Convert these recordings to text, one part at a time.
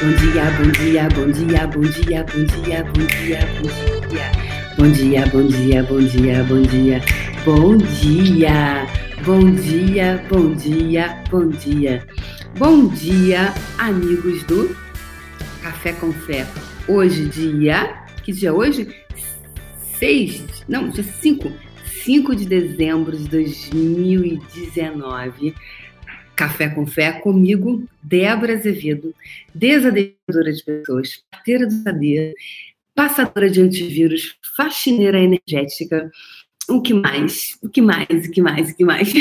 Bom dia, bom dia, bom dia, bom dia, bom dia, bom dia, bom dia. Bom dia, bom dia, bom dia, bom dia. Bom dia. Bom dia, bom dia, bom dia. Bom dia, amigos do Café com Fé. Hoje, dia. Que dia é hoje? 6. Não, dia 5. 5 de dezembro de 2019. Café com Fé comigo, Débora Azevedo, desadequadora de pessoas, parteira do saber, passadora de antivírus, faxineira energética. O que mais? O que mais? O que mais? O que mais?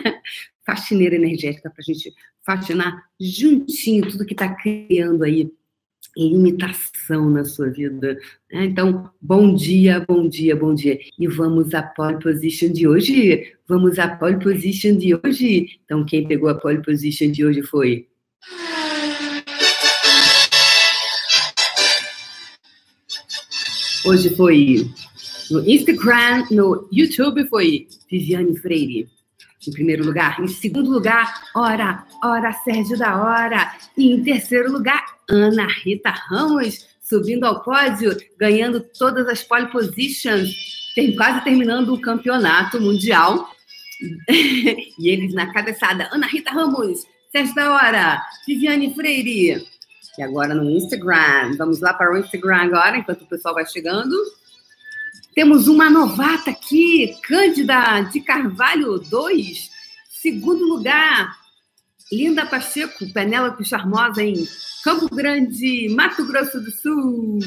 faxineira energética para a gente faxinar juntinho tudo que está criando aí limitação na sua vida. Né? Então, bom dia, bom dia, bom dia. E vamos à pole position de hoje. Vamos à pole position de hoje. Então, quem pegou a pole position de hoje foi. Hoje foi no Instagram, no YouTube foi Viviane Freire em primeiro lugar. Em segundo lugar, Ora, Ora Sérgio da Hora. E em terceiro lugar, Ana Rita Ramos, subindo ao pódio, ganhando todas as pole positions, tem, quase terminando o campeonato mundial. e eles na cabeçada, Ana Rita Ramos, Sérgio da Hora, Viviane Freire. E agora no Instagram. Vamos lá para o Instagram agora, enquanto o pessoal vai chegando. Temos uma novata aqui, Cândida de Carvalho 2. Segundo lugar, Linda Pacheco, Penélope Charmosa em Campo Grande, Mato Grosso do Sul.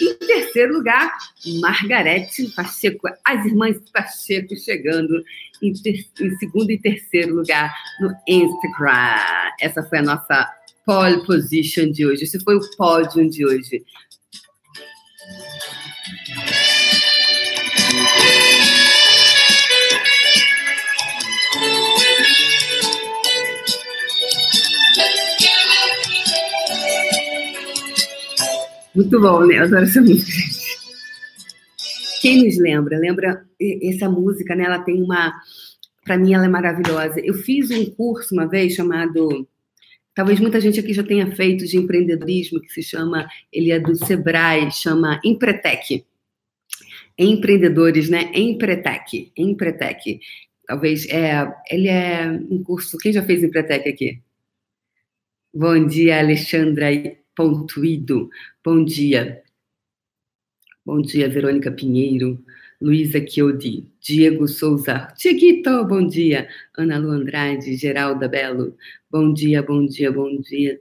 Em terceiro lugar, Margarete Pacheco, as irmãs Pacheco chegando em, ter, em segundo e terceiro lugar no Instagram. Essa foi a nossa pole position de hoje. Esse foi o pódio de hoje. Muito bom, né? Eu adoro essa música. Quem nos lembra? Lembra essa música, né? Ela tem uma. Para mim, ela é maravilhosa. Eu fiz um curso uma vez chamado. Talvez muita gente aqui já tenha feito de empreendedorismo, que se chama. Ele é do Sebrae, chama Empretec. Empreendedores, né? Empretec. Empretec. Talvez. É, ele é um curso. Quem já fez Empretec aqui? Bom dia, Alexandra Pontuído. Bom dia. Bom dia, Verônica Pinheiro, Luísa Chiodi, Diego Souza, Tiguito, bom dia. Ana Lu Andrade, Geralda Belo, bom dia, bom dia, bom dia.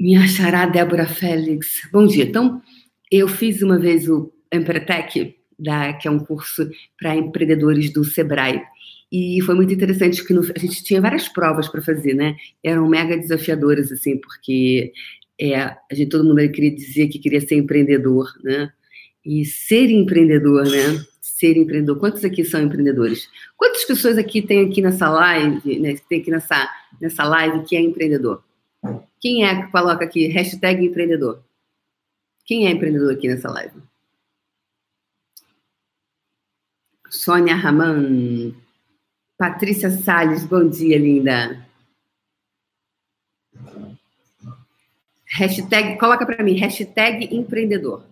Minha xará Débora Félix, bom dia. Então, eu fiz uma vez o Empretec, da, que é um curso para empreendedores do Sebrae. E foi muito interessante que no, a gente tinha várias provas para fazer, né? Eram mega desafiadoras, assim, porque é, a gente, todo mundo queria dizer que queria ser empreendedor, né? E ser empreendedor, né? Ser empreendedor. Quantos aqui são empreendedores? Quantas pessoas aqui tem aqui nessa live, né? Tem aqui nessa, nessa live que é empreendedor? Quem é que coloca aqui hashtag empreendedor? Quem é empreendedor aqui nessa live? Sônia Raman, Patrícia Salles, bom dia, linda. Hashtag, coloca para mim, hashtag empreendedor.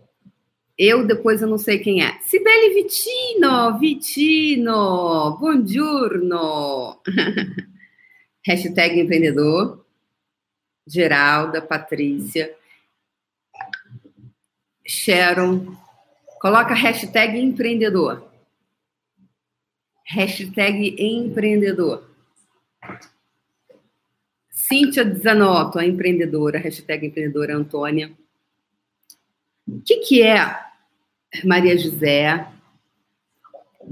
Eu depois eu não sei quem é. Sibeli Vitino, Vitino, buongiorno. hashtag empreendedor. Geralda, Patrícia. Sharon. Coloca hashtag empreendedor. Hashtag empreendedor. Cíntia Zanotto, a empreendedora, hashtag empreendedora Antônia. O que, que é Maria José?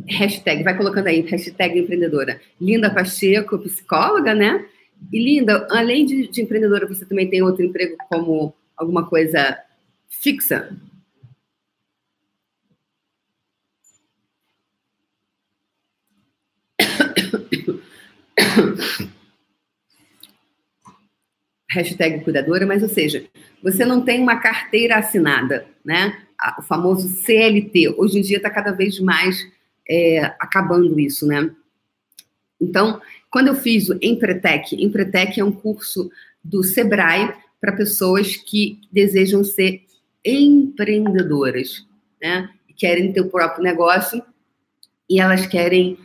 Hashtag, vai colocando aí, hashtag empreendedora. Linda Pacheco, psicóloga, né? E Linda, além de, de empreendedora, você também tem outro emprego como alguma coisa fixa? hashtag cuidadora, mas ou seja, você não tem uma carteira assinada, né? O famoso CLT. Hoje em dia está cada vez mais é, acabando isso, né? Então, quando eu fiz o Empretec, Empretec é um curso do Sebrae para pessoas que desejam ser empreendedoras, né? Querem ter o próprio negócio e elas querem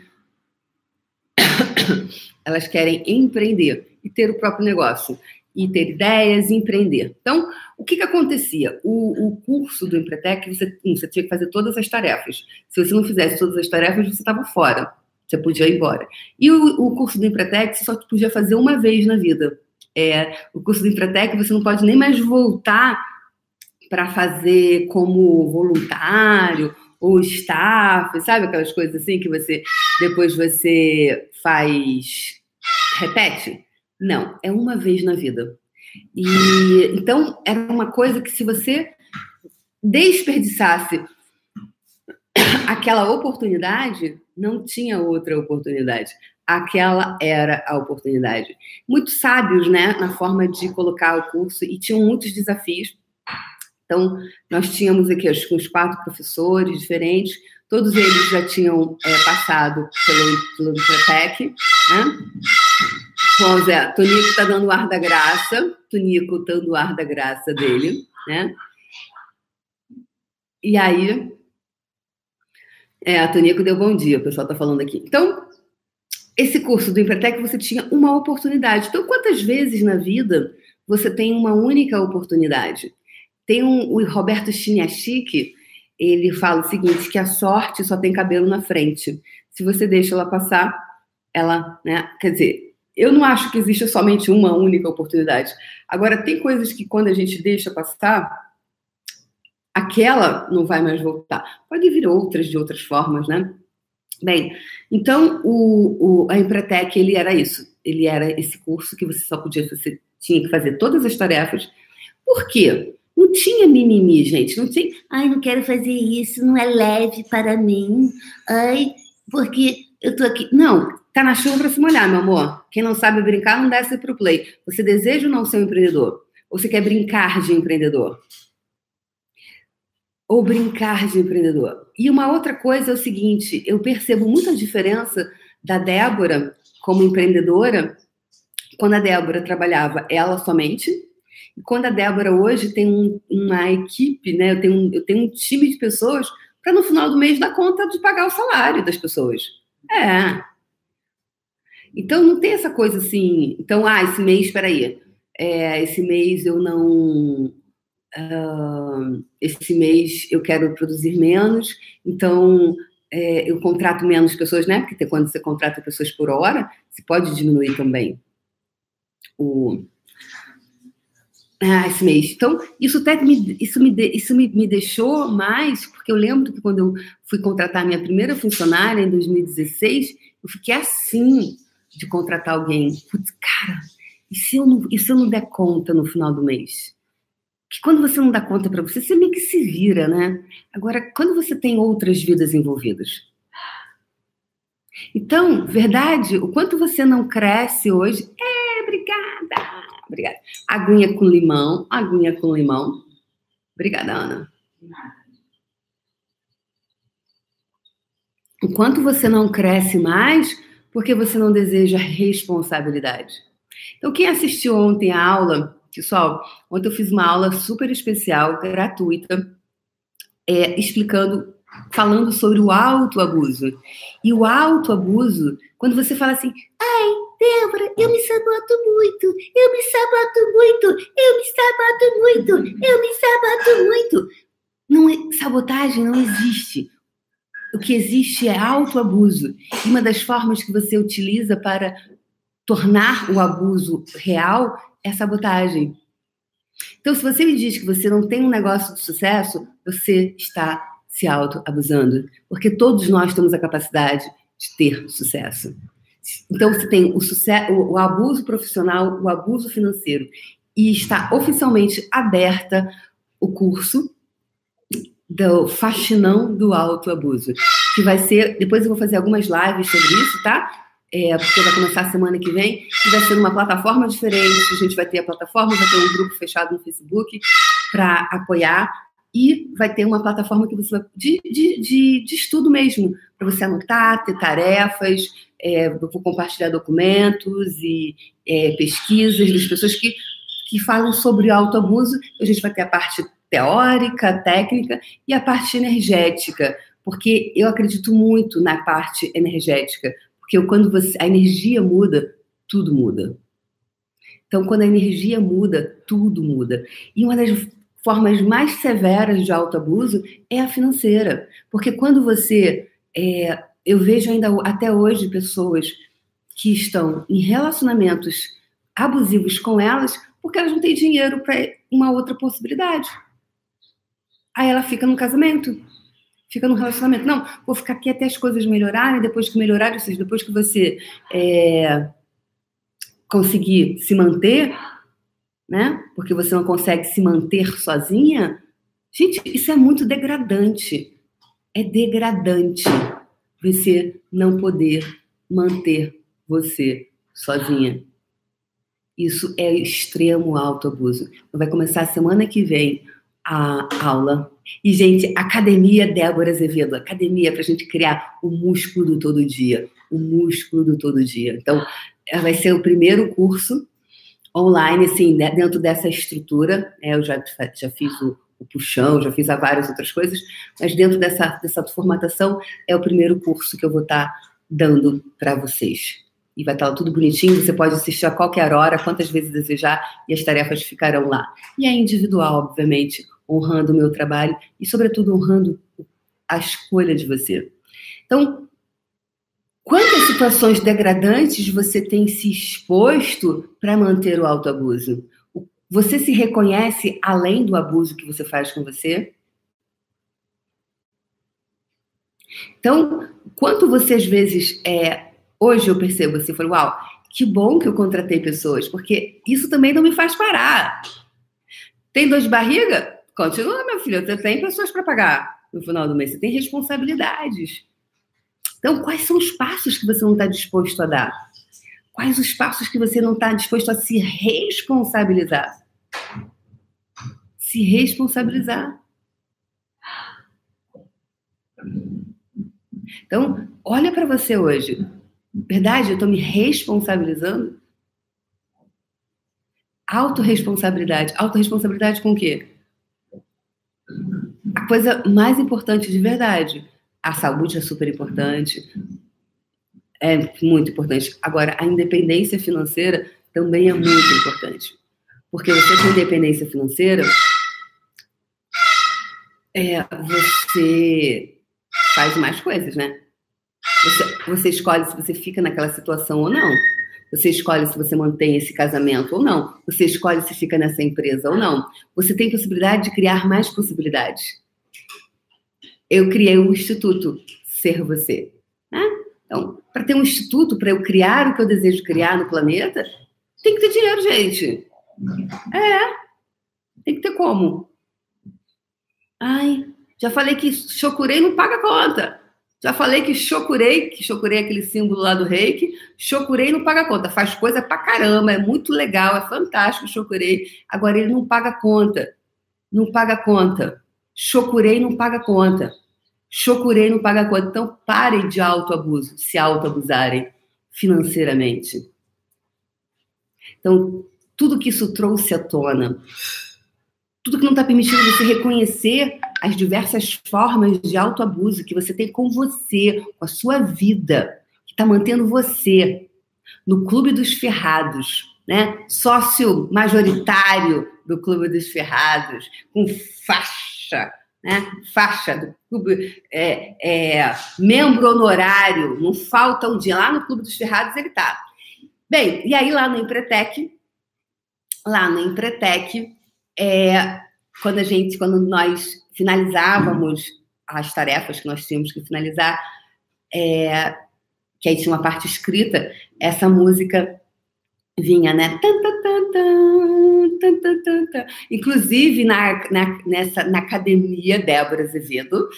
elas querem empreender e ter o próprio negócio e ter ideias e empreender. Então, o que, que acontecia? O, o curso do Empretec, você, você tinha que fazer todas as tarefas. Se você não fizesse todas as tarefas, você estava fora. Você podia ir embora. E o, o curso do Empretec, você só podia fazer uma vez na vida. É, o curso do Empretec, você não pode nem mais voltar para fazer como voluntário ou staff, sabe aquelas coisas assim que você depois você faz repete? Não, é uma vez na vida. E então era uma coisa que se você desperdiçasse aquela oportunidade, não tinha outra oportunidade. Aquela era a oportunidade. Muito sábios, né, na forma de colocar o curso e tinham muitos desafios. Então, nós tínhamos aqui acho, uns quatro professores diferentes, todos eles já tinham é, passado pelo, pelo né? Bom, Zé, Tonico está dando o ar da graça, Tonico dando o ar da graça dele, né? E aí, é, a Tonico deu bom dia, o pessoal está falando aqui. Então, esse curso do Empretec, você tinha uma oportunidade. Então, quantas vezes na vida você tem uma única oportunidade? Tem um, o Roberto Chiniachik, ele fala o seguinte, que a sorte só tem cabelo na frente. Se você deixa ela passar, ela, né, quer dizer, eu não acho que exista somente uma única oportunidade. Agora, tem coisas que quando a gente deixa passar, aquela não vai mais voltar. Pode vir outras de outras formas, né? Bem, então o, o, a Empretec ele era isso. Ele era esse curso que você só podia, você tinha que fazer todas as tarefas. Por quê? Não tinha mimimi, gente. Não tinha. Ai, não quero fazer isso, não é leve para mim. Ai, porque eu tô aqui. Não, Tá na chuva para se molhar, meu amor. Quem não sabe brincar não desce pro play. Você deseja ou não ser um empreendedor? Ou você quer brincar de empreendedor? Ou brincar de empreendedor? E uma outra coisa é o seguinte: eu percebo muita diferença da Débora como empreendedora quando a Débora trabalhava ela somente e quando a Débora hoje tem um, uma equipe, né? Eu tenho, um, eu tenho um time de pessoas para no final do mês dar conta de pagar o salário das pessoas. É, então não tem essa coisa assim. Então, ah, esse mês, peraí, é, esse mês eu não. Uh, esse mês eu quero produzir menos, então é, eu contrato menos pessoas, né? Porque quando você contrata pessoas por hora, você pode diminuir também o. Ah, esse mês. Então, isso até me, isso me, isso me, me deixou mais, porque eu lembro que quando eu fui contratar minha primeira funcionária em 2016, eu fiquei assim, de contratar alguém. Putz, cara, e se, eu não, e se eu não der conta no final do mês? Que quando você não dá conta para você, você meio que se vira, né? Agora, quando você tem outras vidas envolvidas. Então, verdade, o quanto você não cresce hoje. É, obrigada! Obrigada. Aguinha com limão, aguinha com limão. Obrigada, Ana. O quanto você não cresce mais, porque você não deseja responsabilidade. Então, quem assistiu ontem a aula, pessoal, ontem eu fiz uma aula super especial, gratuita, é, explicando, falando sobre o autoabuso. E o autoabuso, quando você fala assim, ai, Débora, eu me saboto muito, eu me saboto muito, eu me saboto muito, eu me saboto muito. Não, é, sabotagem não existe. O que existe é autoabuso. E uma das formas que você utiliza para tornar o abuso real é sabotagem. Então, se você me diz que você não tem um negócio de sucesso, você está se auto-abusando. Porque todos nós temos a capacidade de ter sucesso. Então, você tem o, sucesso, o abuso profissional, o abuso financeiro. E está oficialmente aberta o curso do Faxinão do Autoabuso, que vai ser, depois eu vou fazer algumas lives sobre isso, tá? É, porque vai começar a semana que vem, e vai ser numa plataforma diferente, a gente vai ter a plataforma, vai ter um grupo fechado no Facebook para apoiar, e vai ter uma plataforma que você vai, de, de, de, de estudo mesmo, para você anotar, ter tarefas, é, eu vou compartilhar documentos e é, pesquisas das pessoas que que falam sobre autoabuso. A gente vai ter a parte teórica, técnica e a parte energética, porque eu acredito muito na parte energética, porque quando você, a energia muda, tudo muda. Então, quando a energia muda, tudo muda. E uma das formas mais severas de autoabuso é a financeira, porque quando você, é, eu vejo ainda até hoje pessoas que estão em relacionamentos abusivos com elas porque elas não têm dinheiro para uma outra possibilidade. Aí ela fica no casamento, fica no relacionamento. Não, vou ficar aqui até as coisas melhorarem, depois que melhorarem, ou seja, depois que você é, conseguir se manter, né? Porque você não consegue se manter sozinha. Gente, isso é muito degradante. É degradante você não poder manter você sozinha. Isso é extremo autoabuso. Vai começar semana que vem a aula. E, gente, Academia Débora Azevedo, academia para a gente criar o músculo do todo dia. O músculo do todo dia. Então, vai ser o primeiro curso online, assim, né, dentro dessa estrutura. É, eu já, já fiz o, o puxão, já fiz várias outras coisas, mas dentro dessa, dessa formatação é o primeiro curso que eu vou estar tá dando para vocês. E vai estar tá tudo bonitinho, você pode assistir a qualquer hora, quantas vezes desejar, e as tarefas ficarão lá. E é individual, obviamente, honrando o meu trabalho e, sobretudo, honrando a escolha de você. Então, quantas situações degradantes você tem se exposto para manter o autoabuso? Você se reconhece além do abuso que você faz com você? Então, quanto você às vezes é. Hoje eu percebo assim, falo, uau, que bom que eu contratei pessoas, porque isso também não me faz parar. Tem dor de barriga? Continua, meu filho, você tem pessoas para pagar no final do mês, você tem responsabilidades. Então, quais são os passos que você não está disposto a dar? Quais os passos que você não está disposto a se responsabilizar? Se responsabilizar. Então, olha para você hoje. Verdade, eu estou me responsabilizando? Autoresponsabilidade. Autoresponsabilidade com o quê? Coisa mais importante de verdade. A saúde é super importante, é muito importante. Agora, a independência financeira também é muito importante. Porque você com independência financeira, é, você faz mais coisas, né? Você, você escolhe se você fica naquela situação ou não. Você escolhe se você mantém esse casamento ou não. Você escolhe se fica nessa empresa ou não. Você tem possibilidade de criar mais possibilidades. Eu criei um instituto Ser Você. Né? Então, para ter um instituto, para eu criar o que eu desejo criar no planeta, tem que ter dinheiro, gente. É. Tem que ter como. Ai, já falei que chocurei não paga conta. Já falei que Shokurei, que Shokurei é aquele símbolo lá do reiki, Shokurei não paga conta, faz coisa pra caramba, é muito legal, é fantástico o Shokurei. Agora ele não paga conta. Não paga conta. Shokurei não paga conta. Shokurei não paga conta. Então parem de autoabuso, se autoabusarem financeiramente. Então, tudo que isso trouxe à tona, tudo que não está permitindo você reconhecer as diversas formas de autoabuso que você tem com você, com a sua vida, que está mantendo você no clube dos ferrados, né? Sócio majoritário do clube dos ferrados, com faixa, né? Faixa do clube, é, é, membro honorário, não falta um dia lá no clube dos ferrados ele tá. Bem, e aí lá no Empretec, lá no Empretec, é, quando a gente, quando nós finalizávamos as tarefas que nós tínhamos que finalizar, é, que aí tinha uma parte escrita, essa música vinha, né? Inclusive na, na, nessa, na academia Débora Azevedo,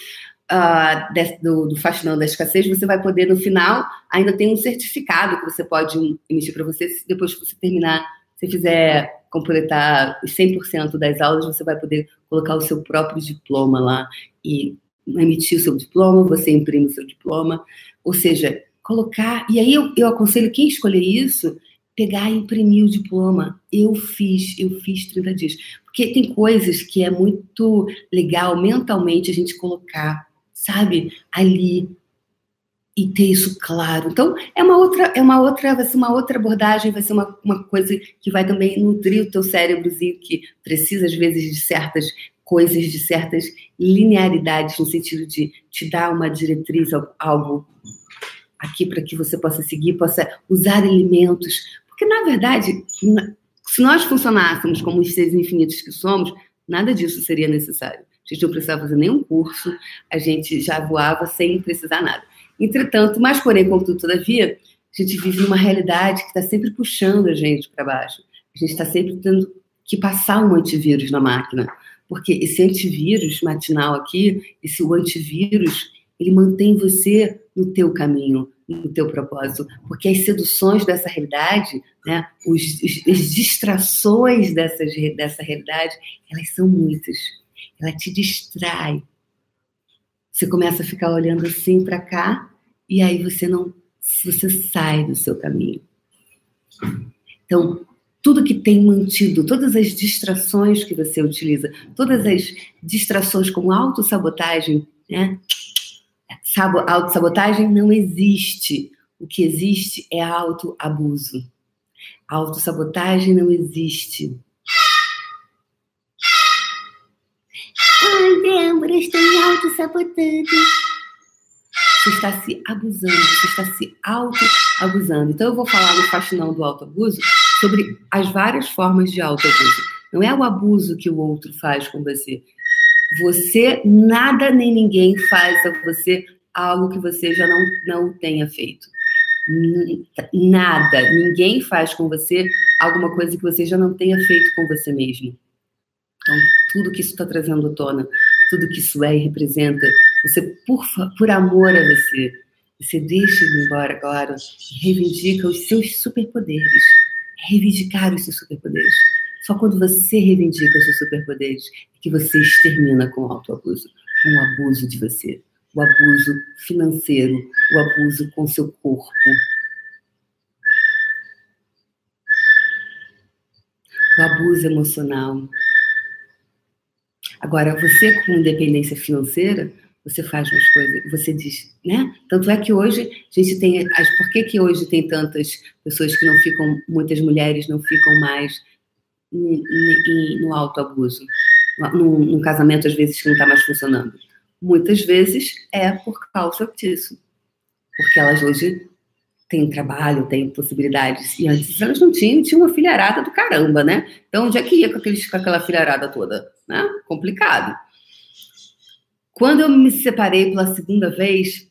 uh, do, do Fascinando da Escassez, você vai poder, no final, ainda tem um certificado que você pode emitir para você, depois que você terminar, se fizer completar os 100% das aulas, você vai poder colocar o seu próprio diploma lá e emitir o seu diploma, você imprime o seu diploma, ou seja, colocar. E aí eu, eu aconselho quem escolher isso, pegar e imprimir o diploma. Eu fiz, eu fiz 30 dias. Porque tem coisas que é muito legal mentalmente a gente colocar, sabe, ali e ter isso claro. Então, é uma outra, é uma outra, vai ser uma outra abordagem, vai ser uma, uma coisa que vai também nutrir o teu cérebrozinho que precisa às vezes de certas coisas, de certas linearidades no sentido de te dar uma diretriz, algo aqui para que você possa seguir, possa usar elementos, porque na verdade, se nós funcionássemos como os seres infinitos que somos, nada disso seria necessário. A gente não precisava fazer nenhum curso, a gente já voava sem precisar nada. Entretanto, mas porém, contudo, todavia, a gente vive numa realidade que está sempre puxando a gente para baixo. A gente está sempre tendo que passar um antivírus na máquina. Porque esse antivírus matinal aqui, esse antivírus, ele mantém você no teu caminho, no teu propósito. Porque as seduções dessa realidade, né, os, as distrações dessas, dessa realidade, elas são muitas. Ela te distrai. Você começa a ficar olhando assim para cá e aí você não, você sai do seu caminho. Então, tudo que tem mantido, todas as distrações que você utiliza, todas as distrações como autossabotagem, né? Autossabotagem não existe. O que existe é autoabuso. Autossabotagem não existe. Ai, Débora, estou me autossabotando você está se abusando, você está se auto-abusando. Então, eu vou falar no Faxinão do Autoabuso sobre as várias formas de autoabuso. Não é o abuso que o outro faz com você. Você, nada nem ninguém faz a você algo que você já não, não tenha feito. Nada, ninguém faz com você alguma coisa que você já não tenha feito com você mesmo. Então, tudo que isso está trazendo à tona, tudo que isso é e representa, você, por, por amor a você, você deixa ele embora agora reivindica os seus superpoderes. Reivindicar os seus superpoderes. Só quando você reivindica os seus superpoderes é que você extermina com o autoabuso, com o abuso de você, o abuso financeiro, o abuso com seu corpo. O abuso emocional. Agora, você com independência financeira, você faz umas coisas, você diz, né? Tanto é que hoje a gente tem, por que que hoje tem tantas pessoas que não ficam, muitas mulheres não ficam mais no, no, no autoabuso, num casamento às vezes que não está mais funcionando? Muitas vezes é por causa disso, porque elas hoje têm trabalho, têm possibilidades, e antes elas não tinham, tinham uma filharada do caramba, né? Então onde é que ia com, aqueles, com aquela filharada toda? Né? Complicado. Quando eu me separei pela segunda vez,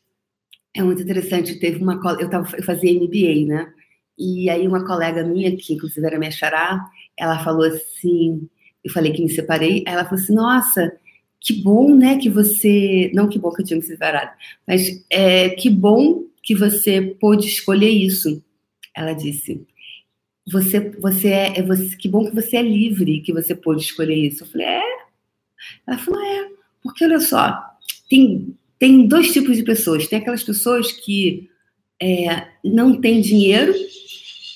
é muito interessante. Teve uma eu, tava, eu fazia MBA, né? E aí uma colega minha, que inclusive era minha xará, ela falou assim, eu falei que me separei, ela falou assim, nossa, que bom, né, que você, não que bom que eu tinha me separado, mas é, que bom que você pôde escolher isso. Ela disse, você, você é, é você, que bom que você é livre, que você pôde escolher isso. Eu falei, é. Ela falou, é. Porque, olha só, tem, tem dois tipos de pessoas. Tem aquelas pessoas que é, não têm dinheiro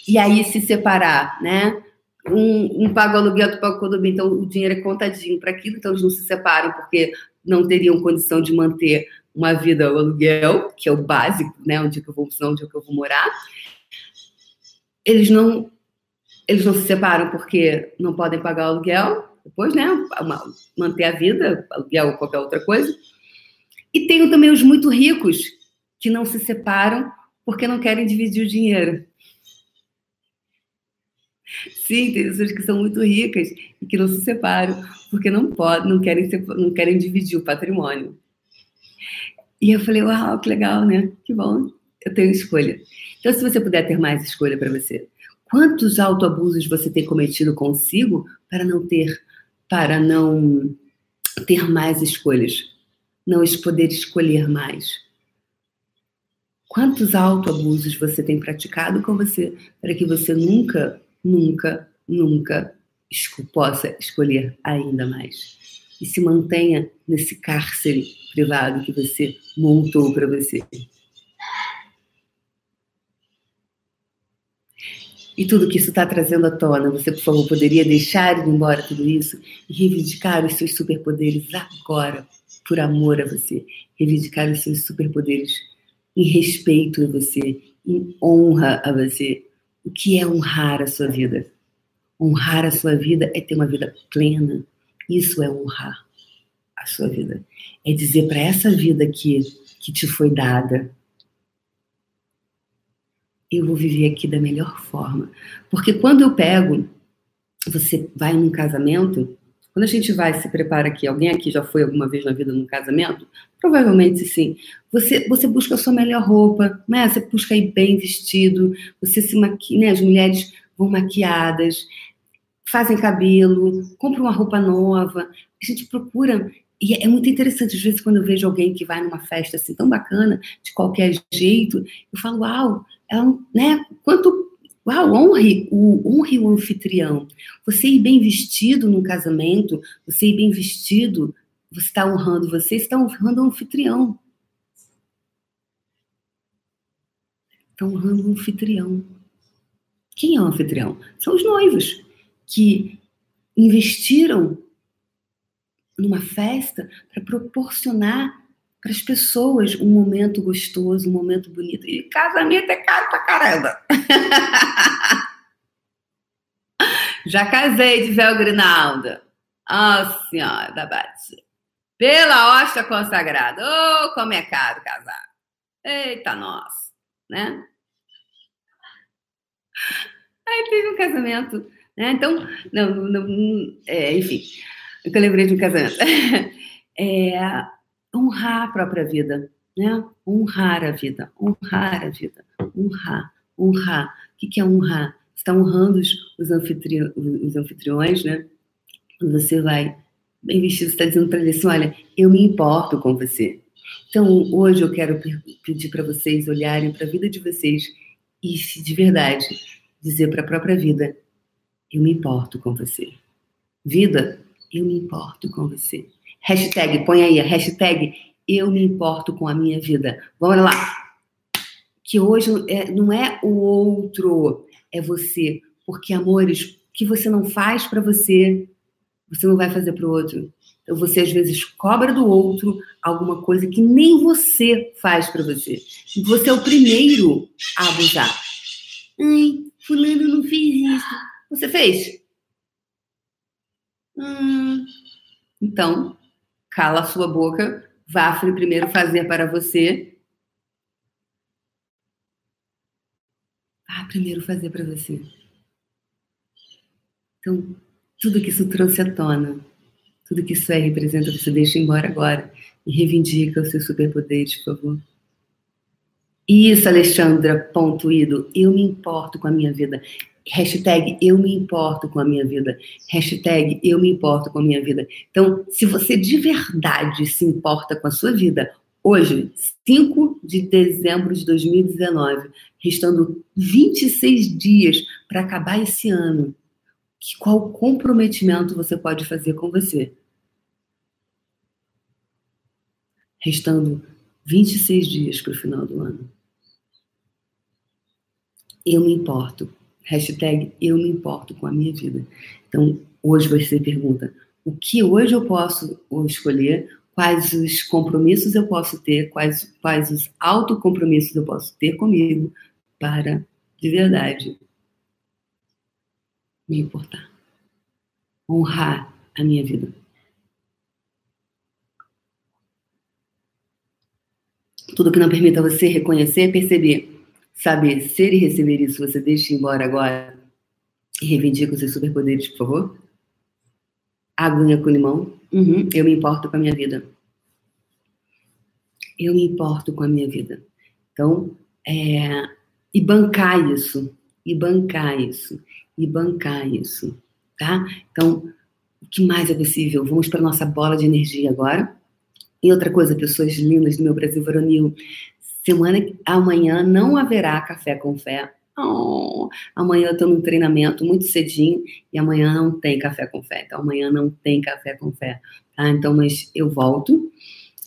e aí se separar, né? Um, um paga o aluguel, outro paga o condomínio, então o dinheiro é contadinho para aquilo, então eles não se separam porque não teriam condição de manter uma vida ao aluguel, que é o básico, né? Onde é que eu vou, onde é que eu vou morar. Eles não, eles não se separam porque não podem pagar o aluguel, depois, né, manter a vida, aluguel ou qualquer outra coisa. E tenho também os muito ricos, que não se separam porque não querem dividir o dinheiro. Sim, tem pessoas que são muito ricas e que não se separam porque não podem, não querem, não querem dividir o patrimônio. E eu falei, uau, que legal, né? Que bom, eu tenho escolha. Então, se você puder ter mais escolha para você, quantos autoabusos você tem cometido consigo para não ter para não ter mais escolhas, não poder escolher mais. Quantos autoabusos você tem praticado com você para que você nunca, nunca, nunca possa escolher ainda mais? E se mantenha nesse cárcere privado que você montou para você. E tudo que isso está trazendo à tona, você, por favor, poderia deixar ir embora tudo isso e reivindicar os seus superpoderes agora, por amor a você. Reivindicar os seus superpoderes em respeito a você, em honra a você. O que é honrar a sua vida? Honrar a sua vida é ter uma vida plena. Isso é honrar a sua vida. É dizer para essa vida que, que te foi dada, eu vou viver aqui da melhor forma. Porque quando eu pego, você vai num casamento, quando a gente vai se prepara aqui, alguém aqui já foi alguma vez na vida num casamento? Provavelmente sim. Você, você busca a sua melhor roupa, né? Você busca ir bem vestido, você se maquia, né? As mulheres vão maquiadas, fazem cabelo, compram uma roupa nova. A gente procura e é muito interessante, às vezes, quando eu vejo alguém que vai numa festa assim tão bacana, de qualquer jeito, eu falo, uau, é um, né? Quanto. Uau, honre o, honre o anfitrião. Você ir bem vestido num casamento, você ir bem vestido, você está honrando você, está honrando o anfitrião. Está honrando o anfitrião. Quem é o anfitrião? São os noivos que investiram numa festa para proporcionar para as pessoas um momento gostoso, um momento bonito. E casamento é caro pra caramba. Já casei de véu grinalda. Oh, senhora da Bate. Pela hóstia consagrada. Oh, como é caro casar. Eita, nossa. Né? Aí teve um casamento. Né? Então, não, não, é, enfim, eu lembrei de um casamento. É, honrar a própria vida, né? Honrar a vida, honrar a vida, honrar, honrar. O que é honrar? Você está honrando os, anfitri, os anfitriões, né? Você vai bem vestido, está dizendo para ele assim: olha, eu me importo com você. Então, hoje eu quero pedir para vocês olharem para a vida de vocês e, de verdade, dizer para a própria vida: eu me importo com você. Vida, eu me importo com você. Hashtag, põe aí hashtag eu me importo com a minha vida. Vamos lá. Que hoje é, não é o outro, é você. Porque, amores, o que você não faz para você, você não vai fazer para o outro. Então, você às vezes cobra do outro alguma coisa que nem você faz para você. Você é o primeiro a abusar. Ai, fulano não fez isso. Você fez? Hum, então, cala a sua boca, vá primeiro fazer para você. Vá primeiro fazer para você. Então, tudo que isso trouxe à tona, tudo que isso é representa, você deixa embora agora e reivindica os seus superpoderes, por favor. Isso, Alexandra, ponto ido. Eu me importo com a minha vida. Hashtag eu me importo com a minha vida. Hashtag eu me importo com a minha vida. Então, se você de verdade se importa com a sua vida, hoje, 5 de dezembro de 2019, restando 26 dias para acabar esse ano, qual comprometimento você pode fazer com você? Restando 26 dias para o final do ano. Eu me importo Hashtag eu me importo com a minha vida. Então, hoje você pergunta: o que hoje eu posso escolher? Quais os compromissos eu posso ter? Quais, quais os autocompromissos eu posso ter comigo para, de verdade, me importar? Honrar a minha vida. Tudo que não permita você reconhecer, perceber saber ser e receber isso, você deixa embora agora e reivindica os seus superpoderes, por favor? Aguinha com limão? Uhum, eu me importo com a minha vida. Eu me importo com a minha vida. Então, é, e bancar isso, e bancar isso, e bancar isso, tá? Então, o que mais é possível? Vamos para nossa bola de energia agora. E outra coisa, pessoas lindas do meu Brasil varonil, Semana amanhã não haverá café com fé. Oh, amanhã eu estou num treinamento muito cedinho e amanhã não tem café com fé. Então amanhã não tem café com fé. Tá? Então, mas eu volto.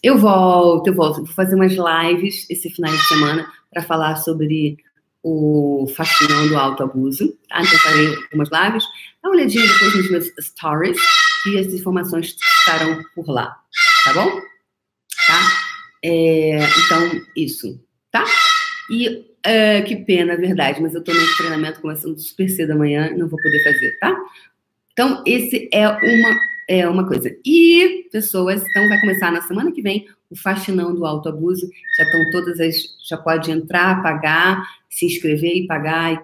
Eu volto, eu volto. Vou fazer umas lives esse final de semana para falar sobre o Fascinando o Alto Abuso, tá? Então, farei algumas lives. Dá uma olhadinha depois nos meus stories e as informações estarão por lá, tá bom? É, então, isso, tá? E é, que pena, é verdade, mas eu tô no treinamento começando super cedo amanhã, não vou poder fazer, tá? Então, esse é uma, é uma coisa. E, pessoas, então vai começar na semana que vem o Faxinão do Autoabuso. Já estão todas as. Já pode entrar, pagar, se inscrever e pagar. E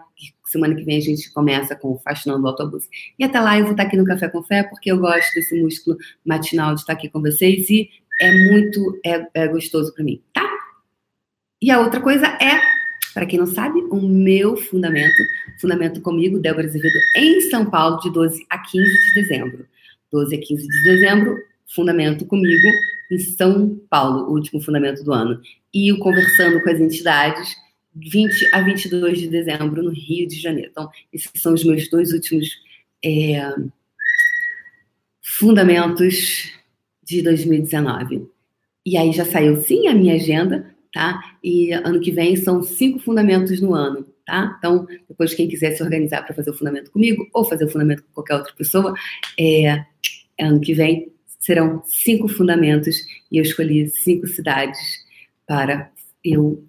semana que vem a gente começa com o Faxinão do Autoabuso. E até lá eu vou estar aqui no Café com Fé, porque eu gosto desse músculo matinal de estar aqui com vocês e é muito é, é gostoso para mim, tá? E a outra coisa é, para quem não sabe, o meu fundamento, fundamento comigo, Débora Azevedo, em São Paulo, de 12 a 15 de dezembro. 12 a 15 de dezembro, fundamento comigo, em São Paulo, o último fundamento do ano. E o Conversando com as Entidades, 20 a 22 de dezembro, no Rio de Janeiro. Então, esses são os meus dois últimos é, fundamentos de 2019. E aí já saiu, sim, a minha agenda, tá? E ano que vem são cinco fundamentos no ano, tá? Então, depois quem quiser se organizar para fazer o fundamento comigo ou fazer o fundamento com qualquer outra pessoa, é, ano que vem serão cinco fundamentos e eu escolhi cinco cidades para eu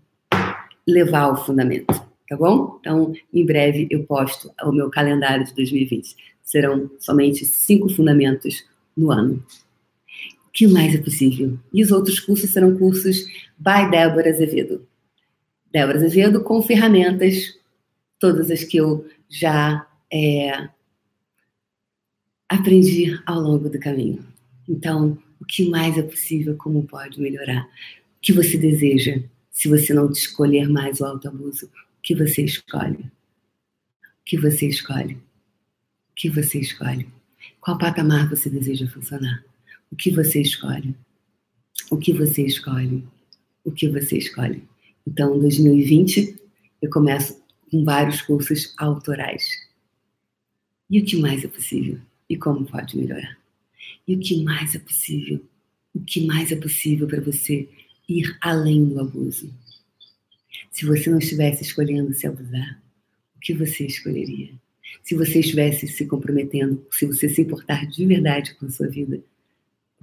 levar o fundamento, tá bom? Então, em breve eu posto o meu calendário de 2020. Serão somente cinco fundamentos no ano. Que mais é possível? E os outros cursos serão cursos by Débora Azevedo. Débora Azevedo com ferramentas, todas as que eu já é, aprendi ao longo do caminho. Então, o que mais é possível, como pode melhorar? O que você deseja, se você não escolher mais o autoabuso? O que você escolhe? O que você escolhe? O que você escolhe? Qual patamar você deseja funcionar? O que você escolhe? O que você escolhe? O que você escolhe? Então, em 2020, eu começo com vários cursos autorais. E o que mais é possível? E como pode melhorar? E o que mais é possível? O que mais é possível para você ir além do abuso? Se você não estivesse escolhendo se abusar, o que você escolheria? Se você estivesse se comprometendo, se você se importar de verdade com a sua vida,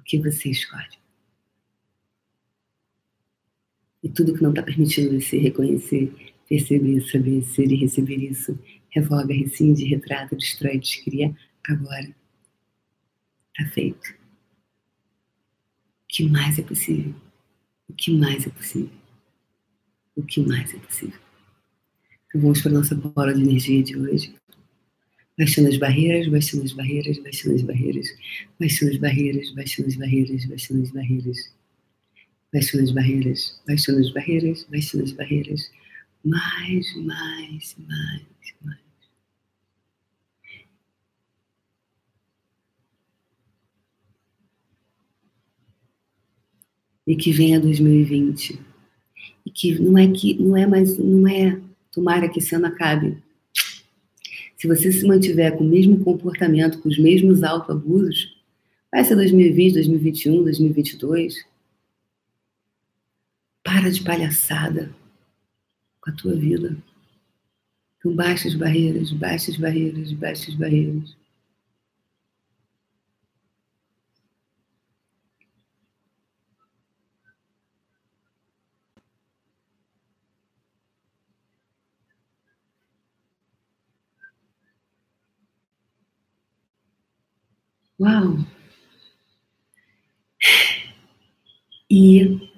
o que você escolhe? E tudo que não está permitindo você reconhecer, perceber, saber, ser e receber isso, revoga, rescinde, retrata, destrói, descria agora Está feito. O que mais é possível? O que mais é possível? O que mais é possível? Então vamos para a nossa bola de energia de hoje. Baixando as barreiras, baixando as barreiras, baixando as barreiras, baixando as barreiras, baixando as barreiras, baixando as barreiras, baixando as barreiras, baixando as barreiras, baixando as barreiras, mais, mais, mais, mais. e que venha 2020 e que não é que não é mais não é tomara que esse ano acabe. Se você se mantiver com o mesmo comportamento, com os mesmos autoabusos, vai ser 2020, 2021, 2022. Para de palhaçada com a tua vida. Então, baixas barreiras, baixas barreiras, baixas barreiras. Uau! E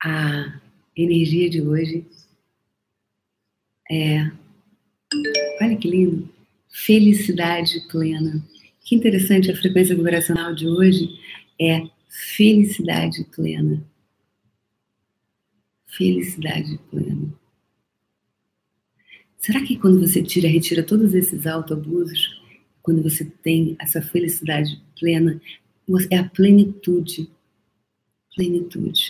a energia de hoje é. Olha que lindo! Felicidade plena. Que interessante, a frequência vibracional de hoje é felicidade plena. Felicidade plena. Será que quando você tira, retira todos esses autoabusos, quando você tem essa felicidade plena, é a plenitude. Plenitude.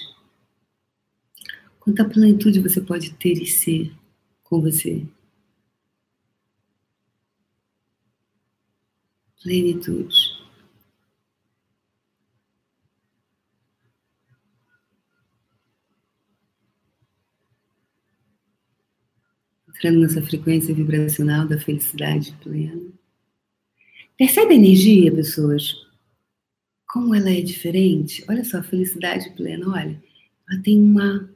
Quanta plenitude você pode ter e ser com você? Plenitude. entrando nessa frequência vibracional da felicidade plena. Percebe a energia, pessoas? Como ela é diferente? Olha só, felicidade plena, olha, ela tem uma.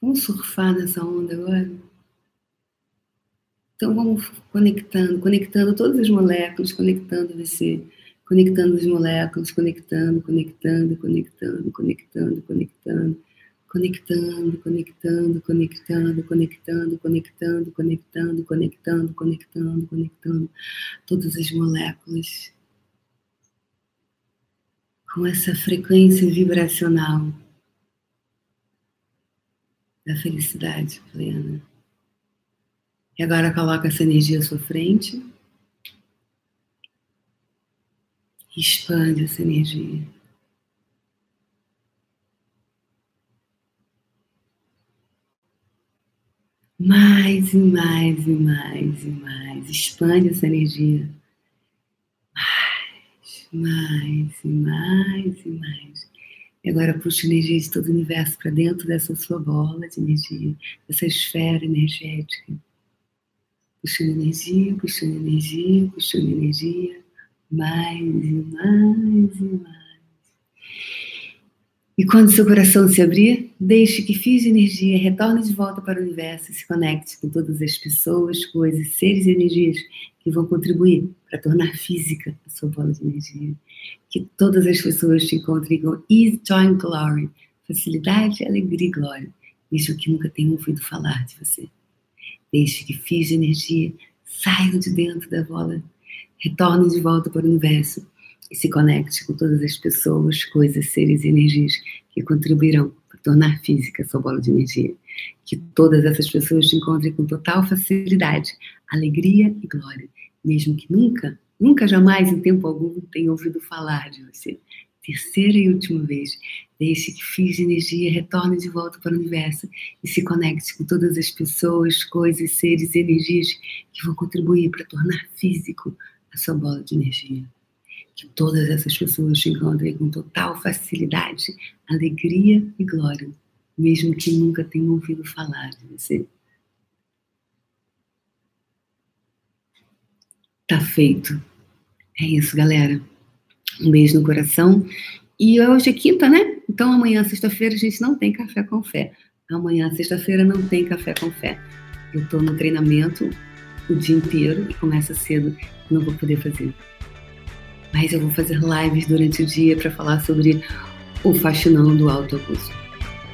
Vamos surfar nessa onda agora? Então vamos conectando, conectando todas as moléculas, conectando você conectando as moléculas, conectando, conectando, conectando, conectando, conectando, conectando, conectando, conectando, conectando, conectando, conectando, conectando, conectando, conectando todas as moléculas com essa frequência vibracional da felicidade plena. E agora coloca essa energia à sua frente. Expande essa energia. Mais e mais e mais e mais. Expande essa energia. Mais, mais e mais e mais. E agora puxa energia de todo o universo para dentro dessa sua bola de energia, dessa esfera energética. Puxando energia, puxando energia, puxando energia mais e mais e mais. E quando seu coração se abrir, deixe que fios de energia retornem de volta para o universo e se conecte com todas as pessoas, coisas, seres e energias que vão contribuir para tornar física a sua bola de energia. Que todas as pessoas te encontrem com ease, joy and glory, facilidade, alegria e glória, mesmo que nunca tenham ouvido falar de você. Deixe que fios de energia saiam de dentro da bola retorne de volta para o universo e se conecte com todas as pessoas, coisas, seres e energias que contribuirão tornar física a sua bola de energia. Que todas essas pessoas te encontrem com total facilidade, alegria e glória, mesmo que nunca, nunca jamais em tempo algum tenham ouvido falar de você. Terceira e última vez, deixe que de energia retorne de volta para o universo e se conecte com todas as pessoas, coisas, seres e energias que vão contribuir para tornar físico a sua bola de energia. Que todas essas pessoas te encontrem com total facilidade, alegria e glória, mesmo que nunca tenham ouvido falar de você. Tá feito. É isso, galera. Um beijo no coração. E hoje é quinta, né? Então amanhã, sexta-feira, a gente não tem café com fé. Amanhã, sexta-feira, não tem café com fé. Eu tô no treinamento o dia inteiro e começa cedo, não vou poder fazer. Mas eu vou fazer lives durante o dia para falar sobre o fascinão do autoabuso.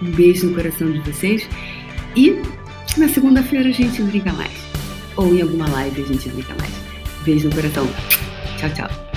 Um beijo no coração de vocês e na segunda-feira a gente brinca mais. Ou em alguma live a gente brinca mais. Beijo no coração. Tchau, tchau.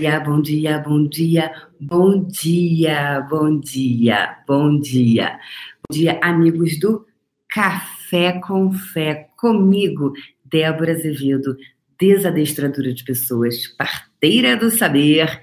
Dia, bom dia, bom dia, bom dia, bom dia, bom dia. Bom dia, amigos do Café com Fé, comigo, Débora Azevedo, desadestradora de pessoas, parteira do saber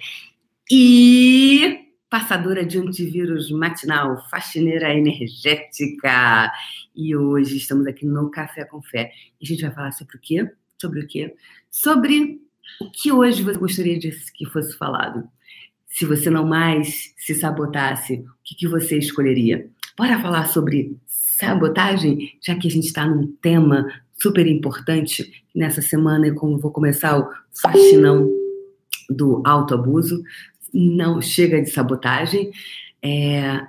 e passadora de antivírus matinal, faxineira energética. E hoje estamos aqui no Café com Fé. E a gente vai falar sobre o quê? Sobre o quê? Sobre o que hoje você gostaria de que fosse falado? Se você não mais se sabotasse, o que, que você escolheria? Bora falar sobre sabotagem, já que a gente está num tema super importante nessa semana, e como vou começar o faxinão do autoabuso, não chega de sabotagem. É,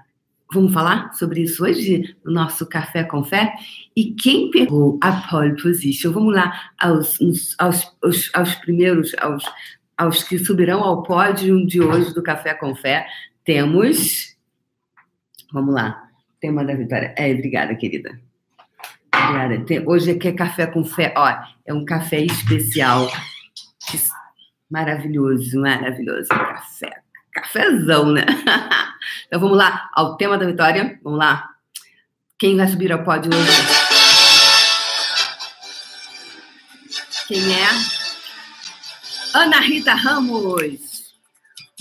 Vamos falar sobre isso hoje no nosso Café com Fé? E quem pegou a pole position? Vamos lá aos, aos, aos, aos primeiros, aos, aos que subirão ao pódio de hoje do Café com Fé. Temos. Vamos lá. Tema da vitória. É, obrigada, querida. Obrigada. Tem, hoje aqui é Café com Fé. Ó, é um café especial. Maravilhoso, maravilhoso. Café cafezão, né? então vamos lá ao tema da vitória. Vamos lá. Quem vai subir ao pódio hoje? Quem é? Ana Rita Ramos,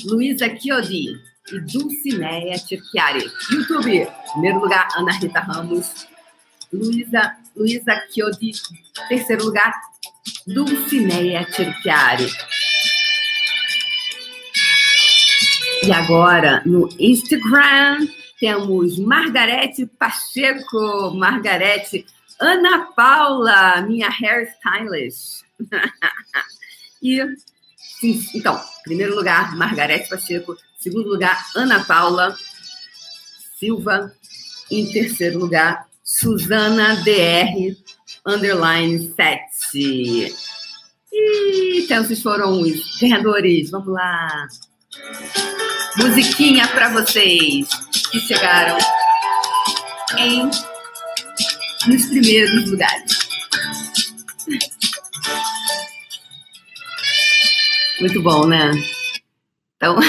Luísa Chiodi e Dulcineia Tirchiari. YouTube, primeiro lugar, Ana Rita Ramos. Luísa Luísa Chiodi, terceiro lugar, Dulcineia Tirchiari. E agora, no Instagram, temos Margarete Pacheco, Margarete Ana Paula, minha hairstylist. e, sim, então, primeiro lugar, Margarete Pacheco. Segundo lugar, Ana Paula Silva. Em terceiro lugar, Suzana DR, underline 7. E então, esses foram os ganhadores. Vamos lá musiquinha para vocês que chegaram em nos primeiros lugares. Muito bom, né? Então,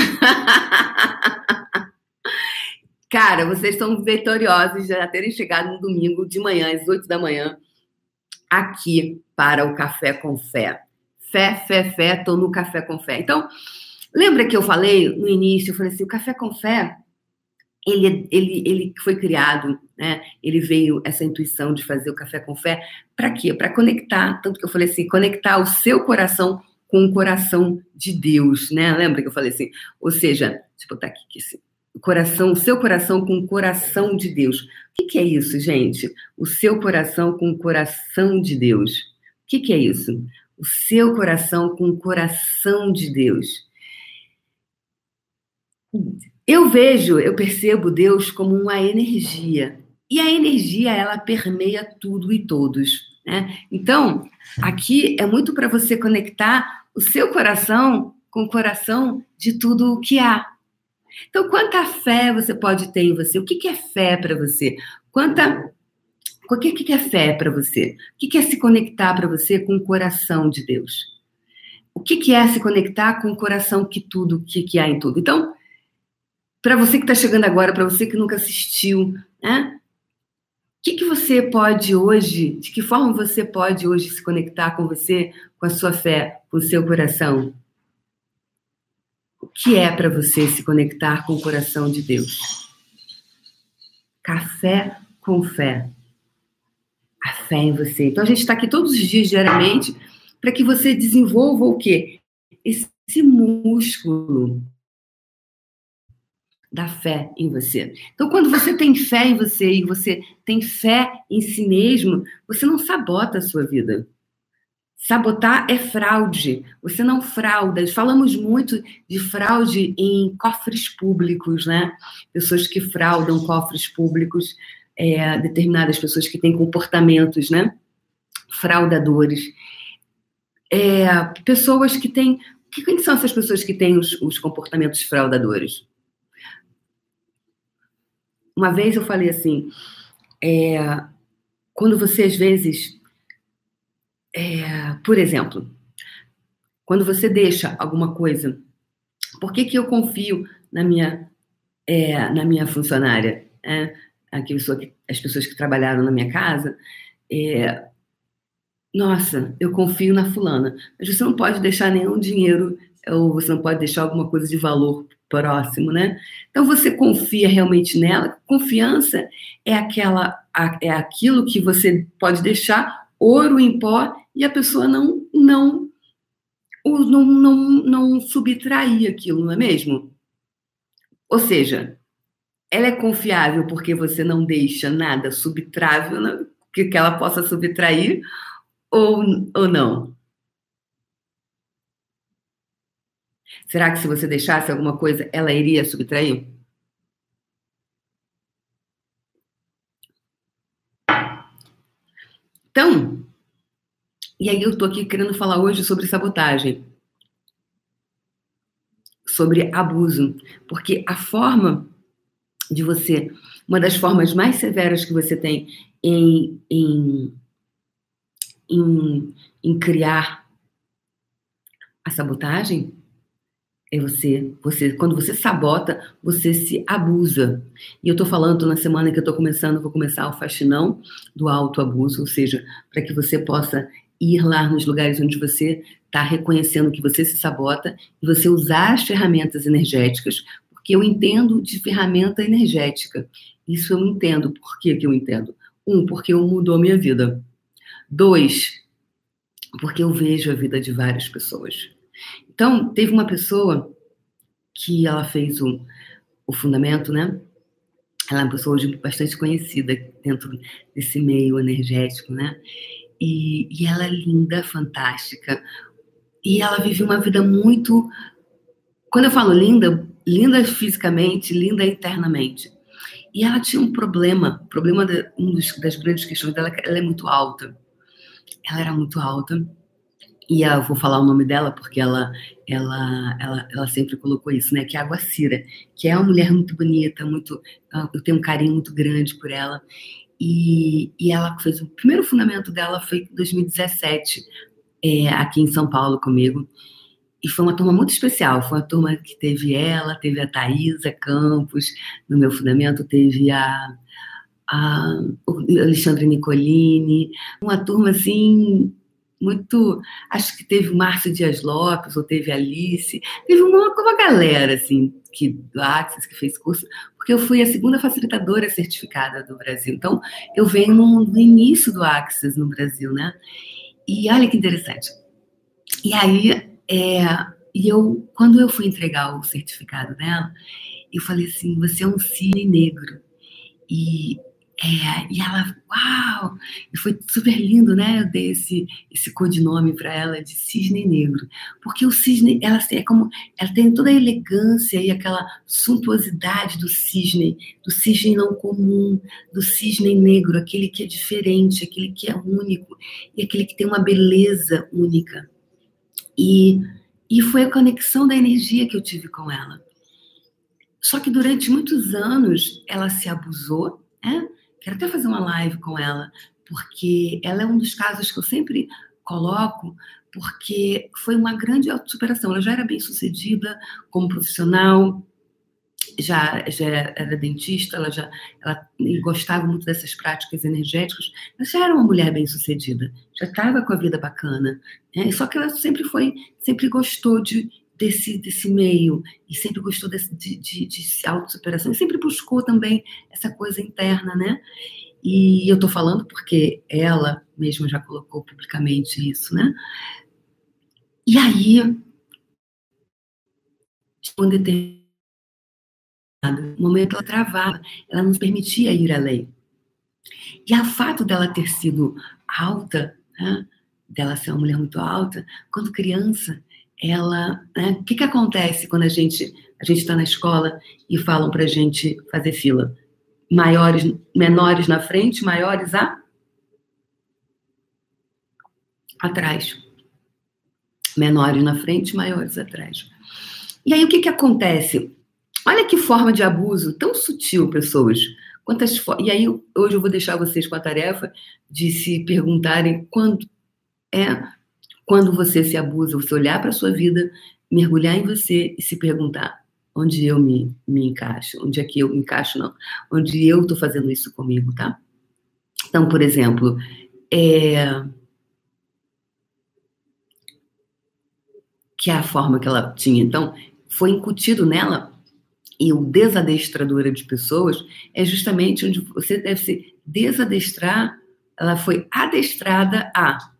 cara, vocês estão vitoriosos de já terem chegado no domingo de manhã, às 8 da manhã, aqui para o Café com Fé. Fé, fé, fé, tô no Café com Fé. Então, Lembra que eu falei no início, eu falei assim, o café com fé, ele, ele, ele foi criado, né? Ele veio essa intuição de fazer o café com fé, para quê? Para conectar, tanto que eu falei assim, conectar o seu coração com o coração de Deus, né? Lembra que eu falei assim? Ou seja, deixa eu botar aqui, assim, o coração, o seu coração com o coração de Deus. O que, que é isso, gente? O seu coração com o coração de Deus. O que, que é isso? O seu coração com o coração de Deus. Eu vejo, eu percebo Deus como uma energia. E a energia, ela permeia tudo e todos. Né? Então, aqui é muito para você conectar o seu coração com o coração de tudo o que há. Então, quanta fé você pode ter em você? O que é fé para você? Quanta. O que é fé para você? O que é se conectar para você com o coração de Deus? O que é se conectar com o coração que tudo, que, há em tudo? Então, para você que está chegando agora, para você que nunca assistiu, né? O que, que você pode hoje, de que forma você pode hoje se conectar com você, com a sua fé, com o seu coração? O que é para você se conectar com o coração de Deus? Café com fé. A fé em você. Então a gente está aqui todos os dias, diariamente, para que você desenvolva o quê? Esse músculo da fé em você. Então, quando você tem fé em você e você tem fé em si mesmo, você não sabota a sua vida. Sabotar é fraude. Você não frauda. Falamos muito de fraude em cofres públicos, né? Pessoas que fraudam cofres públicos, é, determinadas pessoas que têm comportamentos, né? Fraudadores. É, pessoas que têm. Quem são essas pessoas que têm os, os comportamentos fraudadores? Uma vez eu falei assim, é, quando você às vezes, é, por exemplo, quando você deixa alguma coisa Por que, que eu confio na minha, é, na minha funcionária? É, a pessoa que, as pessoas que trabalharam na minha casa, é, nossa, eu confio na fulana, mas você não pode deixar nenhum dinheiro ou você não pode deixar alguma coisa de valor próximo, né? Então você confia realmente nela. Confiança é aquela é aquilo que você pode deixar ouro em pó e a pessoa não não não, não, não subtrair aquilo, não é mesmo? Ou seja, ela é confiável porque você não deixa nada subtrável né? que, ela possa subtrair ou, ou não? Será que se você deixasse alguma coisa, ela iria subtrair? Então, e aí eu estou aqui querendo falar hoje sobre sabotagem, sobre abuso, porque a forma de você, uma das formas mais severas que você tem em, em, em, em criar a sabotagem é você, você, quando você sabota, você se abusa. E eu estou falando na semana que eu estou começando, vou começar o faxinão do autoabuso, ou seja, para que você possa ir lá nos lugares onde você está reconhecendo que você se sabota e você usar as ferramentas energéticas, porque eu entendo de ferramenta energética. Isso eu entendo. Por que, que eu entendo? Um, porque eu mudou a minha vida. Dois, porque eu vejo a vida de várias pessoas. Então, teve uma pessoa que ela fez o, o fundamento, né? Ela é uma pessoa hoje bastante conhecida dentro desse meio energético, né? E, e ela é linda, fantástica. E ela vive uma vida muito. Quando eu falo linda, linda fisicamente, linda internamente. E ela tinha um problema, problema de, um dos, das grandes questões dela, é ela é muito alta. Ela era muito alta e eu vou falar o nome dela porque ela, ela, ela, ela sempre colocou isso, né? Que é a Guacira, que é uma mulher muito bonita, muito, eu tenho um carinho muito grande por ela. E, e ela fez o primeiro fundamento dela foi em 2017, é, aqui em São Paulo comigo. E foi uma turma muito especial. Foi uma turma que teve ela, teve a Thaisa Campos no meu fundamento, teve a, a Alexandre Nicolini, uma turma assim muito. Acho que teve o Márcio Dias Lopes, ou teve Alice, teve uma, uma galera, assim, que, do Axis, que fez curso, porque eu fui a segunda facilitadora certificada do Brasil. Então, eu venho no, no início do Axis no Brasil, né? E olha que interessante. E aí, é, e eu, quando eu fui entregar o certificado dela, eu falei assim: você é um cisne negro. E é, e ela, uau! E foi super lindo, né? Eu dei esse, esse codinome para ela de cisne negro. Porque o cisne, ela é como. Ela tem toda a elegância e aquela suntuosidade do cisne, do cisne não comum, do cisne negro, aquele que é diferente, aquele que é único, e aquele que tem uma beleza única. E, e foi a conexão da energia que eu tive com ela. Só que durante muitos anos ela se abusou, né? Quero até fazer uma live com ela, porque ela é um dos casos que eu sempre coloco, porque foi uma grande autossuperação. Ela já era bem sucedida como profissional, já, já era dentista, ela já ela gostava muito dessas práticas energéticas, mas já era uma mulher bem sucedida, já estava com a vida bacana. Né? Só que ela sempre foi, sempre gostou de, desse, desse meio e sempre gostou desse, de, de, de e sempre buscou também essa coisa interna, né? E eu tô falando porque ela mesma já colocou publicamente isso, né? E aí, um determinado momento, ela travava, ela não permitia ir além. E a fato dela ter sido alta, né? dela ser uma mulher muito alta, quando criança, ela, né, o que que acontece quando a gente a gente está na escola e falam para a gente fazer fila? Maiores, menores na frente, maiores a atrás. Menores na frente, maiores atrás. E aí o que que acontece? Olha que forma de abuso tão sutil, pessoas. Quantas e aí hoje eu vou deixar vocês com a tarefa de se perguntarem quando é quando você se abusa, você olhar para a sua vida mergulhar em você e se perguntar onde eu me, me encaixo, onde é que eu me encaixo, não, onde eu estou fazendo isso comigo, tá? Então, por exemplo, é... que é a forma que ela tinha. Então, foi incutido nela, e o desadestradora de pessoas é justamente onde você deve se desadestrar, ela foi adestrada a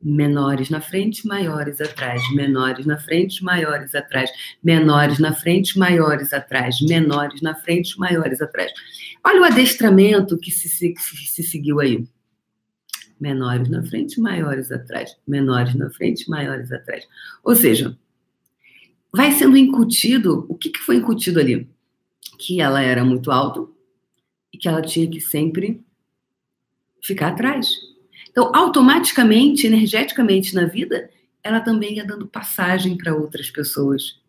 menores na frente, maiores atrás, menores na frente, maiores atrás, menores na frente, maiores atrás, menores na frente, maiores atrás. Olha o adestramento que se, se, se seguiu aí. Menores na frente, maiores atrás, menores na frente, maiores atrás. Ou seja, vai sendo incutido, o que, que foi incutido ali? Que ela era muito alta e que ela tinha que sempre ficar atrás então, automaticamente, energeticamente na vida, ela também ia dando passagem para outras pessoas.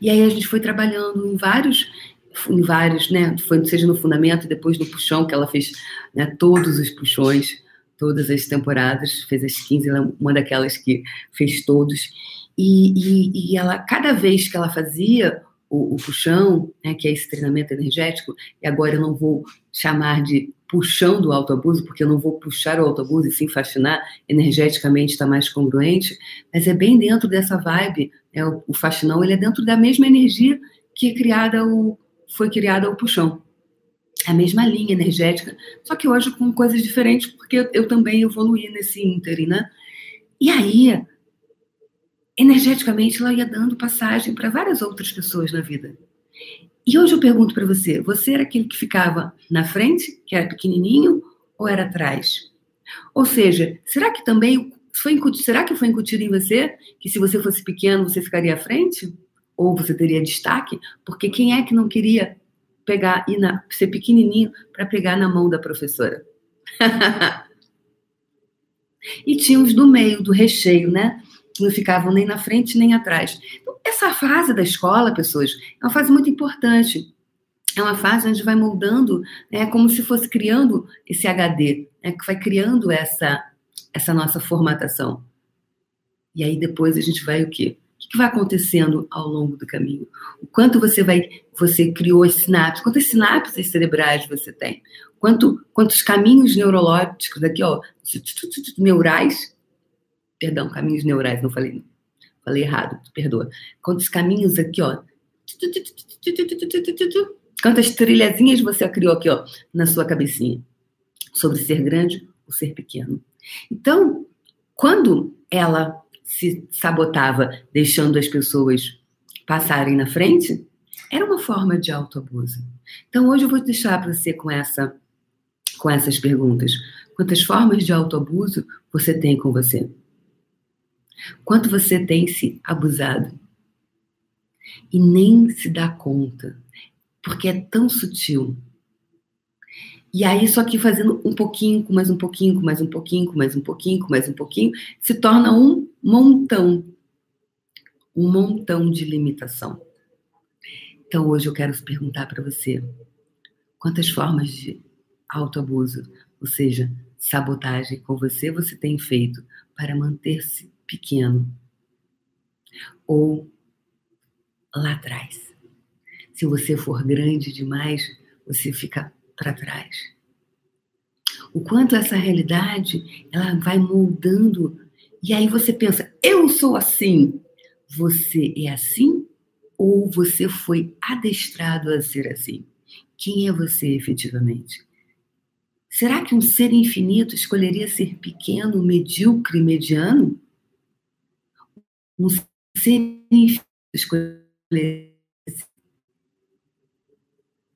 E aí a gente foi trabalhando em vários, em vários, né? Foi, seja no fundamento, depois no puxão, que ela fez né, todos os puxões, todas as temporadas, fez as 15, ela é uma daquelas que fez todos. E, e, e ela, cada vez que ela fazia o, o puxão, né, que é esse treinamento energético, e agora eu não vou chamar de puxão do autoabuso, porque eu não vou puxar o autoabuso e sim fascinar, energeticamente está mais congruente, mas é bem dentro dessa vibe, é, o, o fascinão, ele é dentro da mesma energia que é criada o, foi criada o puxão. É a mesma linha energética, só que hoje com coisas diferentes, porque eu, eu também evoluí nesse ínterim, né? E aí, energeticamente, ela ia dando passagem para várias outras pessoas na vida. E hoje eu pergunto para você: você era aquele que ficava na frente, que era pequenininho, ou era atrás? Ou seja, será que também foi incutido, será que foi incutido em você que se você fosse pequeno você ficaria à frente? Ou você teria destaque? Porque quem é que não queria pegar e ser pequenininho para pegar na mão da professora? e tinha os do meio, do recheio, né? Não ficavam nem na frente nem atrás. Então, essa fase da escola, pessoas, é uma fase muito importante. É uma fase onde vai moldando, é como se fosse criando esse HD, né, que vai criando essa, essa nossa formatação. E aí depois a gente vai o quê? O que vai acontecendo ao longo do caminho? O quanto você vai, você criou as sinapses, quantas sinapses cerebrais você tem? Quanto, quantos caminhos neurológicos aqui, ó, neurais, perdão, caminhos neurais, não falei, Falei errado, perdoa. Quantos caminhos aqui, ó. Quantas trilhazinhas você criou aqui, ó, na sua cabecinha. Sobre ser grande ou ser pequeno. Então, quando ela se sabotava, deixando as pessoas passarem na frente, era uma forma de autoabuso. Então, hoje eu vou deixar para você com, essa, com essas perguntas. Quantas formas de autoabuso você tem com você? Quanto você tem se abusado e nem se dá conta, porque é tão sutil. E aí, só que fazendo um pouquinho, com mais um pouquinho, com mais um pouquinho, com mais um pouquinho, com mais um pouquinho, se torna um montão. Um montão de limitação. Então, hoje eu quero perguntar para você: quantas formas de autoabuso, ou seja, sabotagem com você, você tem feito para manter-se pequeno. Ou lá atrás. Se você for grande demais, você fica para trás. O quanto essa realidade ela vai moldando e aí você pensa, eu sou assim. Você é assim ou você foi adestrado a ser assim? Quem é você efetivamente? Será que um ser infinito escolheria ser pequeno, medíocre, mediano? Um escolher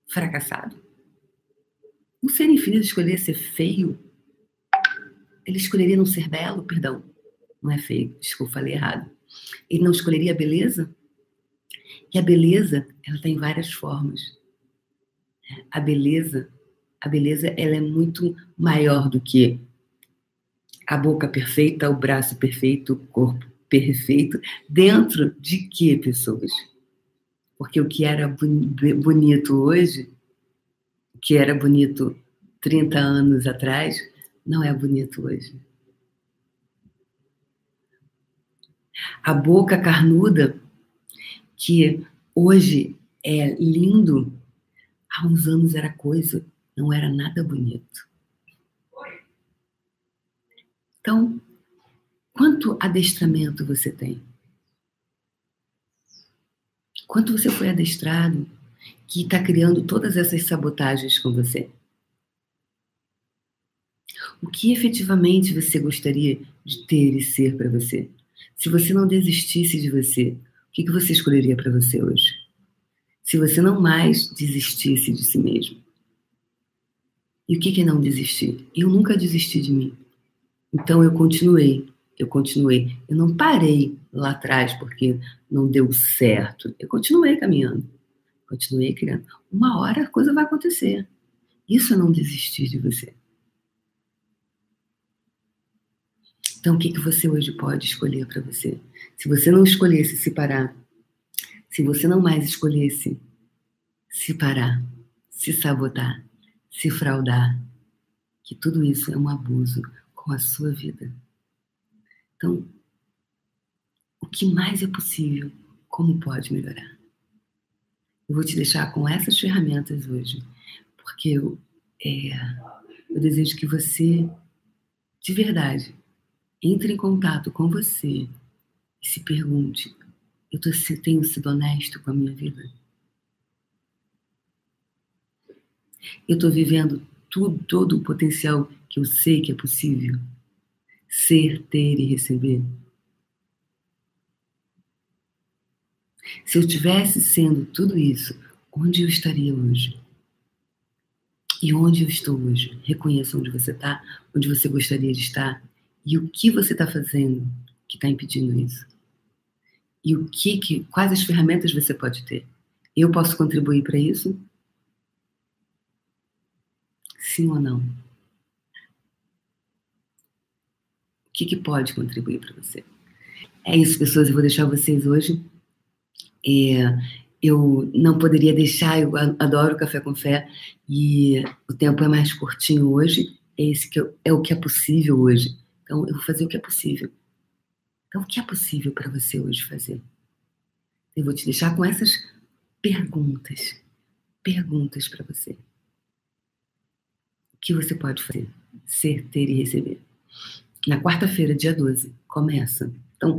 fracassado. Um ser infinito escolher ser feio, ele escolheria não ser belo, perdão, não é feio, desculpa, falei errado. Ele não escolheria a beleza? E a beleza, ela tem várias formas. A beleza, a beleza, ela é muito maior do que a boca perfeita, o braço perfeito, o corpo perfeito dentro de que pessoas? Porque o que era bonito hoje, o que era bonito 30 anos atrás, não é bonito hoje. A boca carnuda, que hoje é lindo, há uns anos era coisa, não era nada bonito. Então, quanto adestramento você tem? Quanto você foi adestrado que está criando todas essas sabotagens com você? O que efetivamente você gostaria de ter e ser para você? Se você não desistisse de você, o que, você escolheria para você hoje? Se você não mais desistisse de si mesmo. E o que é não desistir? Eu nunca desisti de mim. Então eu continuei, eu continuei. Eu não parei lá atrás porque não deu certo. Eu continuei caminhando, continuei criando. Uma hora a coisa vai acontecer. Isso é não desistir de você. Então, o que, que você hoje pode escolher para você? Se você não escolhesse se parar, se você não mais escolhesse se parar, se sabotar, se fraudar, que tudo isso é um abuso com a sua vida. Então, o que mais é possível? Como pode melhorar? Eu vou te deixar com essas ferramentas hoje, porque eu, é, eu desejo que você, de verdade, entre em contato com você e se pergunte: eu tô, tenho sido honesto com a minha vida? Eu estou vivendo tudo, todo o potencial que eu sei que é possível? Ser, ter e receber? Se eu tivesse sendo tudo isso, onde eu estaria hoje? E onde eu estou hoje? Reconheça onde você está, onde você gostaria de estar e o que você está fazendo que está impedindo isso. E o que, que, quais as ferramentas você pode ter? Eu posso contribuir para isso? Sim ou não? O que, que pode contribuir para você? É isso, pessoas. Eu vou deixar vocês hoje. É, eu não poderia deixar, eu adoro café com fé e o tempo é mais curtinho hoje. É, esse que eu, é o que é possível hoje. Então, eu vou fazer o que é possível. Então, o que é possível para você hoje fazer? Eu vou te deixar com essas perguntas. Perguntas para você. O que você pode fazer? Ser, ter e receber. Na quarta-feira, dia 12, começa. Então,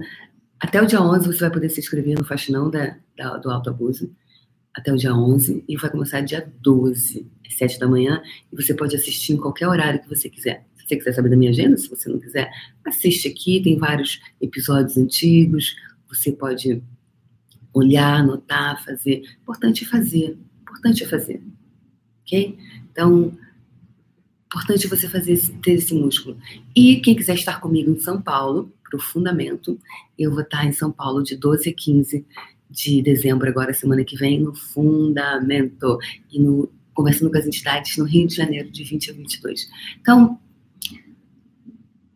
até o dia 11 você vai poder se inscrever no Faxinão da, da, do Alto Abuso. Até o dia 11 e vai começar dia 12, às 7 da manhã. E você pode assistir em qualquer horário que você quiser. Se você quiser saber da minha agenda, se você não quiser, assiste aqui. Tem vários episódios antigos. Você pode olhar, anotar, fazer. Importante é fazer. Importante é fazer. Ok? Então, importante você fazer esse, ter esse músculo. E quem quiser estar comigo em São Paulo, para o Fundamento, eu vou estar em São Paulo de 12 a 15 de dezembro, agora semana que vem, no Fundamento. E no, conversando com as entidades no Rio de Janeiro, de 20 a 22. Então,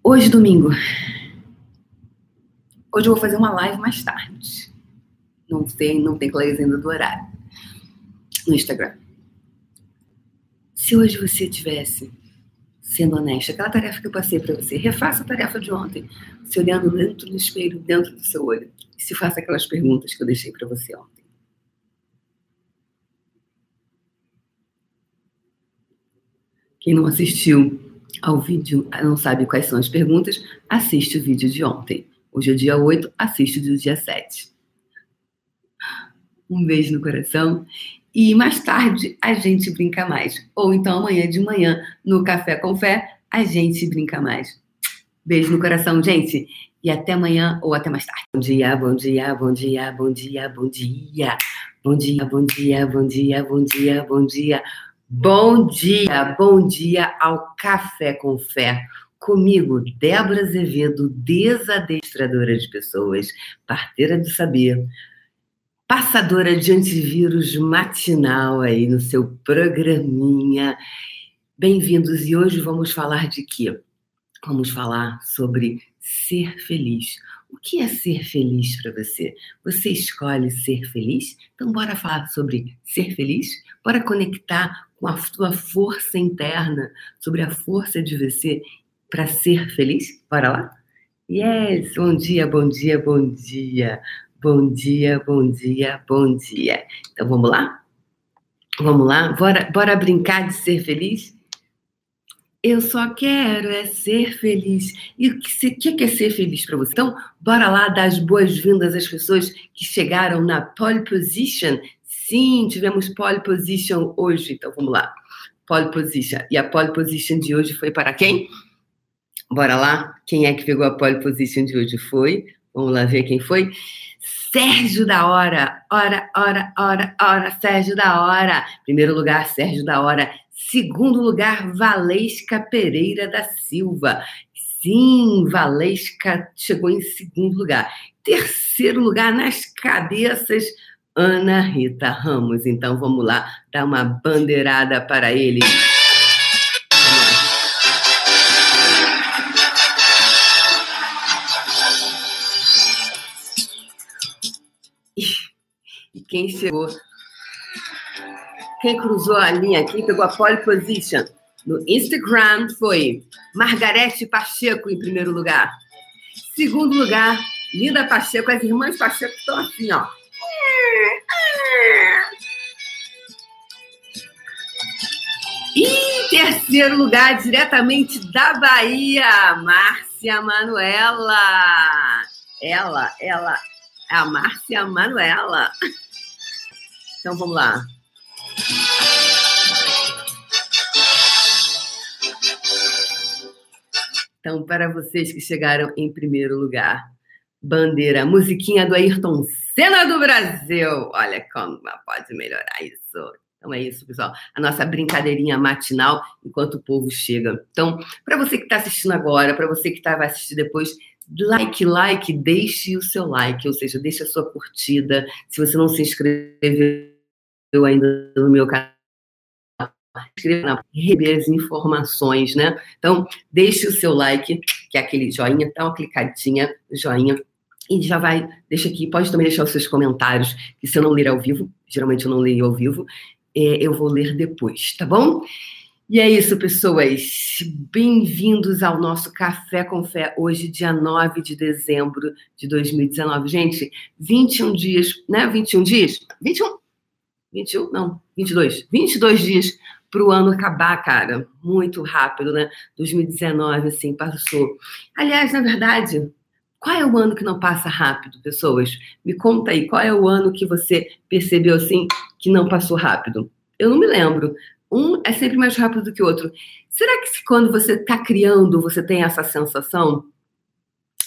hoje, domingo, hoje eu vou fazer uma live mais tarde. Não tem, não tem clareza ainda do horário. No Instagram. Se hoje você tivesse sendo honesta. Aquela tarefa que eu passei para você, refaça a tarefa de ontem, se olhando dentro do espelho, dentro do seu olho, e se faça aquelas perguntas que eu deixei para você ontem. Quem não assistiu ao vídeo, não sabe quais são as perguntas, assiste o vídeo de ontem. Hoje é dia 8, assiste o dia 7. Um beijo no coração e mais tarde a gente brinca mais. Ou então amanhã de manhã, no Café com Fé, a gente brinca mais. Beijo no coração, gente. E até amanhã ou até mais tarde. Bom dia, bom dia, bom dia, bom dia, bom dia. Bom dia, bom dia, bom dia, bom dia, bom dia. Bom dia, bom dia ao Café com Fé. Comigo, Débora Azevedo, desadestradora de pessoas, parteira do saber passadora de antivírus matinal aí no seu programinha. Bem-vindos e hoje vamos falar de quê? Vamos falar sobre ser feliz. O que é ser feliz para você? Você escolhe ser feliz? Então bora falar sobre ser feliz? Bora conectar com a sua força interna, sobre a força de você para ser feliz? Bora lá? Yes, bom dia, bom dia, bom dia. Bom dia, bom dia, bom dia. Então vamos lá? Vamos lá? Bora, bora brincar de ser feliz? Eu só quero é ser feliz. E o que, que é ser feliz para você? Então, bora lá dar as boas-vindas às pessoas que chegaram na pole position. Sim, tivemos pole position hoje. Então, vamos lá. Pole position. E a pole position de hoje foi para quem? Bora lá? Quem é que pegou a pole position de hoje? Foi? Vamos lá ver quem foi. Sérgio da Hora. Hora, hora, hora, hora. Sérgio da Hora. Primeiro lugar, Sérgio da Hora. Segundo lugar, Valesca Pereira da Silva. Sim, Valesca chegou em segundo lugar. Terceiro lugar, nas cabeças, Ana Rita Ramos. Então vamos lá dar uma bandeirada para ele. Quem chegou, quem cruzou a linha aqui, pegou a pole position no Instagram foi Margarete Pacheco em primeiro lugar. Segundo lugar, Linda Pacheco, as irmãs Pacheco estão assim, ó. E terceiro lugar, diretamente da Bahia, Márcia Manuela. Ela, ela, a Márcia Manuela. Então vamos lá. Então, para vocês que chegaram em primeiro lugar, bandeira, musiquinha do Ayrton Senna do Brasil. Olha como pode melhorar isso. Então é isso, pessoal. A nossa brincadeirinha matinal enquanto o povo chega. Então, para você que está assistindo agora, para você que tá, vai assistir depois, like, like, deixe o seu like, ou seja, deixe a sua curtida. Se você não se inscreveu ainda no meu canal, inscreva receber as informações, né? Então, deixe o seu like, que é aquele joinha, dá uma clicadinha, joinha, e já vai, deixa aqui, pode também deixar os seus comentários, que se eu não ler ao vivo, geralmente eu não leio ao vivo, é, eu vou ler depois, tá bom? E é isso, pessoas. Bem-vindos ao nosso Café com Fé, hoje, dia 9 de dezembro de 2019. Gente, 21 dias, né? 21 dias? 21? 21? Não, 22. 22 dias para o ano acabar, cara. Muito rápido, né? 2019, assim, passou. Aliás, na verdade, qual é o ano que não passa rápido, pessoas? Me conta aí, qual é o ano que você percebeu, assim, que não passou rápido? Eu não me lembro. Um é sempre mais rápido do que o outro. Será que quando você está criando, você tem essa sensação?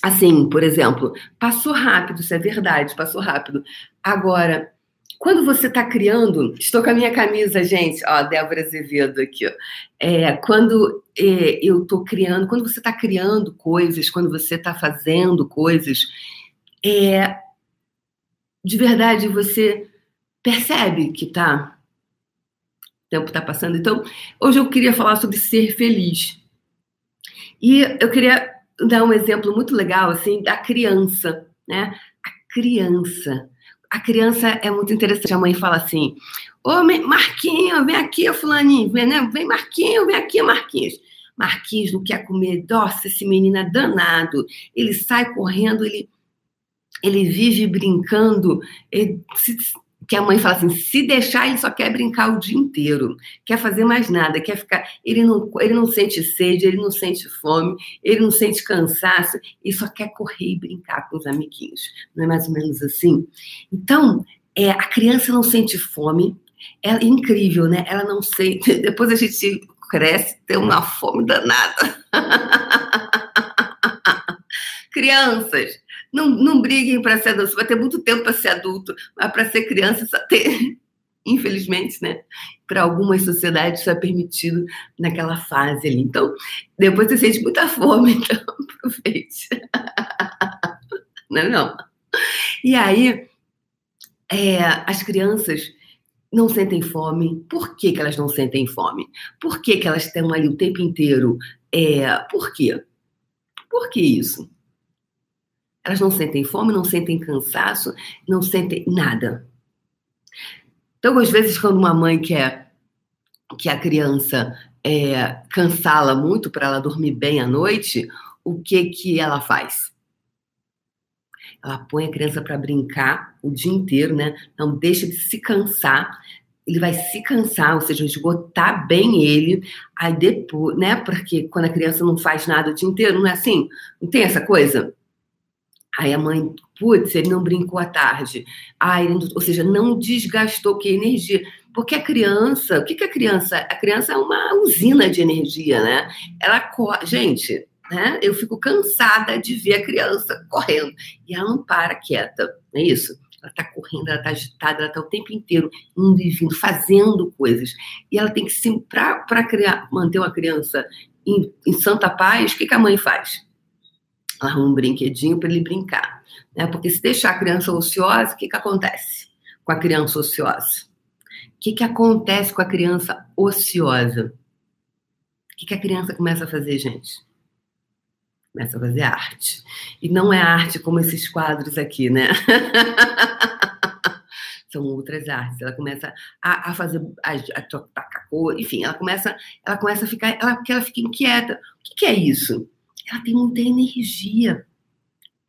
Assim, por exemplo, passou rápido, isso é verdade, passou rápido. Agora, quando você está criando, estou com a minha camisa, gente, ó, Débora Azevedo aqui. É, quando é, eu estou criando, quando você está criando coisas, quando você está fazendo coisas, é, de verdade você percebe que tá, o tempo está passando. Então, hoje eu queria falar sobre ser feliz. E eu queria dar um exemplo muito legal, assim, da criança, né? A criança a criança é muito interessante. A mãe fala assim: Ô Marquinho, vem aqui, Fulaninho, vem, né? vem Marquinho, vem aqui, Marquinhos. Marquinhos não quer comer. Nossa, esse menino é danado. Ele sai correndo, ele, ele vive brincando. Ele, se, que a mãe fala assim: se deixar, ele só quer brincar o dia inteiro, quer fazer mais nada, quer ficar. Ele não, ele não sente sede, ele não sente fome, ele não sente cansaço, ele só quer correr e brincar com os amiguinhos. Não é mais ou menos assim? Então, é, a criança não sente fome, é incrível, né? Ela não sente. Depois a gente cresce, tem uma fome danada. Crianças, não, não briguem para ser adulto. Você vai ter muito tempo para ser adulto, mas para ser criança só tem. Infelizmente, né? Para algumas sociedades isso é permitido naquela fase ali. Então, depois você sente muita fome, então aproveite. Não é não? E aí, é, as crianças não sentem fome. Por que, que elas não sentem fome? Por que, que elas estão ali o tempo inteiro? É, por quê? Por que isso? Elas não sentem fome, não sentem cansaço, não sentem nada. Então, às vezes, quando uma mãe quer que a criança é, cansá-la muito para ela dormir bem à noite, o que que ela faz? Ela põe a criança para brincar o dia inteiro, né? Não deixa de se cansar. Ele vai se cansar, ou seja, esgotar bem ele. Aí depois, né? Porque quando a criança não faz nada o dia inteiro, não é assim? Não tem essa coisa? Aí a mãe, putz, ele não brincou à tarde. Ai, ou seja, não desgastou que energia. Porque a criança, o que, que a criança? A criança é uma usina de energia, né? Ela, gente, né? Eu fico cansada de ver a criança correndo. E ela não para quieta, não é isso? Ela está correndo, ela está agitada, ela está o tempo inteiro indo e vindo, fazendo coisas. E ela tem que, sim, para manter uma criança em, em santa paz, o que, que a mãe faz? Arruma um brinquedinho para ele brincar. Né? Porque se deixar a criança ociosa, o que, que acontece com a criança ociosa? O que, que acontece com a criança ociosa? O que, que a criança começa a fazer, gente? Começa a fazer arte. E não é arte como esses quadros aqui, né? São outras artes. Ela começa a, a fazer, a, a tocar cor, enfim, ela começa, ela começa a ficar, ela, ela fica inquieta. O que, que é isso? Ela tem muita energia.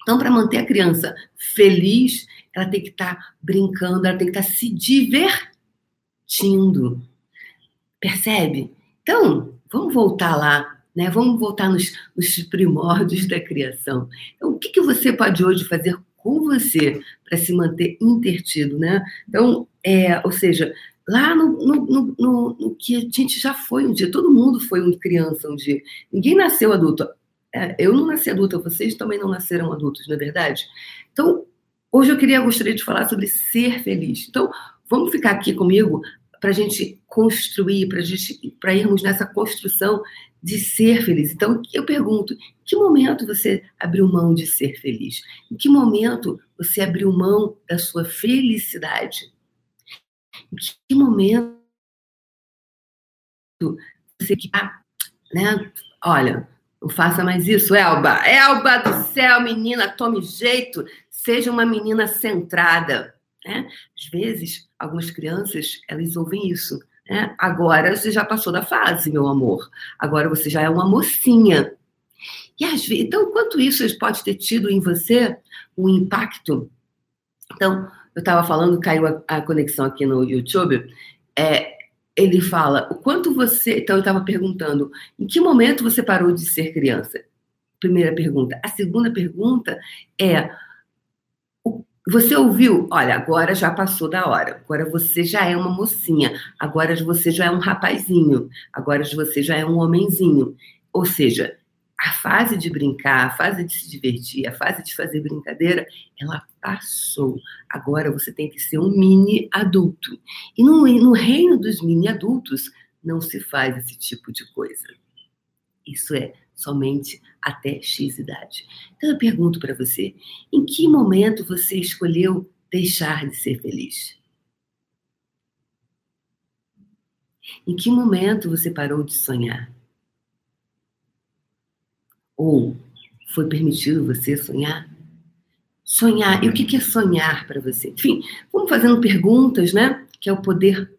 Então, para manter a criança feliz, ela tem que estar tá brincando, ela tem que estar tá se divertindo. Percebe? Então, vamos voltar lá, né? Vamos voltar nos, nos primórdios da criação. Então, o que, que você pode hoje fazer com você para se manter intertido, né? Então, é, ou seja, lá no, no, no, no, que a gente já foi um dia, todo mundo foi uma criança um dia. Ninguém nasceu adulto. É, eu não nasci adulta, vocês também não nasceram adultos, não é verdade? Então, hoje eu queria gostaria de falar sobre ser feliz. Então, vamos ficar aqui comigo para a gente construir, para irmos nessa construção de ser feliz. Então, eu pergunto: em que momento você abriu mão de ser feliz? Em que momento você abriu mão da sua felicidade? Em que momento você, ah, né? Olha, não faça mais isso, Elba. Elba do céu, menina, tome jeito. Seja uma menina centrada. Né? Às vezes, algumas crianças, elas ouvem isso. Né? Agora você já passou da fase, meu amor. Agora você já é uma mocinha. E às vezes, então, quanto isso pode ter tido em você um impacto? Então, eu estava falando, caiu a, a, conexão aqui no YouTube. É, ele fala o quanto você. Então, eu estava perguntando, em que momento você parou de ser criança? Primeira pergunta. A segunda pergunta é: você ouviu? Olha, agora já passou da hora. Agora você já é uma mocinha. Agora você já é um rapazinho. Agora você já é um homenzinho. Ou seja, a fase de brincar, a fase de se divertir, a fase de fazer brincadeira, ela passou. Agora você tem que ser um mini adulto. E no, no reino dos mini adultos não se faz esse tipo de coisa. Isso é somente até X idade. Então eu pergunto para você: em que momento você escolheu deixar de ser feliz? Em que momento você parou de sonhar? Ou foi permitido você sonhar? Sonhar. E o que é sonhar para você? Enfim, vamos fazendo perguntas, né? Que é o poder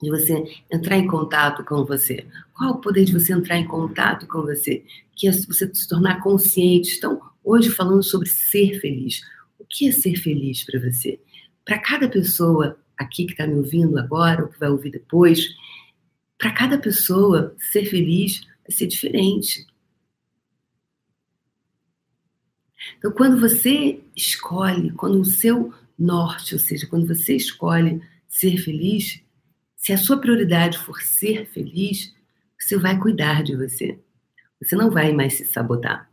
de você entrar em contato com você. Qual é o poder de você entrar em contato com você? Que é você se tornar consciente. Então, hoje falando sobre ser feliz. O que é ser feliz para você? Para cada pessoa aqui que está me ouvindo agora, ou que vai ouvir depois, para cada pessoa, ser feliz vai ser diferente. Então, quando você escolhe, quando o seu norte, ou seja, quando você escolhe ser feliz, se a sua prioridade for ser feliz, você vai cuidar de você. Você não vai mais se sabotar.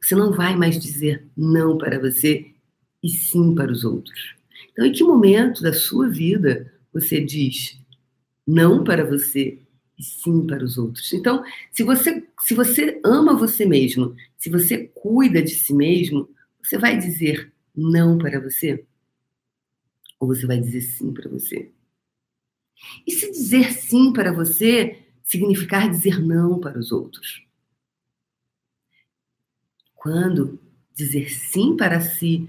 Você não vai mais dizer não para você e sim para os outros. Então, em que momento da sua vida você diz não para você e sim para os outros. Então, se você, se você ama você mesmo, se você cuida de si mesmo, você vai dizer não para você? Ou você vai dizer sim para você? E se dizer sim para você significar dizer não para os outros? Quando dizer sim para si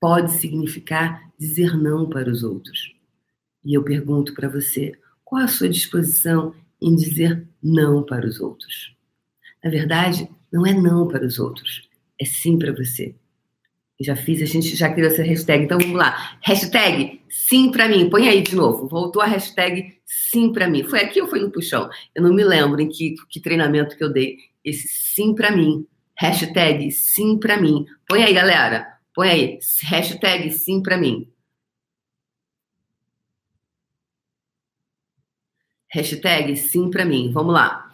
pode significar dizer não para os outros? E eu pergunto para você, qual a sua disposição em dizer não para os outros? Na verdade, não é não para os outros, é sim para você. Já fiz, a gente já criou essa hashtag. Então vamos lá. Hashtag sim para mim. Põe aí de novo. Voltou a hashtag sim para mim. Foi aqui ou foi no puxão? Eu não me lembro em que, que treinamento que eu dei. Esse sim para mim. Hashtag sim para mim. Põe aí, galera. Põe aí. Hashtag sim para mim. Hashtag sim para mim. Vamos lá.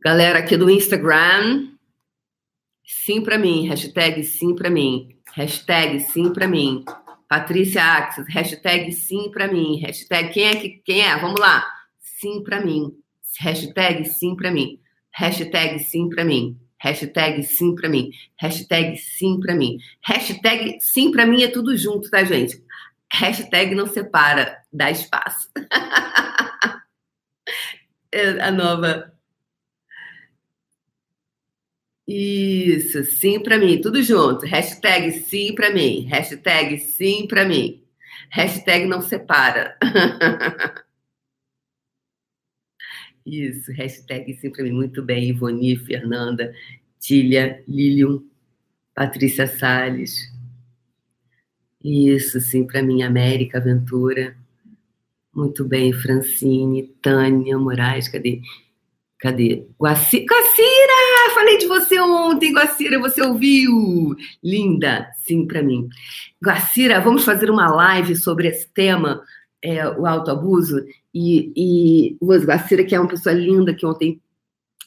Galera aqui do Instagram, sim para mim. Hashtag sim para mim. Hashtag sim para mim. Patrícia Axis, hashtag sim para mim. Hashtag quem é que quem é? Vamos lá. Sim para mim. Hashtag sim para mim. Hashtag sim para mim. Hashtag sim para mim. Hashtag sim para mim. Hashtag sim para mim é tudo junto, tá, gente? Hashtag não separa, dá espaço. É a nova. Isso, sim para mim, tudo junto. Hashtag sim para mim. Hashtag sim para mim. Hashtag não separa. Isso, hashtag sim para mim. Muito bem, Ivoni, Fernanda, Tília, Lilium, Patrícia Salles. Isso, sim para mim, América Aventura. Muito bem, Francine, Tânia Moraes, cadê? Cadê? Guaci... Guacira! Falei de você ontem, Guacira, você ouviu? Linda, sim, para mim. Guacira, vamos fazer uma live sobre esse tema, é, o autoabuso. E, e Guacira, que é uma pessoa linda, que ontem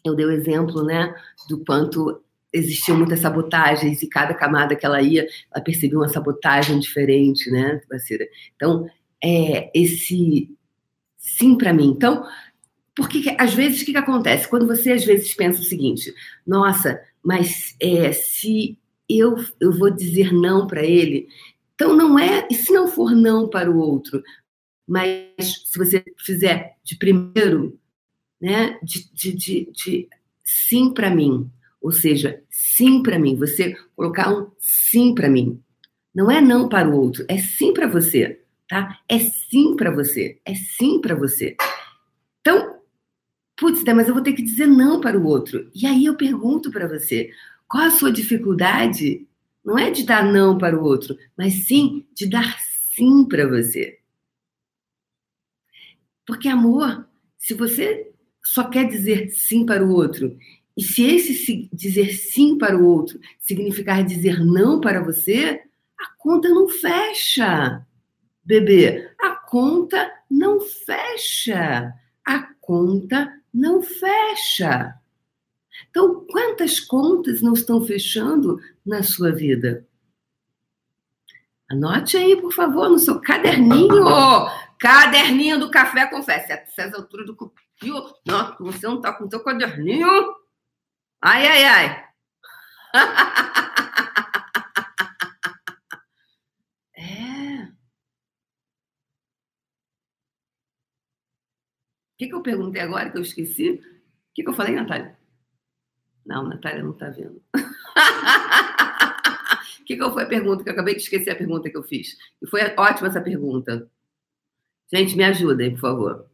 eu dei o exemplo, né, do quanto existiam muitas sabotagens e cada camada que ela ia, ela percebia uma sabotagem diferente, né, Guacira? Então, é, esse sim para mim. Então, porque às vezes o que, que, acontece? Quando você às vezes pensa o seguinte: nossa, mas é, se eu, eu vou dizer não para ele, então não é. E se não for não para o outro? Mas se você fizer de primeiro, né, de, de, de, de sim para mim, ou seja, sim para mim, você colocar um sim para mim. Não é não para o outro, é sim para você tá? É sim para você, é sim para você. Então, putz, mas eu vou ter que dizer não para o outro. E aí eu pergunto para você, qual a sua dificuldade? Não é de dar não para o outro, mas sim de dar sim para você. Porque amor, se você só quer dizer sim para o outro, e se esse dizer sim para o outro significar dizer não para você, a conta não fecha bebê, a conta não fecha. A conta não fecha. Então, quantas contas não estão fechando na sua vida? Anote aí, por favor, no seu caderninho. Caderninho do café confessa. Essa altura do cupio. Não, você não está com o seu caderninho. Ai, ai, ai. que, que eu perguntei agora que eu esqueci? O que, que eu falei, Natália? Não, Natália não está vendo. O que, que foi a pergunta? Que eu acabei de esquecer a pergunta que eu fiz. E foi ótima essa pergunta. Gente, me ajudem, por favor.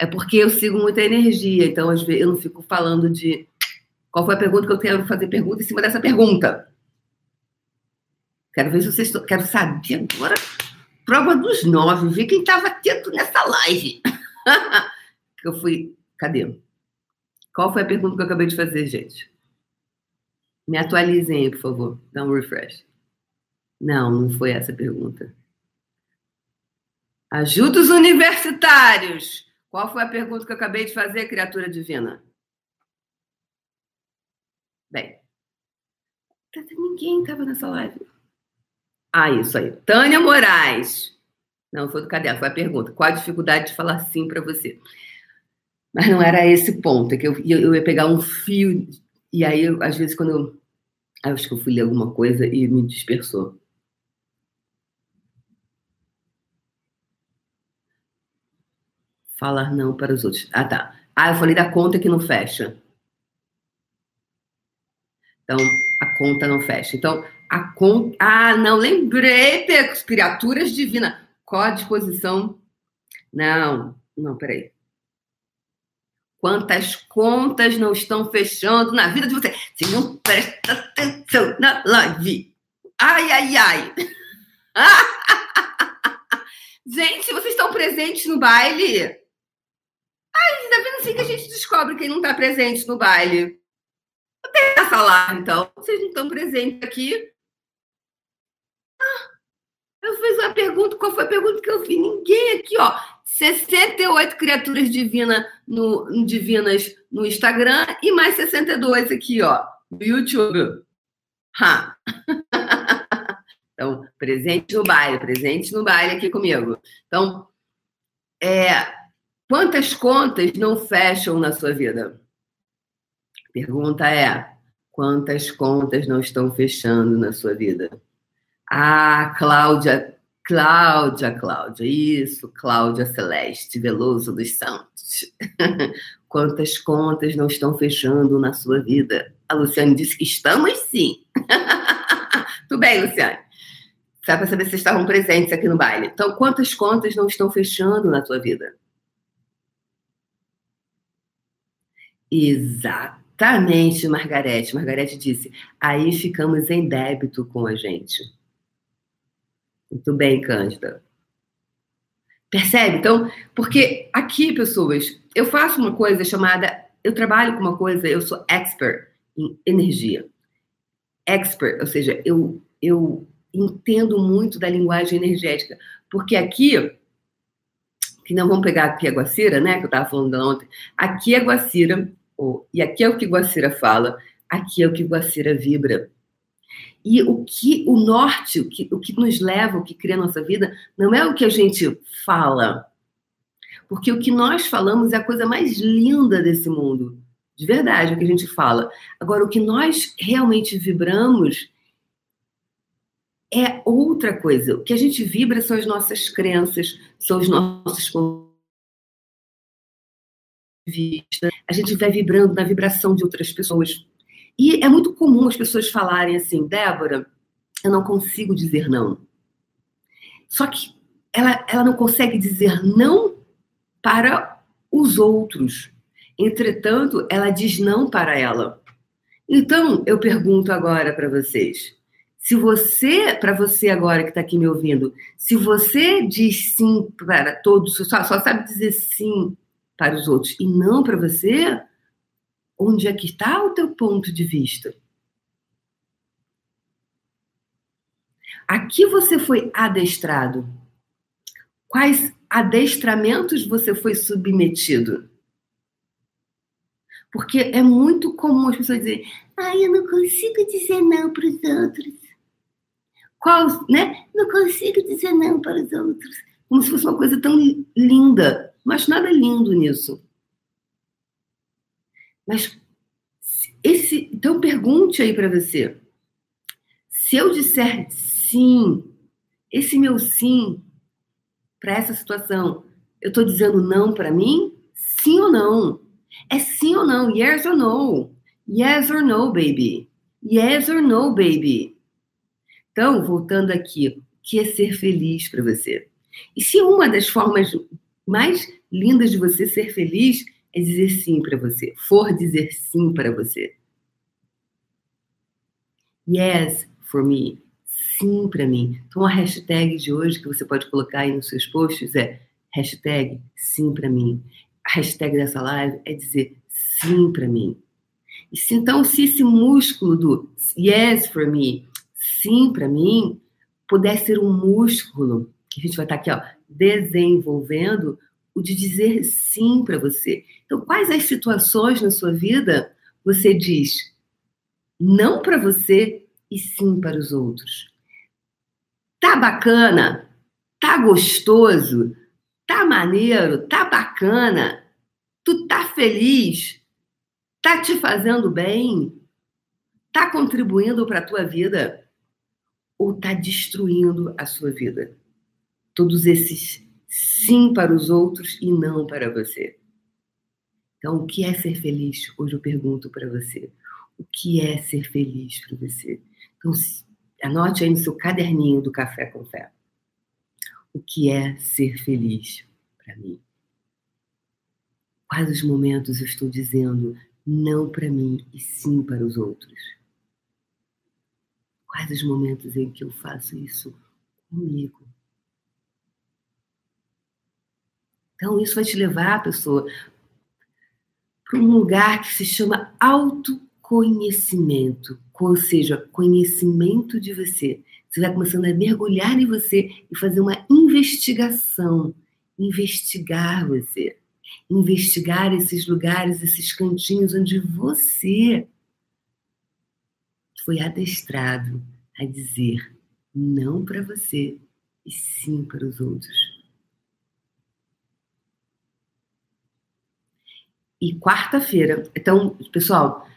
É porque eu sigo muita energia, então às vezes eu não fico falando de qual foi a pergunta que eu quero fazer pergunta em cima dessa pergunta. Quero ver se vocês. Quero saber agora. Prova dos nove, ver quem estava atento nessa live. eu fui. Cadê? Qual foi a pergunta que eu acabei de fazer, gente? Me atualizem aí, por favor. Dá um refresh. Não, não foi essa a pergunta. Ajuda os universitários. Qual foi a pergunta que eu acabei de fazer, criatura divina? Bem, ninguém estava nessa live. Ah, isso aí. Tânia Moraes. Não, foi do caderno, foi a pergunta. Qual a dificuldade de falar sim para você? Mas não era esse ponto, é que eu, eu ia pegar um fio, e aí, eu, às vezes, quando eu. Acho que eu fui ler alguma coisa e me dispersou. Falar não para os outros. Ah, tá. Ah, eu falei da conta que não fecha. Então, a conta não fecha. Então, a conta. Ah, não, lembrei, criaturas divinas. Qual a disposição? Não, não, peraí. Quantas contas não estão fechando na vida de você? Se não presta atenção na live. Ai, ai, ai. Gente, vocês estão presentes no baile? Ai, tá vendo assim que a gente descobre quem não está presente no baile? Tem essa live, então. Vocês não estão presentes aqui. Ah, eu fiz uma pergunta, qual foi a pergunta que eu fiz? Ninguém aqui, ó. 68 criaturas divina no, divinas no Instagram e mais 62 aqui, ó, no YouTube. Ha. Então, presente no baile, presente no baile aqui comigo. Então, é, quantas contas não fecham na sua vida? Pergunta é: quantas contas não estão fechando na sua vida? Ah, Cláudia, Cláudia, Cláudia, isso, Cláudia Celeste Veloso dos Santos. quantas contas não estão fechando na sua vida? A Luciane disse que estamos sim. Tudo bem, Luciane. Só para saber se estavam presentes aqui no baile. Então, quantas contas não estão fechando na tua vida? Exatamente, Margarete. Margarete disse: aí ficamos em débito com a gente. Muito bem, Cândida. Percebe? Então, porque aqui, pessoas, eu faço uma coisa chamada. Eu trabalho com uma coisa, eu sou expert em energia. Expert, ou seja, eu, eu entendo muito da linguagem energética. Porque aqui, que não vamos pegar aqui a Guacira, né? Que eu estava falando ontem. Aqui é Guacira, oh, e aqui é o que Guacira fala, aqui é o que Guacira vibra. E o que o norte, o que, o que nos leva, o que cria a nossa vida, não é o que a gente fala. Porque o que nós falamos é a coisa mais linda desse mundo. De verdade, o que a gente fala. Agora, o que nós realmente vibramos é outra coisa. O que a gente vibra são as nossas crenças, são os nossos vista. A gente vai vibrando na vibração de outras pessoas. E é muito comum as pessoas falarem assim, Débora, eu não consigo dizer não. Só que ela, ela não consegue dizer não para os outros. Entretanto, ela diz não para ela. Então, eu pergunto agora para vocês: se você, para você agora que está aqui me ouvindo, se você diz sim para todos, só, só sabe dizer sim para os outros e não para você, onde é que está o teu ponto de vista? Aqui você foi adestrado. Quais adestramentos você foi submetido? Porque é muito comum as pessoas dizerem: ai, eu não consigo dizer não para os outros. Qual, né? Não consigo dizer não para os outros. Como se fosse uma coisa tão linda. Mas nada lindo nisso. Mas esse, então pergunte aí para você. Se eu disser sim, esse meu sim para essa situação, eu estou dizendo não para mim? Sim ou não? É sim ou não? Yes or no? Yes or no, baby? Yes or no, baby? Então, voltando aqui, o que é ser feliz para você? E se uma das formas mais lindas de você ser feliz é dizer sim para você, for dizer sim para você. Yes for me. Sim para mim. Então a hashtag de hoje que você pode colocar aí nos seus posts é hashtag sim para mim. A hashtag dessa live é dizer sim para mim. E se, então, se esse músculo do yes for me sim para mim puder ser um músculo que a gente vai estar tá aqui, ó, desenvolvendo o de dizer sim para você. Então, quais as situações na sua vida você diz não para você e sim para os outros? Tá bacana? Tá gostoso? Tá maneiro? Tá bacana? Tu tá feliz? Tá te fazendo bem? Tá contribuindo para a tua vida? ou está destruindo a sua vida? Todos esses sim para os outros e não para você. Então, o que é ser feliz? Hoje eu pergunto para você. O que é ser feliz para você? Então, anote aí no seu caderninho do Café com Fé. O que é ser feliz para mim? Quais os momentos eu estou dizendo não para mim e sim para os outros? Quais os momentos em que eu faço isso comigo? Então, isso vai te levar, pessoa, um lugar que se chama autoconhecimento, ou seja, conhecimento de você. Você vai começando a mergulhar em você e fazer uma investigação, investigar você, investigar esses lugares, esses cantinhos onde você foi adestrado a dizer não para você e sim para os outros. E quarta-feira, então, pessoal,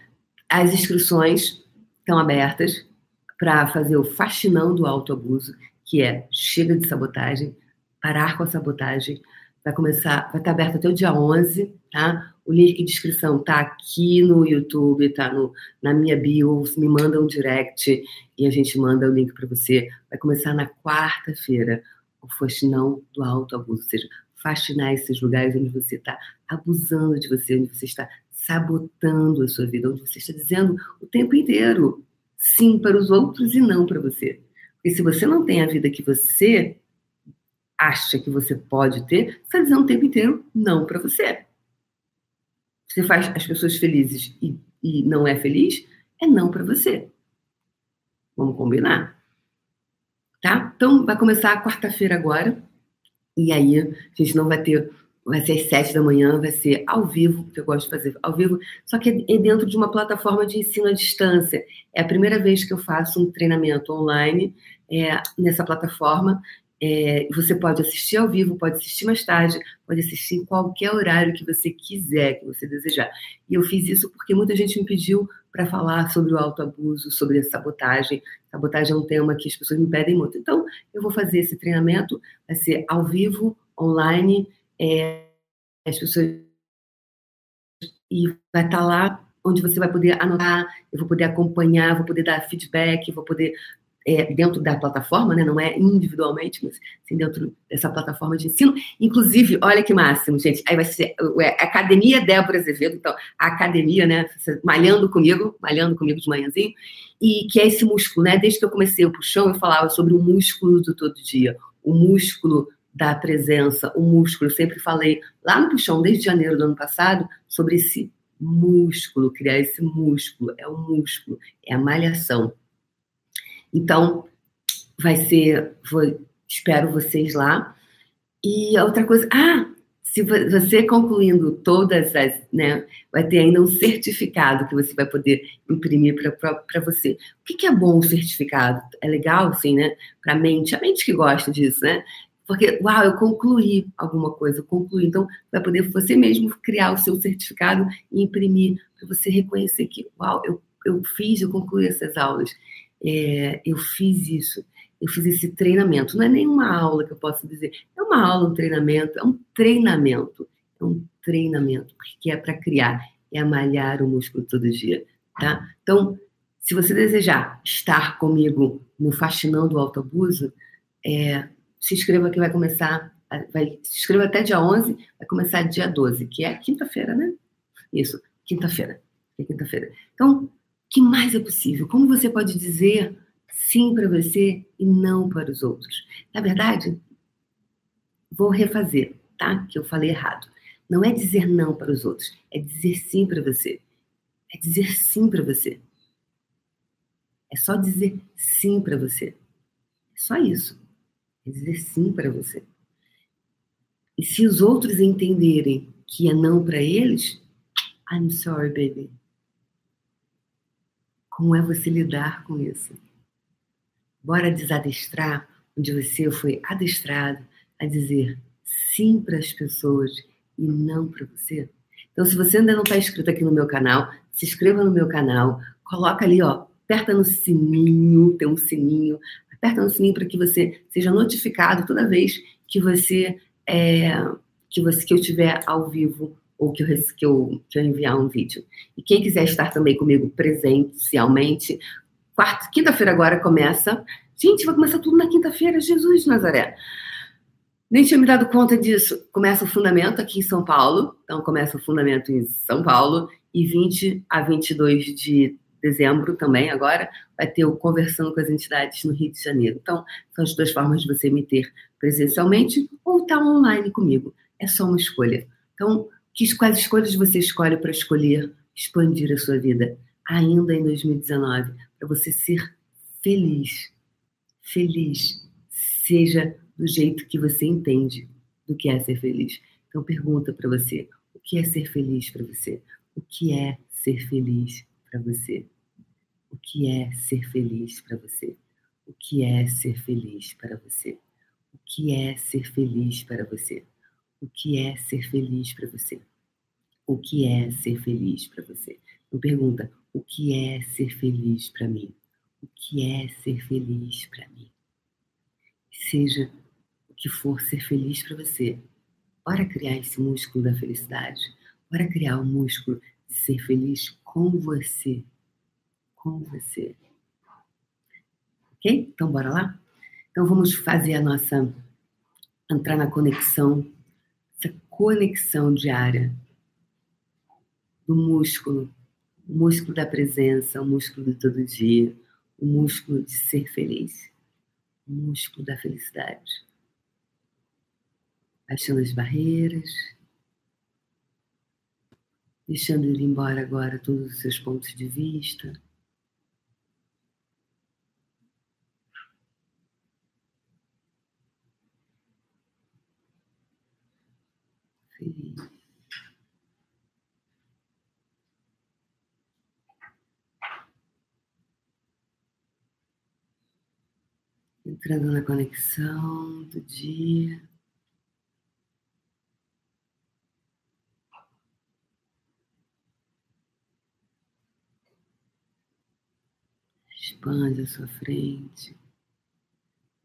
as inscrições estão abertas para fazer o faxinão do autoabuso, que é chega de sabotagem, parar com a sabotagem. Vai começar, vai estar aberto até o dia 11, tá? O link de inscrição tá aqui no YouTube, tá no, na minha bio, me manda um direct e a gente manda o link para você. Vai começar na quarta-feira o faxinão do autoabuso, ou seja, faxinar esses lugares onde você está abusando de você, onde você está sabotando a sua vida, onde você está dizendo o tempo inteiro sim para os outros e não para você. Porque se você não tem a vida que você acha que você pode ter, você está dizendo o tempo inteiro não para você. Você faz as pessoas felizes e, e não é feliz, é não para você. Vamos combinar? Tá? Então, vai começar a quarta-feira agora. E aí, a gente não vai ter. Vai ser às sete da manhã, vai ser ao vivo, que eu gosto de fazer ao vivo, só que é dentro de uma plataforma de ensino à distância. É a primeira vez que eu faço um treinamento online é, nessa plataforma. É, você pode assistir ao vivo, pode assistir mais tarde, pode assistir em qualquer horário que você quiser, que você desejar. E eu fiz isso porque muita gente me pediu para falar sobre o autoabuso, sobre a sabotagem. Sabotagem é um tema que as pessoas me pedem muito. Então, eu vou fazer esse treinamento, vai ser ao vivo, online, é, as pessoas. E vai estar tá lá onde você vai poder anotar, eu vou poder acompanhar, vou poder dar feedback, vou poder é, dentro da plataforma, né? não é individualmente, mas sim dentro dessa plataforma de ensino. Inclusive, olha que máximo, gente. Aí vai ser é, Academia Débora Azevedo, então, a academia, né? Malhando comigo, malhando comigo de manhãzinho, e que é esse músculo, né? Desde que eu comecei o puxão, eu falava sobre o músculo do todo dia, o músculo da presença, o músculo. Eu sempre falei lá no puxão, desde janeiro do ano passado, sobre esse músculo, criar esse músculo. É o músculo, é a malhação. Então, vai ser, vou, espero vocês lá. E outra coisa, ah, se você concluindo todas as, né, vai ter ainda um certificado que você vai poder imprimir para você. O que, que, é bom o certificado? É legal, assim, né? Para a mente, a mente que gosta disso, né? Porque, uau, eu concluí alguma coisa, eu concluí. Então, vai poder você mesmo criar o seu certificado e imprimir, para você reconhecer que, uau, eu, eu fiz, eu concluí essas aulas é, eu fiz isso, eu fiz esse treinamento. Não é nenhuma aula que eu posso dizer, é uma aula, um treinamento, é um treinamento, é um treinamento, porque é para criar, é malhar o músculo todo dia, tá? Então, se você desejar estar comigo no Faxinão do Autoabuso, é, se inscreva que vai começar, vai, se inscreva até dia 11, vai começar dia 12, que é quinta-feira, né? Isso, quinta-feira. É quinta-feira. Então, que mais é possível? Como você pode dizer sim para você e não para os outros? Na verdade, vou refazer, tá? Que eu falei errado. Não é dizer não para os outros, é dizer sim para você. É dizer sim para você. É só dizer sim para você. É só isso. É dizer sim para você. E se os outros entenderem que é não para eles, I'm sorry, baby. Como é você lidar com isso? Bora desadestrar onde você foi adestrado a dizer sim para as pessoas e não para você. Então, se você ainda não está inscrito aqui no meu canal, se inscreva no meu canal, coloca ali, ó, aperta no sininho, tem um sininho, aperta no sininho para que você seja notificado toda vez que você é, que você que eu tiver ao vivo ou que eu, que, eu, que eu enviar um vídeo. E quem quiser estar também comigo presencialmente, quarta, quinta-feira agora começa. Gente, vai começar tudo na quinta-feira, Jesus Nazaré. Nem tinha me dado conta disso. Começa o fundamento aqui em São Paulo. Então, começa o fundamento em São Paulo. E 20 a 22 de dezembro também, agora, vai ter o Conversando com as Entidades no Rio de Janeiro. Então, são as duas formas de você me ter presencialmente ou estar tá online comigo. É só uma escolha. Então, que, quais escolhas você escolhe para escolher expandir a sua vida ainda em 2019? Para você ser feliz. Feliz. Seja do jeito que você entende do que é ser feliz. Então, pergunta para você: o que é ser feliz para você? O que é ser feliz para você? O que é ser feliz para você? O que é ser feliz para você? O que é ser feliz para você? O que é ser feliz para você? O que é ser feliz para você? Não pergunta o que é ser feliz para mim? O que é ser feliz para mim? Seja o que for ser feliz para você. Bora criar esse músculo da felicidade. Bora criar o músculo de ser feliz com você. Com você. Ok? Então, bora lá? Então, vamos fazer a nossa. entrar na conexão, essa conexão diária do músculo, o músculo da presença, o músculo de todo dia, o músculo de ser feliz, o músculo da felicidade. Baixando as barreiras, deixando ir embora agora todos os seus pontos de vista. Feliz. Entrando na conexão do dia. expande a sua frente,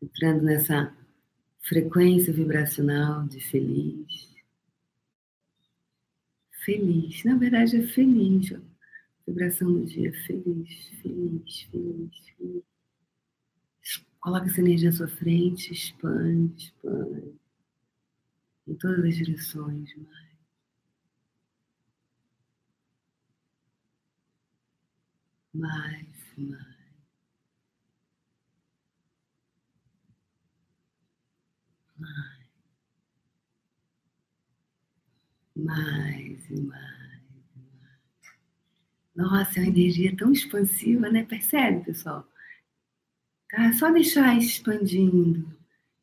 entrando nessa frequência vibracional de feliz. Feliz, na verdade é feliz, ó. vibração do dia, feliz, feliz, feliz, feliz. Coloca essa energia à sua frente, expande, expande, em todas as direções, mais. mais, mais. mais mais e mais. Nossa, é uma energia tão expansiva, né? Percebe, pessoal? Tá? Só deixar expandindo.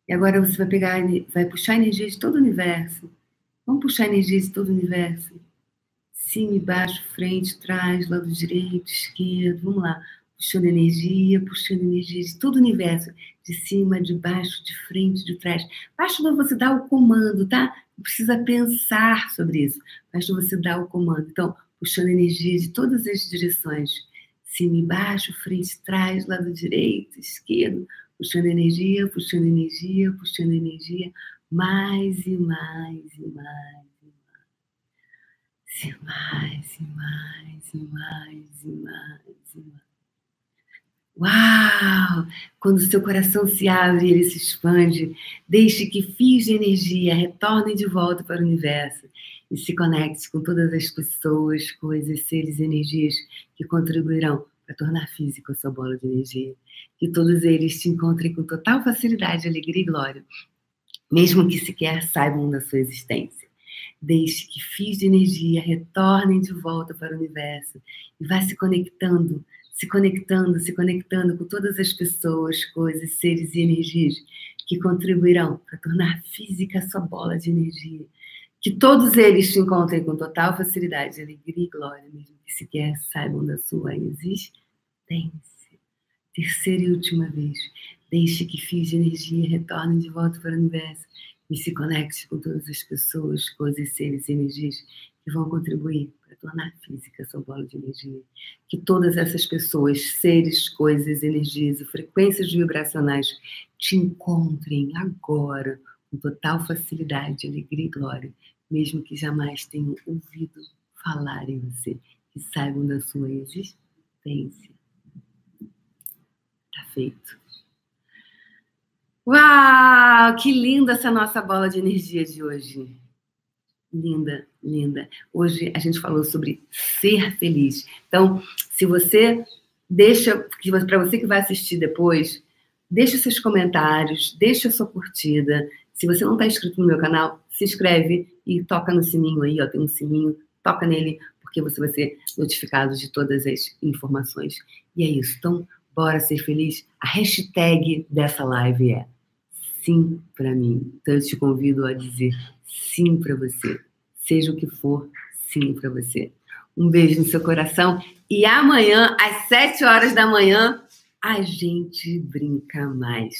E agora você vai pegar, vai puxar energia de todo o universo. Vamos puxar energia de todo o universo. Cima e baixo, frente, trás, lado direito, esquerdo. Vamos lá. Puxando energia, puxando energia de todo o universo. De cima, de baixo, de frente, de trás. Basta você dar o comando, tá? Não precisa pensar sobre isso. Basta você dar o comando. Então, puxando energia de todas as direções. Cima e baixo, frente, trás, lado direito, esquerdo. Puxando energia, puxando energia, puxando energia. Mais e mais e mais e mais. E mais e mais e mais e mais e. Uau! Quando seu coração se abre, ele se expande. Deixe que fios de energia retornem de volta para o universo e se conecte com todas as pessoas, coisas, seres e energias que contribuirão para tornar físico a sua bola de energia. Que todos eles te encontrem com total facilidade, alegria e glória, mesmo que sequer saibam da sua existência. Deixe que fios de energia retornem de volta para o universo e vá se conectando se conectando, se conectando com todas as pessoas, coisas, seres e energias que contribuirão para tornar física a sua bola de energia. Que todos eles te encontrem com total facilidade, alegria e glória, mesmo que sequer saibam da sua existência. Terceira e última vez, deixe que fios de energia retornem de volta para o universo e se conecte com todas as pessoas, coisas, seres e energias que vão contribuir para tornar física sua bola de energia. Que todas essas pessoas, seres, coisas, energias e frequências vibracionais te encontrem agora com total facilidade, alegria e glória, mesmo que jamais tenham ouvido falar em você, que saibam da sua existência. Tá feito. Uau, que linda essa nossa bola de energia de hoje. Linda, linda. Hoje a gente falou sobre ser feliz. Então, se você deixa, para você que vai assistir depois, deixa seus comentários, deixa sua curtida. Se você não está inscrito no meu canal, se inscreve e toca no sininho aí, ó, tem um sininho, toca nele, porque você vai ser notificado de todas as informações. E é isso. Então, bora ser feliz. A hashtag dessa live é sim para mim. Então eu te convido a dizer sim para você. Seja o que for, sim para você. Um beijo no seu coração e amanhã, às 7 horas da manhã, a gente brinca mais.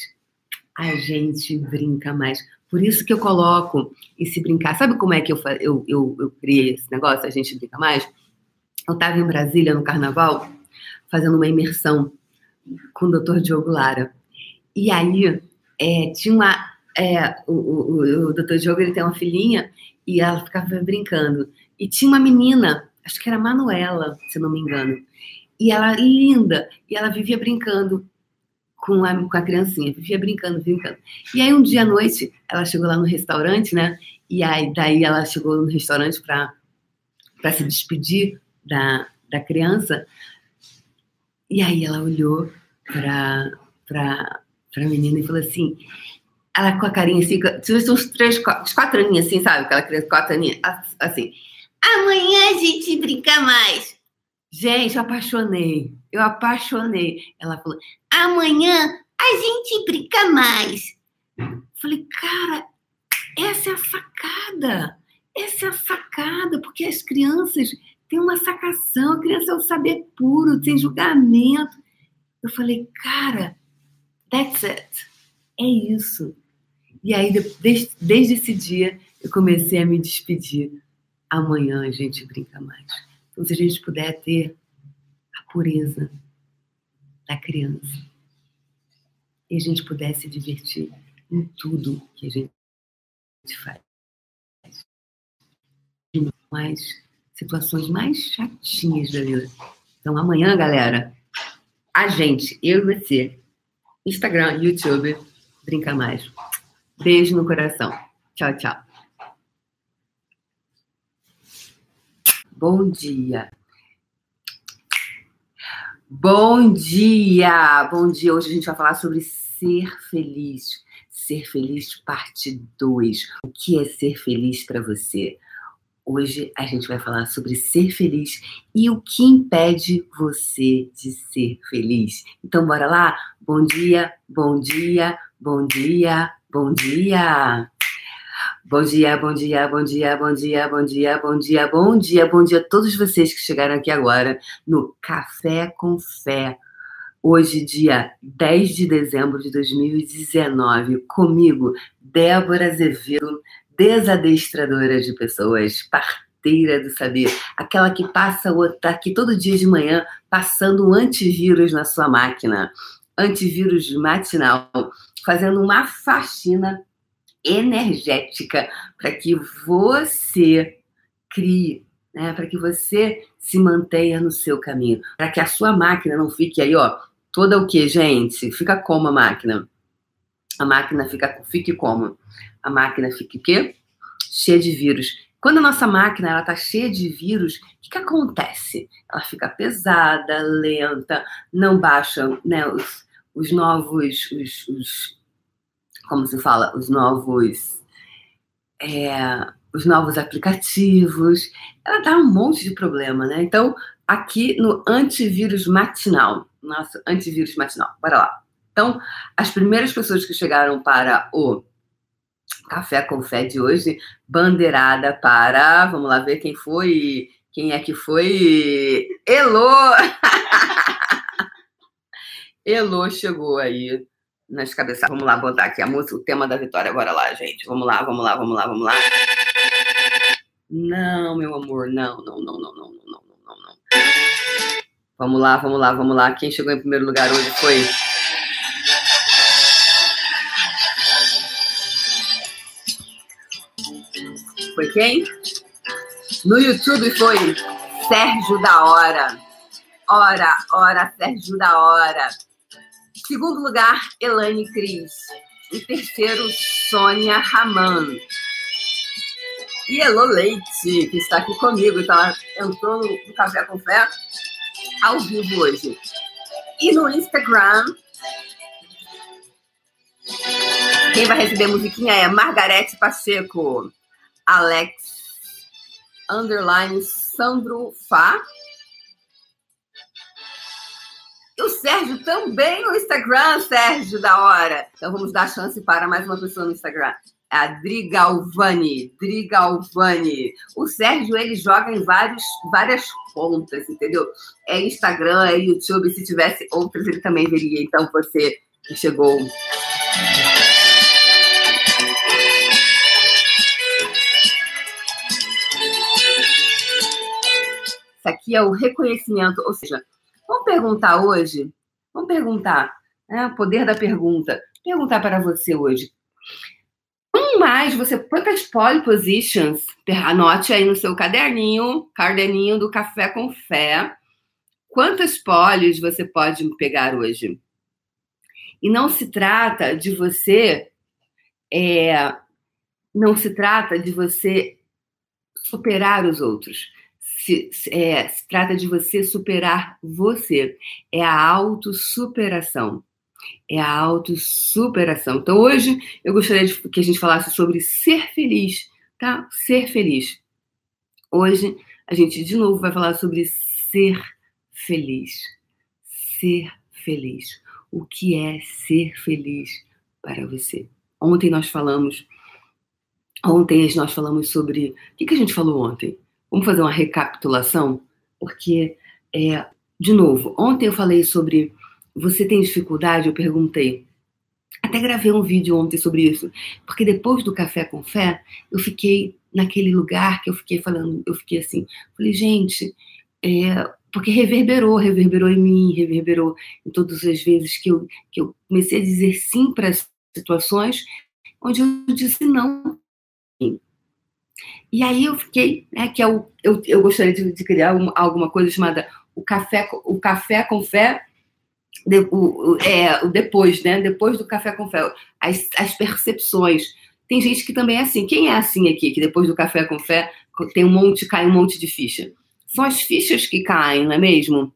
A gente brinca mais. Por isso que eu coloco esse brincar. Sabe como é que eu, eu, eu, eu criei esse negócio, a gente brinca mais? Eu estava em Brasília no carnaval, fazendo uma imersão com o Dr. Diogo Lara. E aí é, tinha uma. É, o, o, o doutor Diogo ele tem uma filhinha e ela ficava brincando. E tinha uma menina, acho que era Manuela, se não me engano. E ela linda, e ela vivia brincando com a, com a criancinha, vivia brincando, brincando. E aí um dia à noite, ela chegou lá no restaurante, né? E aí daí ela chegou no restaurante para se despedir da, da criança. E aí ela olhou para pra menina e falou assim, ela com a carinha assim, tinha uns três, uns quatro aninhos assim, sabe? Aquela criança quatro aninhos, assim. Amanhã a gente brinca mais. Gente, eu apaixonei. Eu apaixonei. Ela falou: amanhã a gente brinca mais. Falei, cara, essa é a sacada. Essa é a sacada, porque as crianças têm uma sacação. A criança é o saber puro, sem julgamento. Eu falei, cara, That's it. É isso. E aí, desde, desde esse dia, eu comecei a me despedir. Amanhã a gente brinca mais. Então, se a gente puder ter pureza da criança e a gente puder se divertir em tudo que a gente faz. Mais situações mais chatinhas da vida. Então, amanhã, galera, a gente, eu e você, Instagram, YouTube, Brinca Mais. Beijo no coração. Tchau, tchau. Bom dia. Bom dia! Bom dia! Hoje a gente vai falar sobre ser feliz. Ser feliz, parte 2. O que é ser feliz para você? Hoje a gente vai falar sobre ser feliz e o que impede você de ser feliz. Então, bora lá? Bom dia, bom dia, bom dia, bom dia. Bom dia, bom dia, bom dia, bom dia, bom dia, bom dia, bom dia, bom dia a todos vocês que chegaram aqui agora no Café com Fé. Hoje, dia 10 de dezembro de 2019, comigo, Débora Azevedo, desadestradora de pessoas, parteira do saber, aquela que passa o tá aqui todo dia de manhã passando um antivírus na sua máquina, antivírus matinal, fazendo uma faxina energética para que você crie, né, para que você se mantenha no seu caminho, para que a sua máquina não fique aí, ó, toda o que, gente? Fica como a máquina? A máquina fica, fique como? a máquina fica o quê? Cheia de vírus. Quando a nossa máquina ela está cheia de vírus, o que, que, acontece? Ela fica pesada, lenta, não baixa né, os, os novos, os, os, como se fala, os novos, é, os novos aplicativos. Ela dá um monte de problema, né? Então, aqui no antivírus matinal, nosso antivírus matinal, bora lá. Então, as primeiras pessoas que chegaram para o Café com Fé de hoje, bandeirada para. Vamos lá ver quem foi. Quem é que foi? Elô! Elô chegou aí nas cabeças. Vamos lá botar aqui a música, o tema da vitória. Agora lá, gente. Vamos lá, vamos lá, vamos lá, vamos lá. Não, meu amor, não, não, não, não, não, não, não, não, não. Vamos lá, vamos lá, vamos lá. Quem chegou em primeiro lugar hoje foi Foi quem? No YouTube foi Sérgio da Hora. Hora, hora, Sérgio da Hora. Segundo lugar, Elaine Cris. o terceiro, Sônia Raman. E Elo Leite, que está aqui comigo, então entrou no Café com Fé ao vivo hoje. E no Instagram, quem vai receber musiquinha é Margarete Pacheco, Alex, underline Sandro Fá. E o Sérgio também no Instagram, Sérgio, da hora. Então vamos dar chance para mais uma pessoa no Instagram. É a Drigalvani, Drigalvani. O Sérgio, ele joga em vários, várias contas, entendeu? É Instagram, é YouTube. Se tivesse outras, ele também veria. Então, você que chegou Isso aqui é o reconhecimento, ou seja, vamos perguntar hoje, vamos perguntar, né, o poder da pergunta, perguntar para você hoje. Um mais, você quantas pole positions, anote aí no seu caderninho, caderninho do Café com Fé, quantas poles você pode pegar hoje? E não se trata de você, é, não se trata de você superar os outros se, é, se trata de você superar você. É a autossuperação. É a autossuperação. Então, hoje, eu gostaria de, que a gente falasse sobre ser feliz, tá? Ser feliz. Hoje, a gente, de novo, vai falar sobre ser feliz. Ser feliz. O que é ser feliz para você? Ontem nós falamos. Ontem nós falamos sobre. O que, que a gente falou ontem? Vamos fazer uma recapitulação? Porque, é, de novo, ontem eu falei sobre você tem dificuldade? Eu perguntei. Até gravei um vídeo ontem sobre isso, porque depois do café com fé, eu fiquei naquele lugar que eu fiquei falando, eu fiquei assim, falei, gente, é, porque reverberou, reverberou em mim, reverberou em todas as vezes que eu, que eu comecei a dizer sim para situações onde eu disse não. E aí eu fiquei, né, que é o, eu, eu gostaria de, de criar uma, alguma coisa chamada o café, o café com fé, de, o, é, o depois, né? Depois do café com fé, as, as percepções. Tem gente que também é assim. Quem é assim aqui, que depois do café com fé tem um monte, cai um monte de ficha? São as fichas que caem, não é mesmo?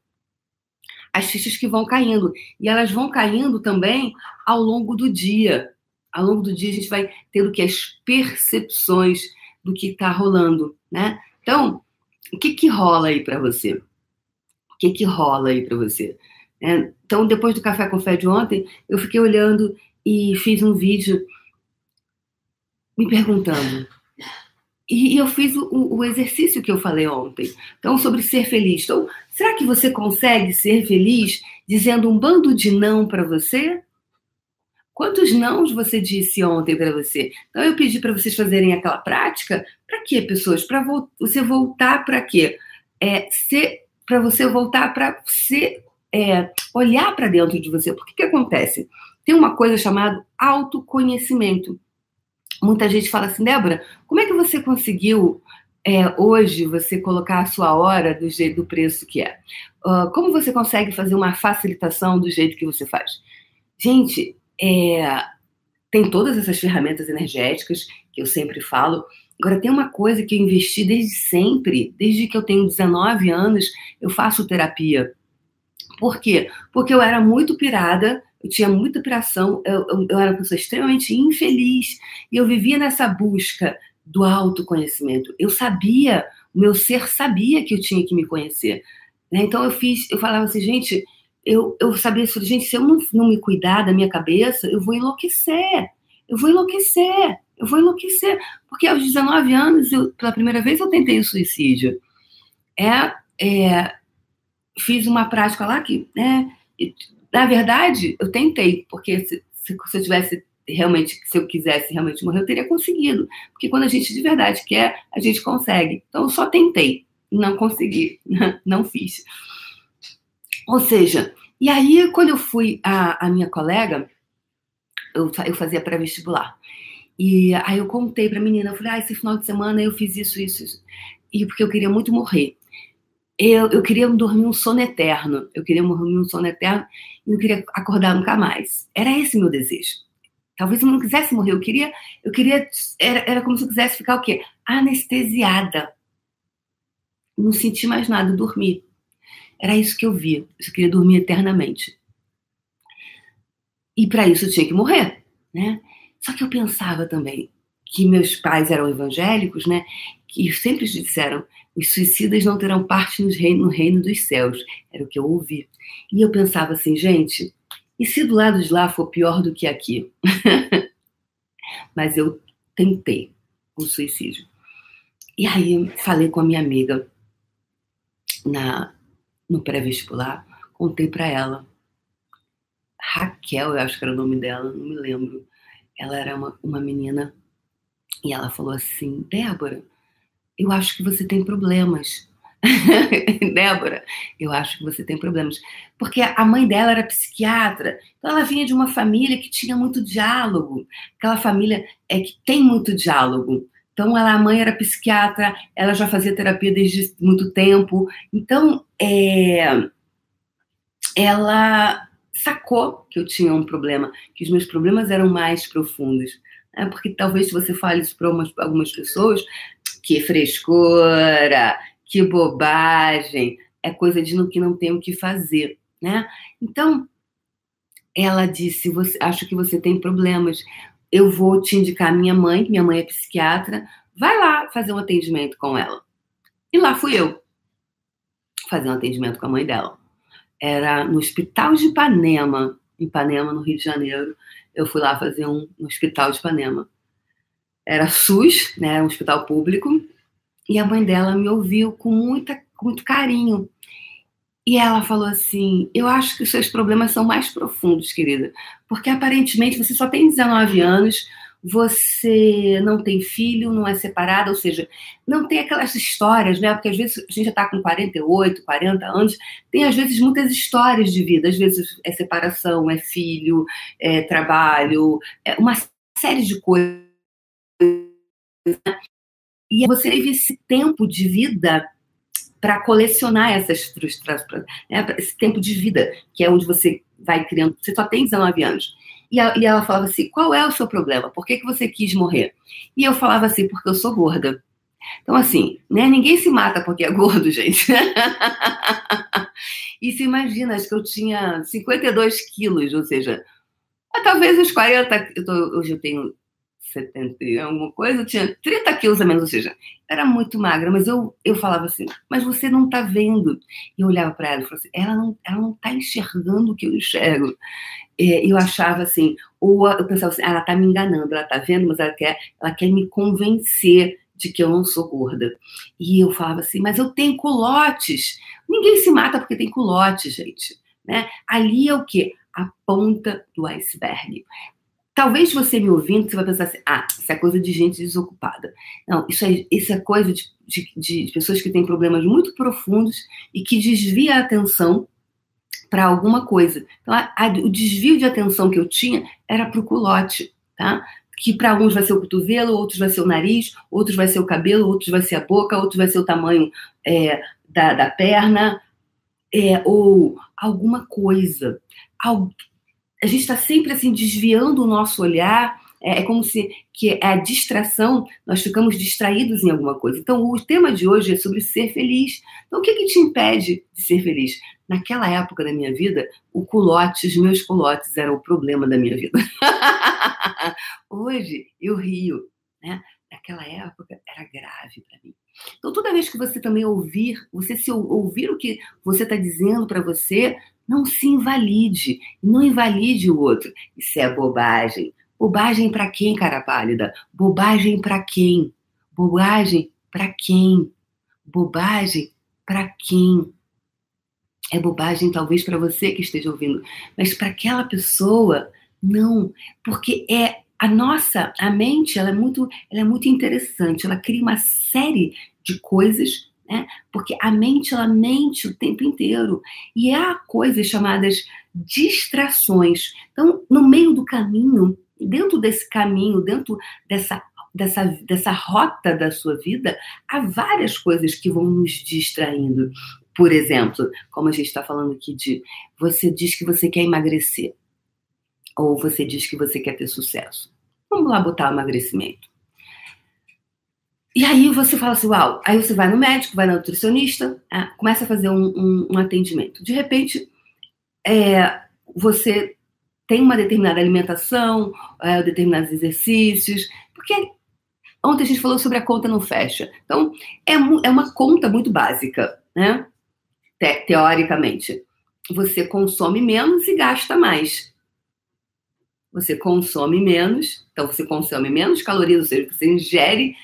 As fichas que vão caindo. E elas vão caindo também ao longo do dia. Ao longo do dia a gente vai tendo que as percepções do que está rolando, né? Então, o que que rola aí para você? O que que rola aí para você? É, então, depois do café com fé de ontem, eu fiquei olhando e fiz um vídeo me perguntando. E, eu fiz o, o, exercício que eu falei ontem. Então, sobre ser feliz. Então, será que você consegue ser feliz dizendo um bando de não para você? Quantos nãos você disse ontem para você? Então eu pedi para vocês fazerem aquela prática. Para quê, pessoas? Para vo você voltar para quê? É, para você voltar para você é, olhar para dentro de você. Por que que acontece? Tem uma coisa chamada autoconhecimento. Muita gente fala assim, Débora, como é que você conseguiu é, hoje você colocar a sua hora do jeito do preço que é? Uh, como você consegue fazer uma facilitação do jeito que você faz? Gente, é, tem todas essas ferramentas energéticas que eu sempre falo. Agora, tem uma coisa que eu investi desde sempre, desde que eu tenho 19 anos, eu faço terapia. Por quê? Porque eu era muito pirada, eu tinha muita piração, eu, eu, eu era uma pessoa extremamente infeliz e eu vivia nessa busca do autoconhecimento. Eu sabia, o meu ser sabia que eu tinha que me conhecer. Né? Então eu fiz, eu falava assim, gente, eu, eu sabia isso, gente, se eu não, não me cuidar da minha cabeça, eu vou enlouquecer. Eu vou enlouquecer. Eu vou enlouquecer. Porque aos 19 anos, eu, pela primeira vez, eu tentei o suicídio. É, é, fiz uma prática lá que, né, na verdade, eu tentei, porque se, se, se, eu tivesse realmente, se eu quisesse realmente morrer, eu teria conseguido. Porque quando a gente de verdade quer, a gente consegue. Então, eu só tentei, não consegui, não fiz. Ou seja, e aí quando eu fui a, a minha colega, eu, eu fazia pré-vestibular. E aí eu contei para a menina, eu falei, ah, esse final de semana eu fiz isso, isso, isso. E porque eu queria muito morrer. Eu, eu queria dormir um sono eterno. Eu queria dormir um sono eterno e não queria acordar nunca mais. Era esse meu desejo. Talvez eu não quisesse morrer, eu queria, eu queria, era, era como se eu quisesse ficar o quê? Anestesiada. Não senti mais nada, dormir. Era isso que eu via. Eu queria dormir eternamente. E para isso eu tinha que morrer, né? Só que eu pensava também que meus pais eram evangélicos, né? Que sempre disseram: os suicidas não terão parte no reino, no reino dos céus. Era o que eu ouvi. E eu pensava assim, gente, e se do lado de lá for pior do que aqui? Mas eu tentei o suicídio. E aí falei com a minha amiga na no pré-vestibular, contei para ela. Raquel, eu acho que era o nome dela, não me lembro. Ela era uma, uma menina e ela falou assim: Débora, eu acho que você tem problemas. Débora, eu acho que você tem problemas. Porque a mãe dela era psiquiatra, então ela vinha de uma família que tinha muito diálogo. Aquela família é que tem muito diálogo. Então, ela, a mãe era psiquiatra, ela já fazia terapia desde muito tempo. Então, é, ela sacou que eu tinha um problema, que os meus problemas eram mais profundos. Né? Porque talvez se você fale isso para algumas pessoas, que frescura, que bobagem, é coisa de no que não tem o que fazer. Né? Então, ela disse: você, Acho que você tem problemas eu vou te indicar minha mãe, minha mãe é psiquiatra, vai lá fazer um atendimento com ela. E lá fui eu fazer um atendimento com a mãe dela. Era no Hospital de Ipanema, em Ipanema, no Rio de Janeiro. Eu fui lá fazer um no Hospital de Ipanema. Era SUS, né, um hospital público, e a mãe dela me ouviu com muita, muito carinho. E ela falou assim: Eu acho que os seus problemas são mais profundos, querida, porque aparentemente você só tem 19 anos, você não tem filho, não é separada, ou seja, não tem aquelas histórias, né? Porque às vezes a gente já está com 48, 40 anos, tem às vezes muitas histórias de vida, às vezes é separação, é filho, é trabalho, é uma série de coisas. Né? E você teve esse tempo de vida para colecionar essas frustrações, né, esse tempo de vida, que é onde você vai criando. Você só tem 19 anos. E, a, e ela falava assim: qual é o seu problema? Por que, que você quis morrer? E eu falava assim: porque eu sou gorda. Então, assim, né, ninguém se mata porque é gordo, gente. e se imagina, acho que eu tinha 52 quilos, ou seja, talvez os 40. Eu tô, hoje eu tenho 70 e alguma coisa, eu tinha 30 quilos a menos, ou seja, era muito magra, mas eu, eu falava assim, mas você não está vendo. E eu olhava para ela e falava assim, ela não ela não está enxergando o que eu enxergo. É, eu achava assim, ou eu pensava assim, ah, ela está me enganando, ela está vendo, mas ela quer, ela quer me convencer de que eu não sou gorda. E eu falava assim, mas eu tenho culotes. Ninguém se mata porque tem culote, gente. Né? Ali é o quê? A ponta do iceberg. Talvez você me ouvindo, você vai pensar assim, ah, isso é coisa de gente desocupada. Não, isso é, isso é coisa de, de, de pessoas que têm problemas muito profundos e que desvia a atenção para alguma coisa. Então, a, a, o desvio de atenção que eu tinha era para o culote, tá? Que para uns vai ser o cotovelo, outros vai ser o nariz, outros vai ser o cabelo, outros vai ser a boca, outros vai ser o tamanho é, da, da perna, é, ou alguma coisa a gente está sempre assim desviando o nosso olhar. É, é, como se que é a distração, nós ficamos distraídos em alguma coisa. Então, o tema de hoje é sobre ser feliz. Então, o que, que te impede de ser feliz? Naquela época da minha vida, o culote, os meus culotes eram o problema da minha vida. Hoje, eu rio. Né? Naquela época, era grave para mim. Então, toda vez que você também ouvir, você se ouvir o que você está dizendo para você, não se invalide, não invalide o outro. Isso é bobagem. Bobagem para quem, cara pálida? Bobagem para quem? Bobagem para quem? Bobagem para quem? É bobagem talvez para você que esteja ouvindo, mas para aquela pessoa não, porque é a nossa, a mente, ela é muito, ela é muito interessante, ela cria uma série de coisas né? Porque a mente ela mente o tempo inteiro e há coisas chamadas distrações. Então, no meio do caminho, dentro desse caminho, dentro dessa dessa, dessa rota da sua vida, há várias coisas que vão nos distraindo. Por exemplo, como a gente está falando aqui de você diz que você quer emagrecer. Ou você diz que você quer ter sucesso. Vamos lá botar emagrecimento. E aí você fala assim, uau, aí você vai no médico, vai na nutricionista, é, começa a fazer um, um, um atendimento. De repente, é, você tem uma determinada alimentação, é, determinados exercícios, porque ontem a gente falou sobre a conta não fecha. Então, é, é uma conta muito básica, né? Te, teoricamente. Você consome menos e gasta mais você consome menos, então você consome menos calorias, ou seja, você ingere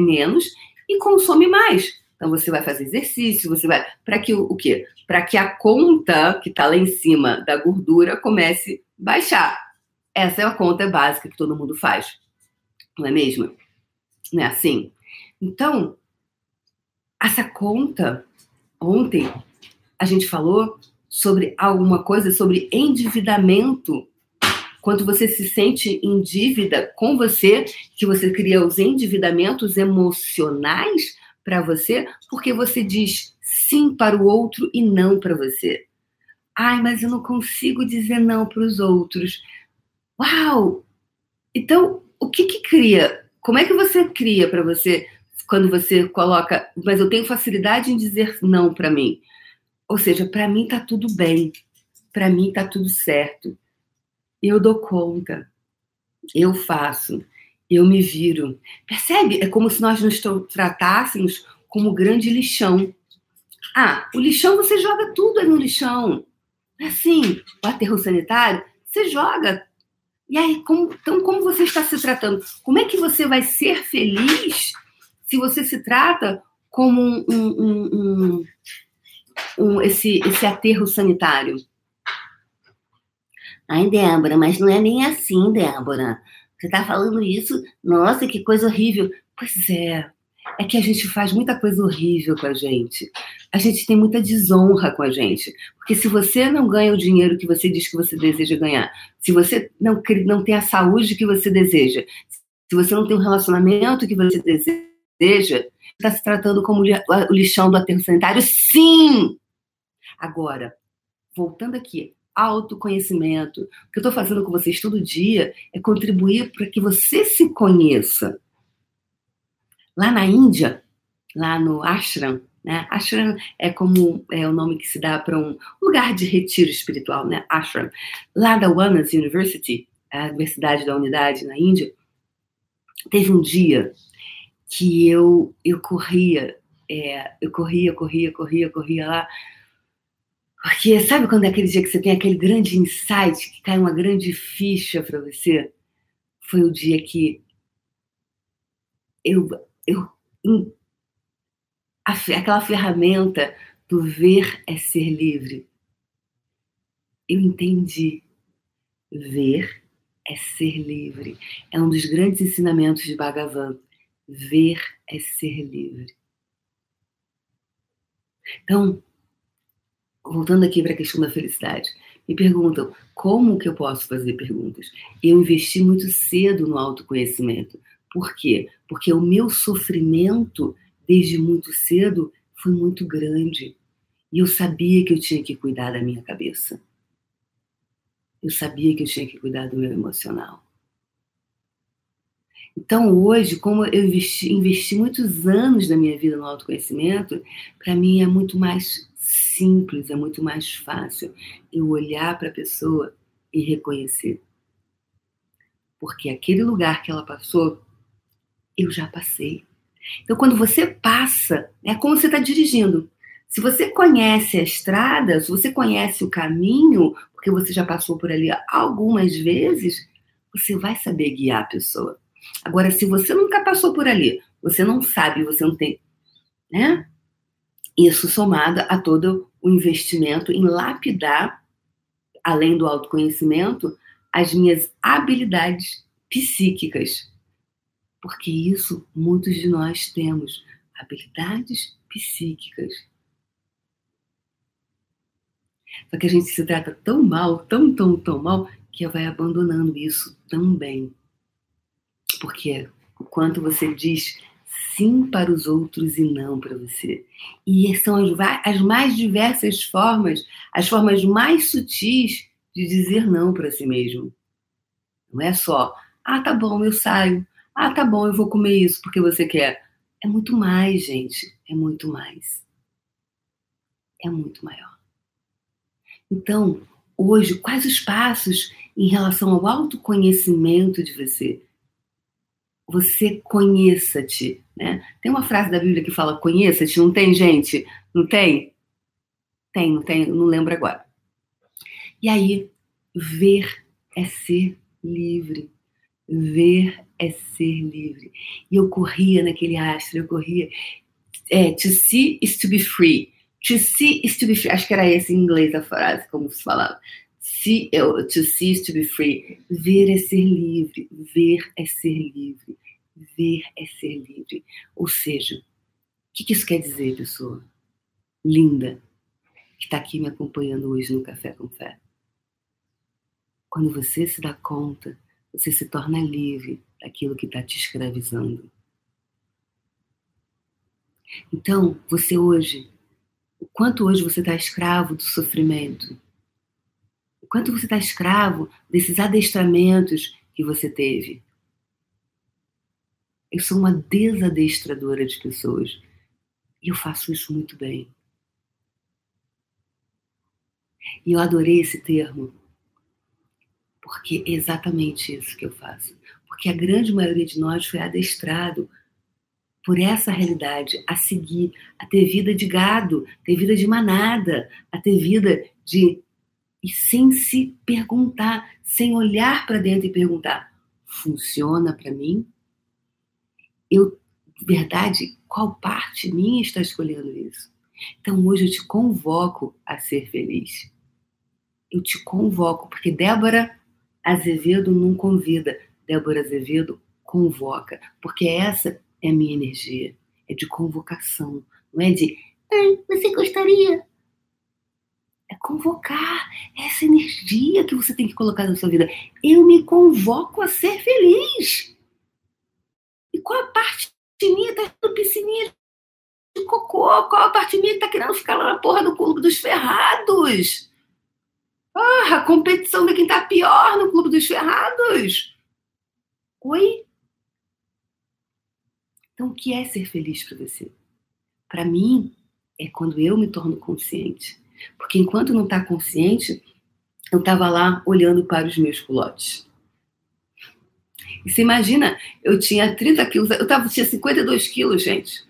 menos e consome mais. Então você vai fazer exercício, você vai para que o, quê? Para que a conta que está lá em cima da gordura comece a baixar. Essa é a conta básica que todo mundo faz, não é mesmo? Não é assim? Então, essa conta, ontem a gente falou sobre alguma coisa sobre endividamento quando você se sente em dívida com você, que você cria os endividamentos emocionais para você, porque você diz sim para o outro e não para você. Ai, mas eu não consigo dizer não para os outros. Uau! Então, o que que cria? Como é que você cria para você quando você coloca, mas eu tenho facilidade em dizer não para mim? Ou seja, para mim tá tudo bem. Para mim tá tudo certo eu dou conta, eu faço, eu me viro. Percebe? É como se nós nos tratássemos como grande lixão. Ah, o lixão você joga tudo aí no lixão. É assim, o aterro sanitário, você joga. E aí, como, então, como você está se tratando? Como é que você vai ser feliz se você se trata como um, um, um, um esse, esse aterro sanitário? Ai, Débora, mas não é nem assim, Débora. Você tá falando isso? Nossa, que coisa horrível. Pois é. É que a gente faz muita coisa horrível com a gente. A gente tem muita desonra com a gente. Porque se você não ganha o dinheiro que você diz que você deseja ganhar, se você não, não tem a saúde que você deseja, se você não tem o relacionamento que você deseja, está se tratando como o lixão do aterro sanitário? Sim! Agora, voltando aqui, autoconhecimento. O que eu estou fazendo com vocês todo dia é contribuir para que você se conheça. Lá na Índia, lá no ashram, né? Ashram é como é o nome que se dá para um lugar de retiro espiritual, né? Ashram. Lá da Wanas University, a Universidade da Unidade na Índia, teve um dia que eu eu corria, é, eu corria, corria, corria, corria lá porque sabe quando é aquele dia que você tem aquele grande insight, que cai uma grande ficha para você? Foi o dia que eu, eu aquela ferramenta do ver é ser livre. Eu entendi. Ver é ser livre. É um dos grandes ensinamentos de Bhagavan. Ver é ser livre. Então, voltando aqui para a questão da felicidade, me perguntam como que eu posso fazer perguntas. Eu investi muito cedo no autoconhecimento. Por quê? Porque o meu sofrimento desde muito cedo foi muito grande. E eu sabia que eu tinha que cuidar da minha cabeça. Eu sabia que eu tinha que cuidar do meu emocional. Então, hoje, como eu investi, investi muitos anos da minha vida no autoconhecimento, para mim é muito mais simples, é muito mais fácil eu olhar para a pessoa e reconhecer. Porque aquele lugar que ela passou, eu já passei. Então, quando você passa, é como você está dirigindo. Se você conhece a estrada, se você conhece o caminho, porque você já passou por ali algumas vezes, você vai saber guiar a pessoa. Agora, se você nunca passou por ali, você não sabe, você não tem, né? Isso somado a todo o investimento em lapidar, além do autoconhecimento, as minhas habilidades psíquicas. Porque isso muitos de nós temos, habilidades psíquicas. Só que a gente se trata tão mal, tão, tão, tão mal, que vai abandonando isso também. Porque o quanto você diz sim para os outros e não para você. E são as, as mais diversas formas, as formas mais sutis de dizer não para si mesmo. Não é só, ah, tá bom, eu saio. Ah, tá bom, eu vou comer isso porque você quer. É muito mais, gente. É muito mais. É muito maior. Então, hoje, quais os passos em relação ao autoconhecimento de você? Você conheça-te, né? Tem uma frase da Bíblia que fala conheça-te, não tem, gente? Não tem? Tem, não tem, não lembro agora. E aí, ver é ser livre. Ver é ser livre. E eu corria naquele astro, eu corria. É, to see is to be free. To see is to be free. Acho que era esse em inglês a frase, como se falava. See, to see is to be free. Ver é ser livre. Ver é ser livre. Ver é ser livre. Ou seja, o que, que isso quer dizer, pessoa? Linda, que está aqui me acompanhando hoje no Café com Fé. Quando você se dá conta, você se torna livre daquilo que está te escravizando. Então, você hoje, o quanto hoje você está escravo do sofrimento, quanto você está escravo desses adestramentos que você teve. Eu sou uma desadestradora de pessoas e eu faço isso muito bem. E eu adorei esse termo, porque é exatamente isso que eu faço. Porque a grande maioria de nós foi adestrado por essa realidade, a seguir, a ter vida de gado, ter vida de manada, a ter vida de. E sem se perguntar, sem olhar para dentro e perguntar: funciona para mim? Eu, verdade, qual parte minha está escolhendo isso? Então hoje eu te convoco a ser feliz. Eu te convoco, porque Débora Azevedo não convida, Débora Azevedo convoca, porque essa é a minha energia, é de convocação, não é de, você gostaria? Convocar essa energia que você tem que colocar na sua vida. Eu me convoco a ser feliz. E qual a parte minha tá no piscininha de cocô? Qual a parte minha que tá querendo ficar lá na porra do clube dos ferrados? Ah, a competição de quem tá pior no Clube dos Ferrados. Oi? Então, o que é ser feliz para você? Para mim, é quando eu me torno consciente. Porque enquanto não está consciente, eu estava lá olhando para os meus culotes. E você imagina, eu tinha 30 quilos, eu tava, tinha 52 quilos, gente.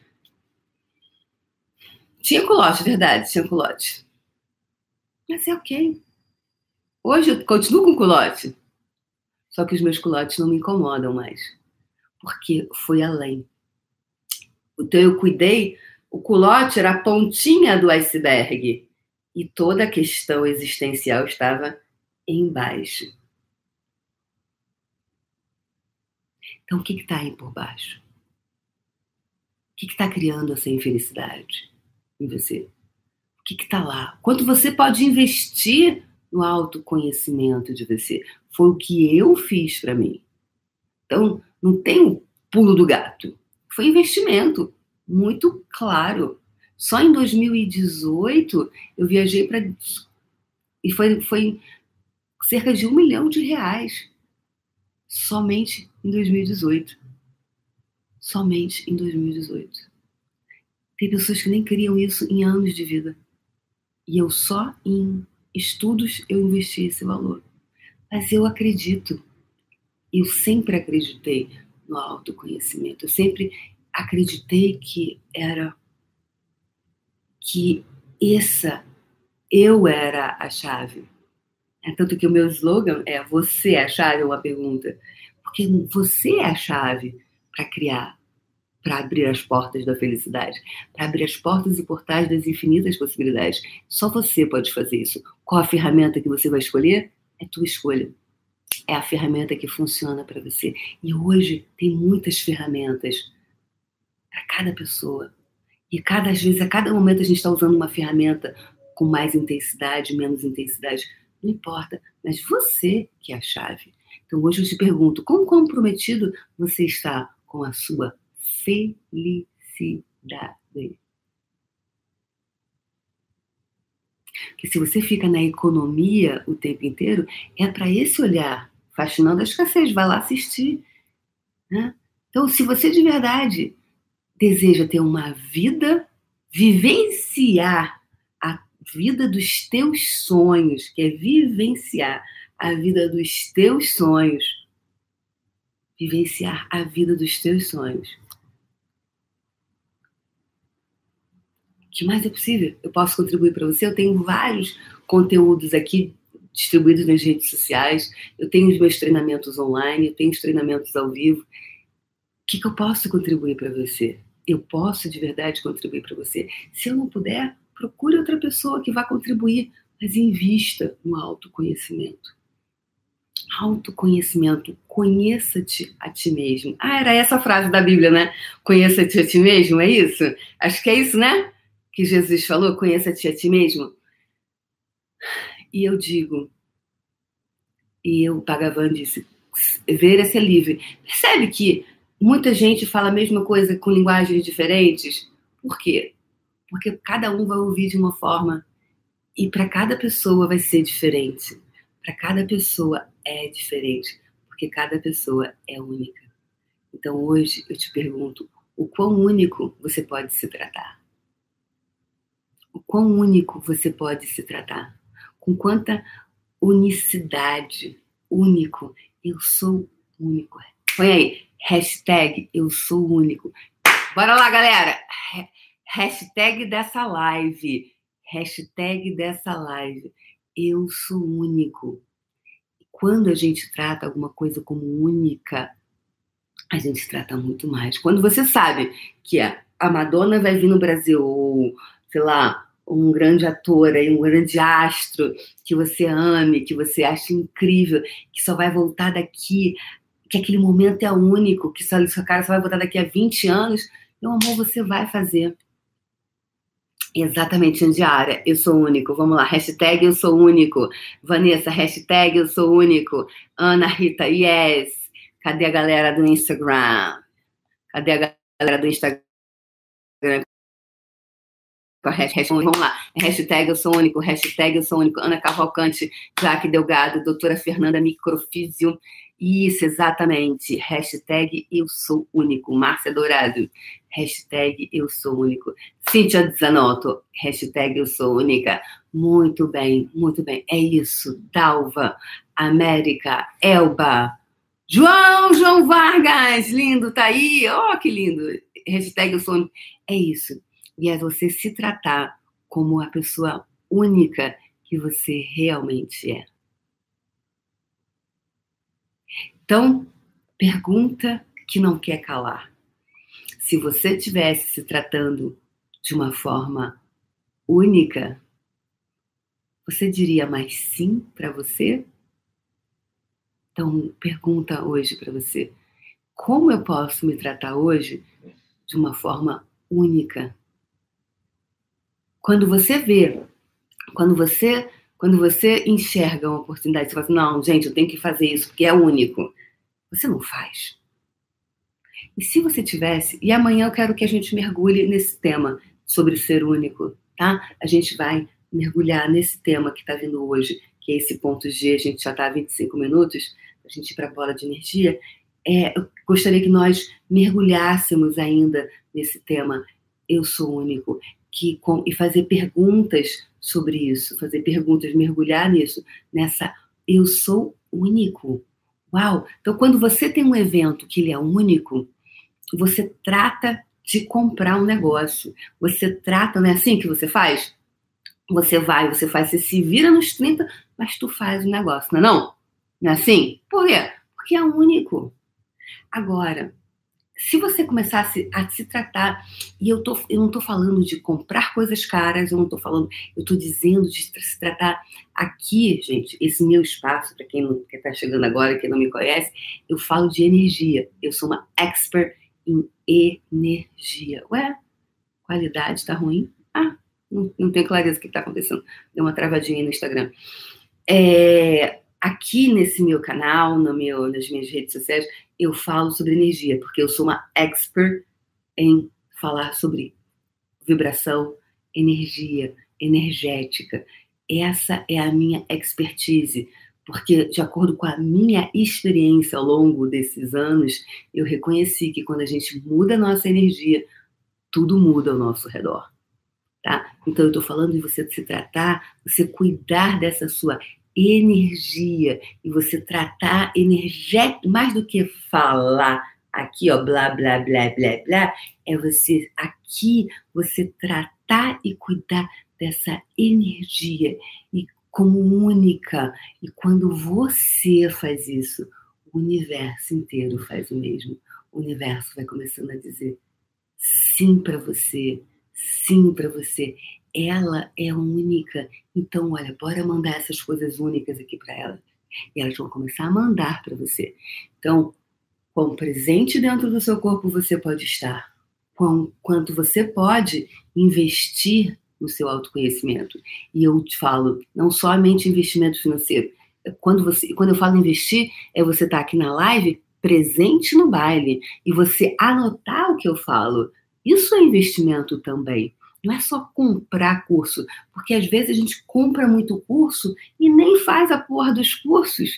Tinha culote, verdade, tinha culote. Mas é ok. Hoje eu continuo com culote. Só que os meus culotes não me incomodam mais. Porque foi além. Então eu cuidei, o culote era a pontinha do iceberg. E toda a questão existencial estava embaixo. Então o que está aí por baixo? O que está criando essa infelicidade em você? O que está lá? Quanto você pode investir no autoconhecimento de você. Foi o que eu fiz para mim. Então, não tem o pulo do gato. Foi investimento muito claro. Só em 2018 eu viajei para. E foi, foi cerca de um milhão de reais. Somente em 2018. Somente em 2018. Tem pessoas que nem queriam isso em anos de vida. E eu só em estudos eu investi esse valor. Mas eu acredito, eu sempre acreditei no autoconhecimento, eu sempre acreditei que era que essa eu era a chave. É tanto que o meu slogan é você é a chave, é uma pergunta. Porque você é a chave para criar para abrir as portas da felicidade, para abrir as portas e portais das infinitas possibilidades. Só você pode fazer isso. Qual a ferramenta que você vai escolher? É tua escolha. É a ferramenta que funciona para você. E hoje tem muitas ferramentas para cada pessoa. E cada vez, a cada momento a gente está usando uma ferramenta com mais intensidade, menos intensidade. Não importa, mas você que é a chave. Então hoje eu te pergunto, como comprometido você está com a sua felicidade. Que se você fica na economia o tempo inteiro, é para esse olhar Fascinando a Escassez, vai lá assistir. Né? Então, se você de verdade deseja ter uma vida, vivenciar a vida dos teus sonhos, que é vivenciar a vida dos teus sonhos, vivenciar a vida dos teus sonhos. O que mais é possível? Eu posso contribuir para você? Eu tenho vários conteúdos aqui distribuídos nas redes sociais, eu tenho os meus treinamentos online, eu tenho os treinamentos ao vivo. O que, que eu posso contribuir para você? Eu posso de verdade contribuir para você. Se eu não puder, procure outra pessoa que vá contribuir, mas invista no autoconhecimento. Autoconhecimento, conheça-te a ti mesmo. Ah, era essa a frase da Bíblia, né? Conheça-te a ti mesmo, é isso? Acho que é isso, né? Que Jesus falou, conheça-te a ti mesmo. E eu digo, e o Bhagavan disse, ver esse livre. Percebe que muita gente fala a mesma coisa com linguagens diferentes? Por quê? Porque cada um vai ouvir de uma forma e para cada pessoa vai ser diferente. Para cada pessoa é diferente, porque cada pessoa é única. Então hoje eu te pergunto, o quão único você pode se tratar? O quão único você pode se tratar? com quanta unicidade, único. Eu sou único. Põe aí, hashtag eu sou único. Bora lá, galera. Hashtag dessa live. Hashtag dessa live. Eu sou único. Quando a gente trata alguma coisa como única, a gente trata muito mais. Quando você sabe que a Madonna vai vir no Brasil, ou, sei lá, um grande ator, aí, um grande astro que você ame, que você acha incrível, que só vai voltar daqui, que aquele momento é único, que só, sua cara só vai voltar daqui a 20 anos, meu amor, você vai fazer. Exatamente, Andiara, eu sou único. Vamos lá, hashtag eu sou único. Vanessa, hashtag eu sou único. Ana Rita, yes. Cadê a galera do Instagram? Cadê a galera do Instagram? vamos lá, hashtag eu sou único, hashtag eu sou único, Ana Cavalcante, Jaque Delgado, doutora Fernanda Microfísio, isso, exatamente, hashtag eu sou único, Márcia Dourado, hashtag eu sou único, Cíntia Zanotto, hashtag eu sou única, muito bem, muito bem, é isso, Dalva, América, Elba, João, João Vargas, lindo, tá aí, ó, oh, que lindo, hashtag eu sou único, é isso, e é você se tratar como a pessoa única que você realmente é. Então, pergunta que não quer calar. Se você estivesse se tratando de uma forma única, você diria mais sim para você? Então, pergunta hoje para você: como eu posso me tratar hoje de uma forma única? Quando você vê, quando você, quando você enxerga uma oportunidade, você fala assim, não, gente, eu tenho que fazer isso porque é único. Você não faz. E se você tivesse, e amanhã eu quero que a gente mergulhe nesse tema sobre ser único, tá? A gente vai mergulhar nesse tema que está vindo hoje, que é esse ponto G, a gente já está há 25 minutos, a gente ir para a bola de energia. É, eu gostaria que nós mergulhássemos ainda nesse tema. Eu sou único que, com, e fazer perguntas sobre isso, fazer perguntas, mergulhar nisso, nessa eu sou único. Uau! Então, quando você tem um evento que ele é único, você trata de comprar um negócio. Você trata, não é assim que você faz? Você vai, você faz, você se vira nos 30, mas tu faz o negócio, não é não? Não é assim? Por quê? Porque é único. Agora, se você começasse a se tratar, e eu, tô, eu não estou falando de comprar coisas caras, eu não estou falando, eu estou dizendo de se tratar aqui, gente, esse meu espaço, para quem está chegando agora, quem não me conhece, eu falo de energia. Eu sou uma expert em energia. Ué, qualidade está ruim? Ah, não, não tenho clareza o que está acontecendo. Deu uma travadinha no Instagram. É, aqui nesse meu canal, no meu, nas minhas redes sociais, eu falo sobre energia, porque eu sou uma expert em falar sobre vibração, energia, energética. Essa é a minha expertise, Porque, de acordo com a minha experiência ao longo desses anos, eu reconheci que quando a gente muda a nossa energia, tudo muda ao nosso redor. Tá? Então, eu estou falando de você se tratar, você cuidar dessa sua energia e você tratar energético, mais do que falar aqui, ó, blá, blá, blá, blá, blá, é você aqui, você tratar e cuidar dessa energia e como única. E quando você faz isso, o universo inteiro faz o mesmo. O universo vai começando a dizer sim para você, sim para você. Ela é única. Então, olha, bora mandar essas coisas únicas aqui para ela. E elas vão começar a mandar para você. Então, quão presente dentro do seu corpo você pode estar, quão, quanto você pode investir no seu autoconhecimento. E eu te falo, não somente investimento financeiro. Quando, você, quando eu falo investir, é você estar tá aqui na live presente no baile e você anotar o que eu falo. Isso é investimento também. Não é só comprar curso, porque às vezes a gente compra muito curso e nem faz a porra dos cursos.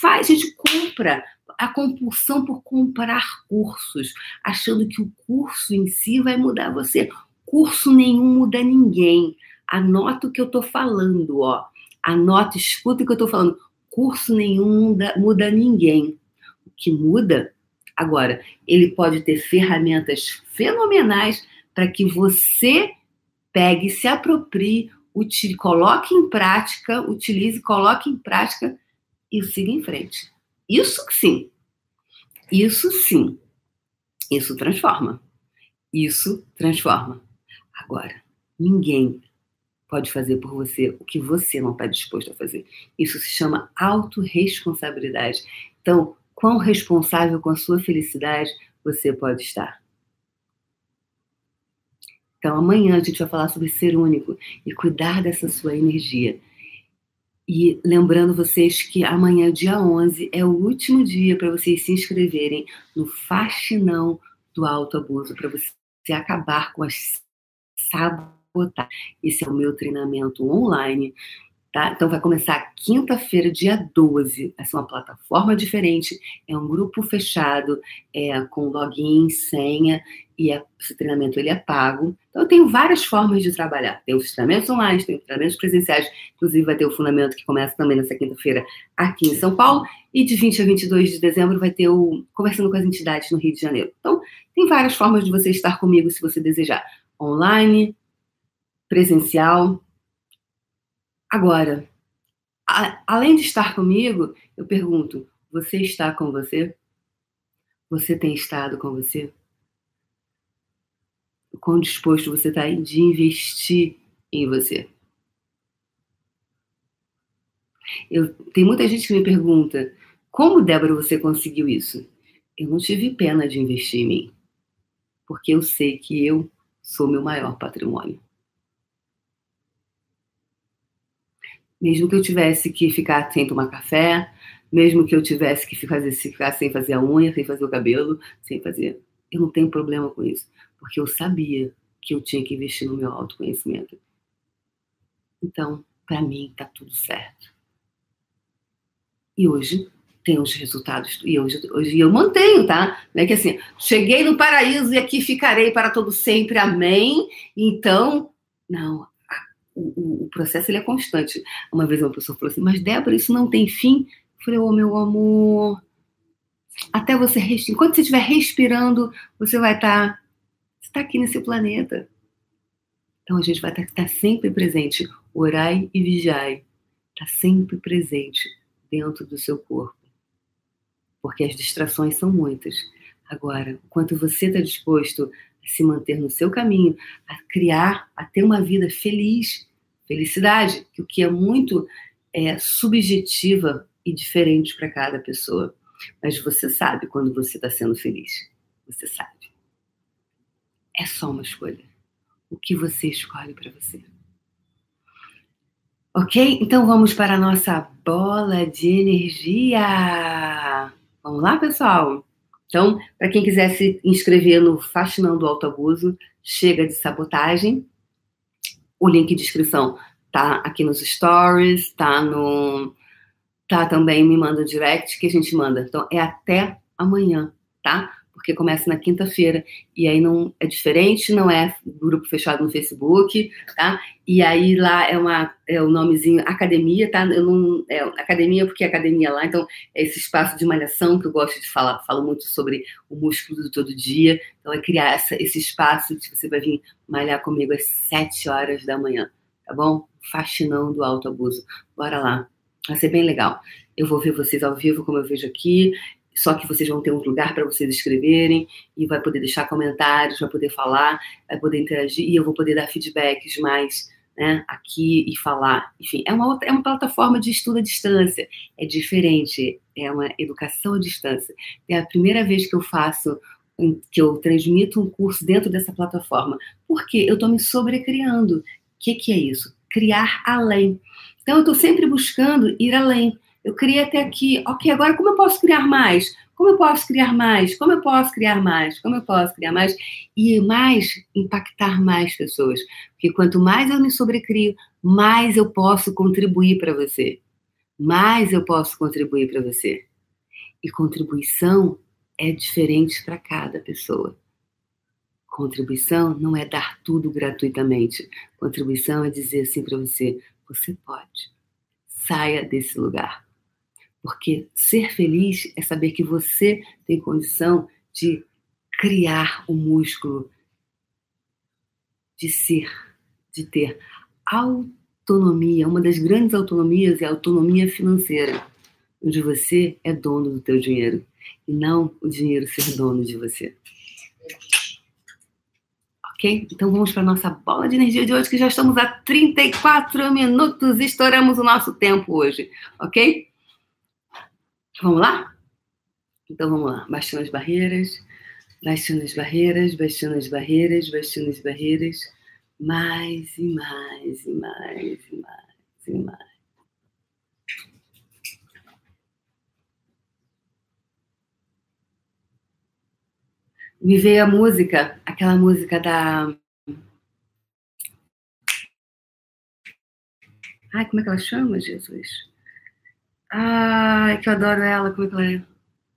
Faz, a gente compra a compulsão por comprar cursos, achando que o curso em si vai mudar você. Curso nenhum muda ninguém. Anota o que eu estou falando, ó. Anota, escuta o que eu estou falando. Curso nenhum muda, muda ninguém. O que muda, agora, ele pode ter ferramentas fenomenais para que você pegue, se aproprie, coloque em prática, utilize, coloque em prática e siga em frente. Isso sim. Isso sim. Isso transforma. Isso transforma. Agora, ninguém pode fazer por você o que você não está disposto a fazer. Isso se chama autorresponsabilidade. Então, quão responsável com a sua felicidade você pode estar? Então, amanhã a gente vai falar sobre ser único e cuidar dessa sua energia. E lembrando vocês que amanhã, dia 11, é o último dia para vocês se inscreverem no Faxinão do Autoabuso, para você acabar com as sabotar. Esse é o meu treinamento online. Tá? Então vai começar quinta-feira, dia 12. Vai ser uma plataforma diferente, é um grupo fechado, é, com login, senha, e é, esse treinamento ele é pago. Então eu tenho várias formas de trabalhar. Tem os treinamentos online, tem os treinamentos presenciais, inclusive vai ter o fundamento que começa também nessa quinta-feira aqui em São Paulo, e de 20 a 22 de dezembro vai ter o Conversando com as Entidades no Rio de Janeiro. Então tem várias formas de você estar comigo se você desejar. Online, presencial. Agora, a, além de estar comigo, eu pergunto: você está com você? Você tem estado com você? O quão disposto você está de investir em você? Eu, tem muita gente que me pergunta: como, Débora, você conseguiu isso? Eu não tive pena de investir em mim, porque eu sei que eu sou meu maior patrimônio. Mesmo que eu tivesse que ficar sem tomar café, mesmo que eu tivesse que ficar sem fazer a unha, sem fazer o cabelo, sem fazer. Eu não tenho problema com isso, porque eu sabia que eu tinha que investir no meu autoconhecimento. Então, para mim, tá tudo certo. E hoje tem os resultados, e hoje, hoje eu mantenho, tá? Não é que assim, cheguei no paraíso e aqui ficarei para todo sempre, amém. Então, não, o, o, processo ele é constante. Uma vez uma pessoa falou assim, mas Débora, isso não tem fim? Eu falei, ô oh, meu amor, até você respirar, enquanto você estiver respirando, você vai estar, tá, você está aqui nesse planeta. Então a gente vai estar, tá, tá sempre presente, orai e vigiai, está sempre presente dentro do seu corpo, porque as distrações são muitas. Agora, quanto você está disposto se manter no seu caminho, a criar, a ter uma vida feliz, felicidade, o que é muito é, subjetiva e diferente para cada pessoa. Mas você sabe quando você está sendo feliz. Você sabe. É só uma escolha. O que você escolhe para você. Ok? Então vamos para a nossa bola de energia. Vamos lá, pessoal? Então, para quem quiser se inscrever no Fascinando Alto Abuso, chega de sabotagem. O link de inscrição tá aqui nos stories, tá no tá também, me manda direct que a gente manda. Então, é até amanhã, tá? Porque começa na quinta-feira. E aí não é diferente, não é grupo fechado no Facebook, tá? E aí lá é, uma, é o nomezinho academia, tá? Eu não, é academia porque é academia lá, então é esse espaço de malhação que eu gosto de falar, falo muito sobre o músculo do todo dia. Então é criar essa, esse espaço que você vai vir malhar comigo às sete horas da manhã, tá bom? Faxinão do alto abuso. Bora lá. Vai ser bem legal. Eu vou ver vocês ao vivo, como eu vejo aqui. Só que vocês vão ter um lugar para vocês escreverem e vai poder deixar comentários, vai poder falar, vai poder interagir e eu vou poder dar feedbacks mais né, aqui e falar. Enfim, é uma, outra, é uma plataforma de estudo à distância. É diferente, é uma educação à distância. É a primeira vez que eu faço, que eu transmito um curso dentro dessa plataforma. Porque eu estou me sobrecriando. O que, que é isso? Criar além. Então, eu estou sempre buscando ir além. Eu criei até aqui, ok, agora como eu posso criar mais? Como eu posso criar mais? Como eu posso criar mais? Como eu posso criar mais? E mais, impactar mais pessoas. Porque quanto mais eu me sobrecrio, mais eu posso contribuir para você. Mais eu posso contribuir para você. E contribuição é diferente para cada pessoa. Contribuição não é dar tudo gratuitamente. Contribuição é dizer assim para você: você pode. Saia desse lugar. Porque ser feliz é saber que você tem condição de criar o músculo de ser, de ter autonomia. Uma das grandes autonomias é a autonomia financeira, onde você é dono do teu dinheiro e não o dinheiro ser dono de você. Ok? Então vamos para a nossa bola de energia de hoje, que já estamos a 34 minutos, estouramos o nosso tempo hoje, ok? Vamos lá? Então vamos lá. Baixando as barreiras, baixando as barreiras, baixando as barreiras, baixando as barreiras. Mais e mais e mais e mais e mais. Me veio a música, aquela música da. Ai, como é que ela chama, Jesus? Ai, que eu adoro ela. Como é que ela é?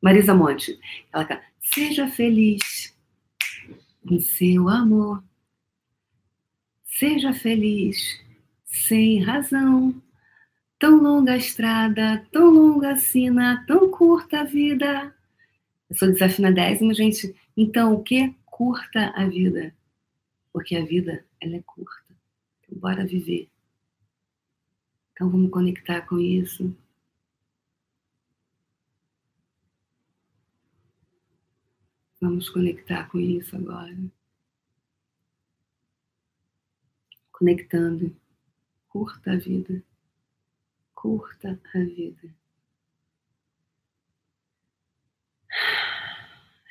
Marisa Monte. Ela canta, seja feliz em seu amor. Seja feliz sem razão. Tão longa a estrada, tão longa a sina, tão curta a vida. Eu sou desafinadésima, gente. Então, o que? Curta a vida. Porque a vida, ela é curta. Então, bora viver. Então, vamos conectar com isso. Vamos conectar com isso agora. Conectando. Curta a vida. Curta a vida.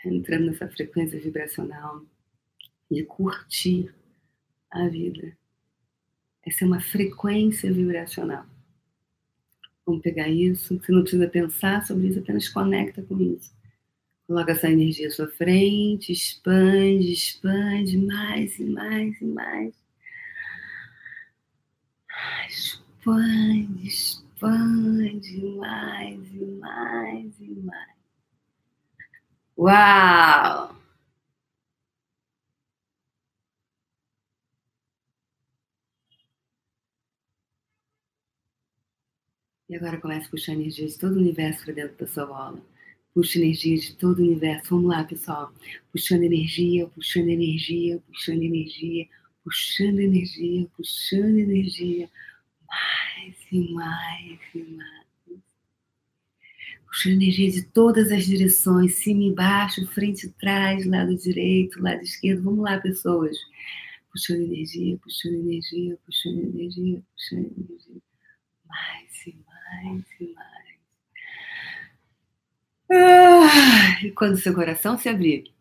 Entrando nessa frequência vibracional de curtir a vida. Essa é uma frequência vibracional. Vamos pegar isso. Você não precisa pensar sobre isso, apenas conecta com isso. Coloca essa energia à sua frente, expande, expande mais e mais e mais. Expande, expande mais e mais e mais. Uau! E agora começa a puxar energia de todo o universo para dentro da sua bola. Puxa energia de todo o universo. Vamos lá, pessoal. Puxando energia, puxando energia, puxando energia, puxando energia, puxando energia. Mais e mais e mais. Puxando energia de todas as direções, cima e baixo, frente e trás, lado direito, lado esquerdo. Vamos lá, pessoas. Puxando energia, puxando energia, puxando energia, puxando energia. Mais e mais e mais. Ah, e quando seu coração se abrir,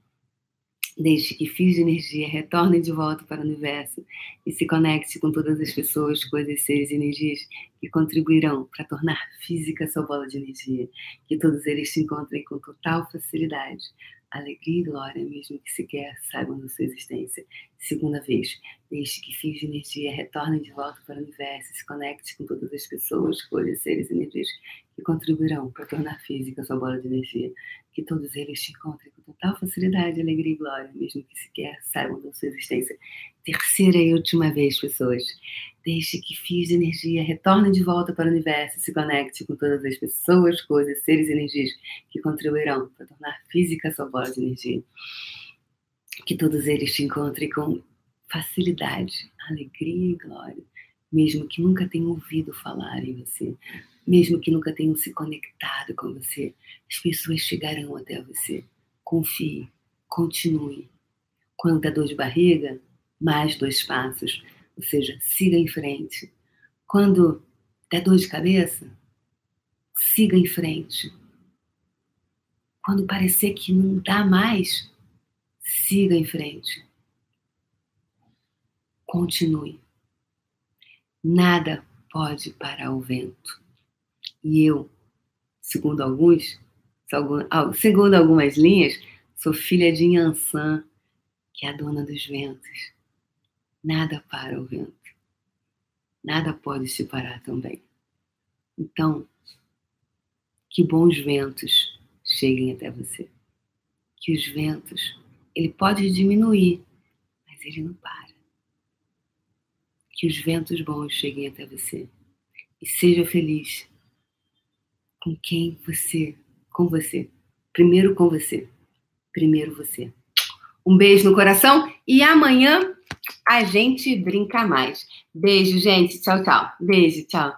deixe que fios de energia retornem de volta para o universo e se conecte com todas as pessoas, coisas, seres e energias que contribuirão para tornar física sua bola de energia. Que todos eles se encontrem com total facilidade, alegria e glória, mesmo que sequer saibam da sua existência. Segunda vez, deixe que fios de energia retornem de volta para o universo, se conecte com todas as pessoas, coisas, seres e energias que contribuirão para tornar física a sua bola de energia. Que todos eles te encontrem com total facilidade, alegria e glória, mesmo que sequer saibam da sua existência. Terceira e última vez, pessoas. Deixe que fios de energia retornem de volta para o universo, se conecte com todas as pessoas, coisas, seres e energias que contribuirão para tornar física a sua bola de energia que todos eles te encontrem com facilidade, alegria e glória, mesmo que nunca tenham ouvido falar em você, mesmo que nunca tenham se conectado com você, as pessoas chegarão até você. Confie, continue. Quando der dor de barriga, mais dois passos, ou seja, siga em frente. Quando der dor de cabeça, siga em frente. Quando parecer que não dá mais, Siga em frente. Continue. Nada pode parar o vento. E eu, segundo alguns, segundo algumas linhas, sou filha de Yansan, que é a dona dos ventos. Nada para o vento. Nada pode se parar também. Então, que bons ventos cheguem até você. Que os ventos ele pode diminuir, mas ele não para. Que os ventos bons cheguem até você e seja feliz com quem você, com você. Primeiro com você. Primeiro você. Um beijo no coração e amanhã a gente brinca mais. Beijo, gente. Tchau, tchau. Beijo, tchau.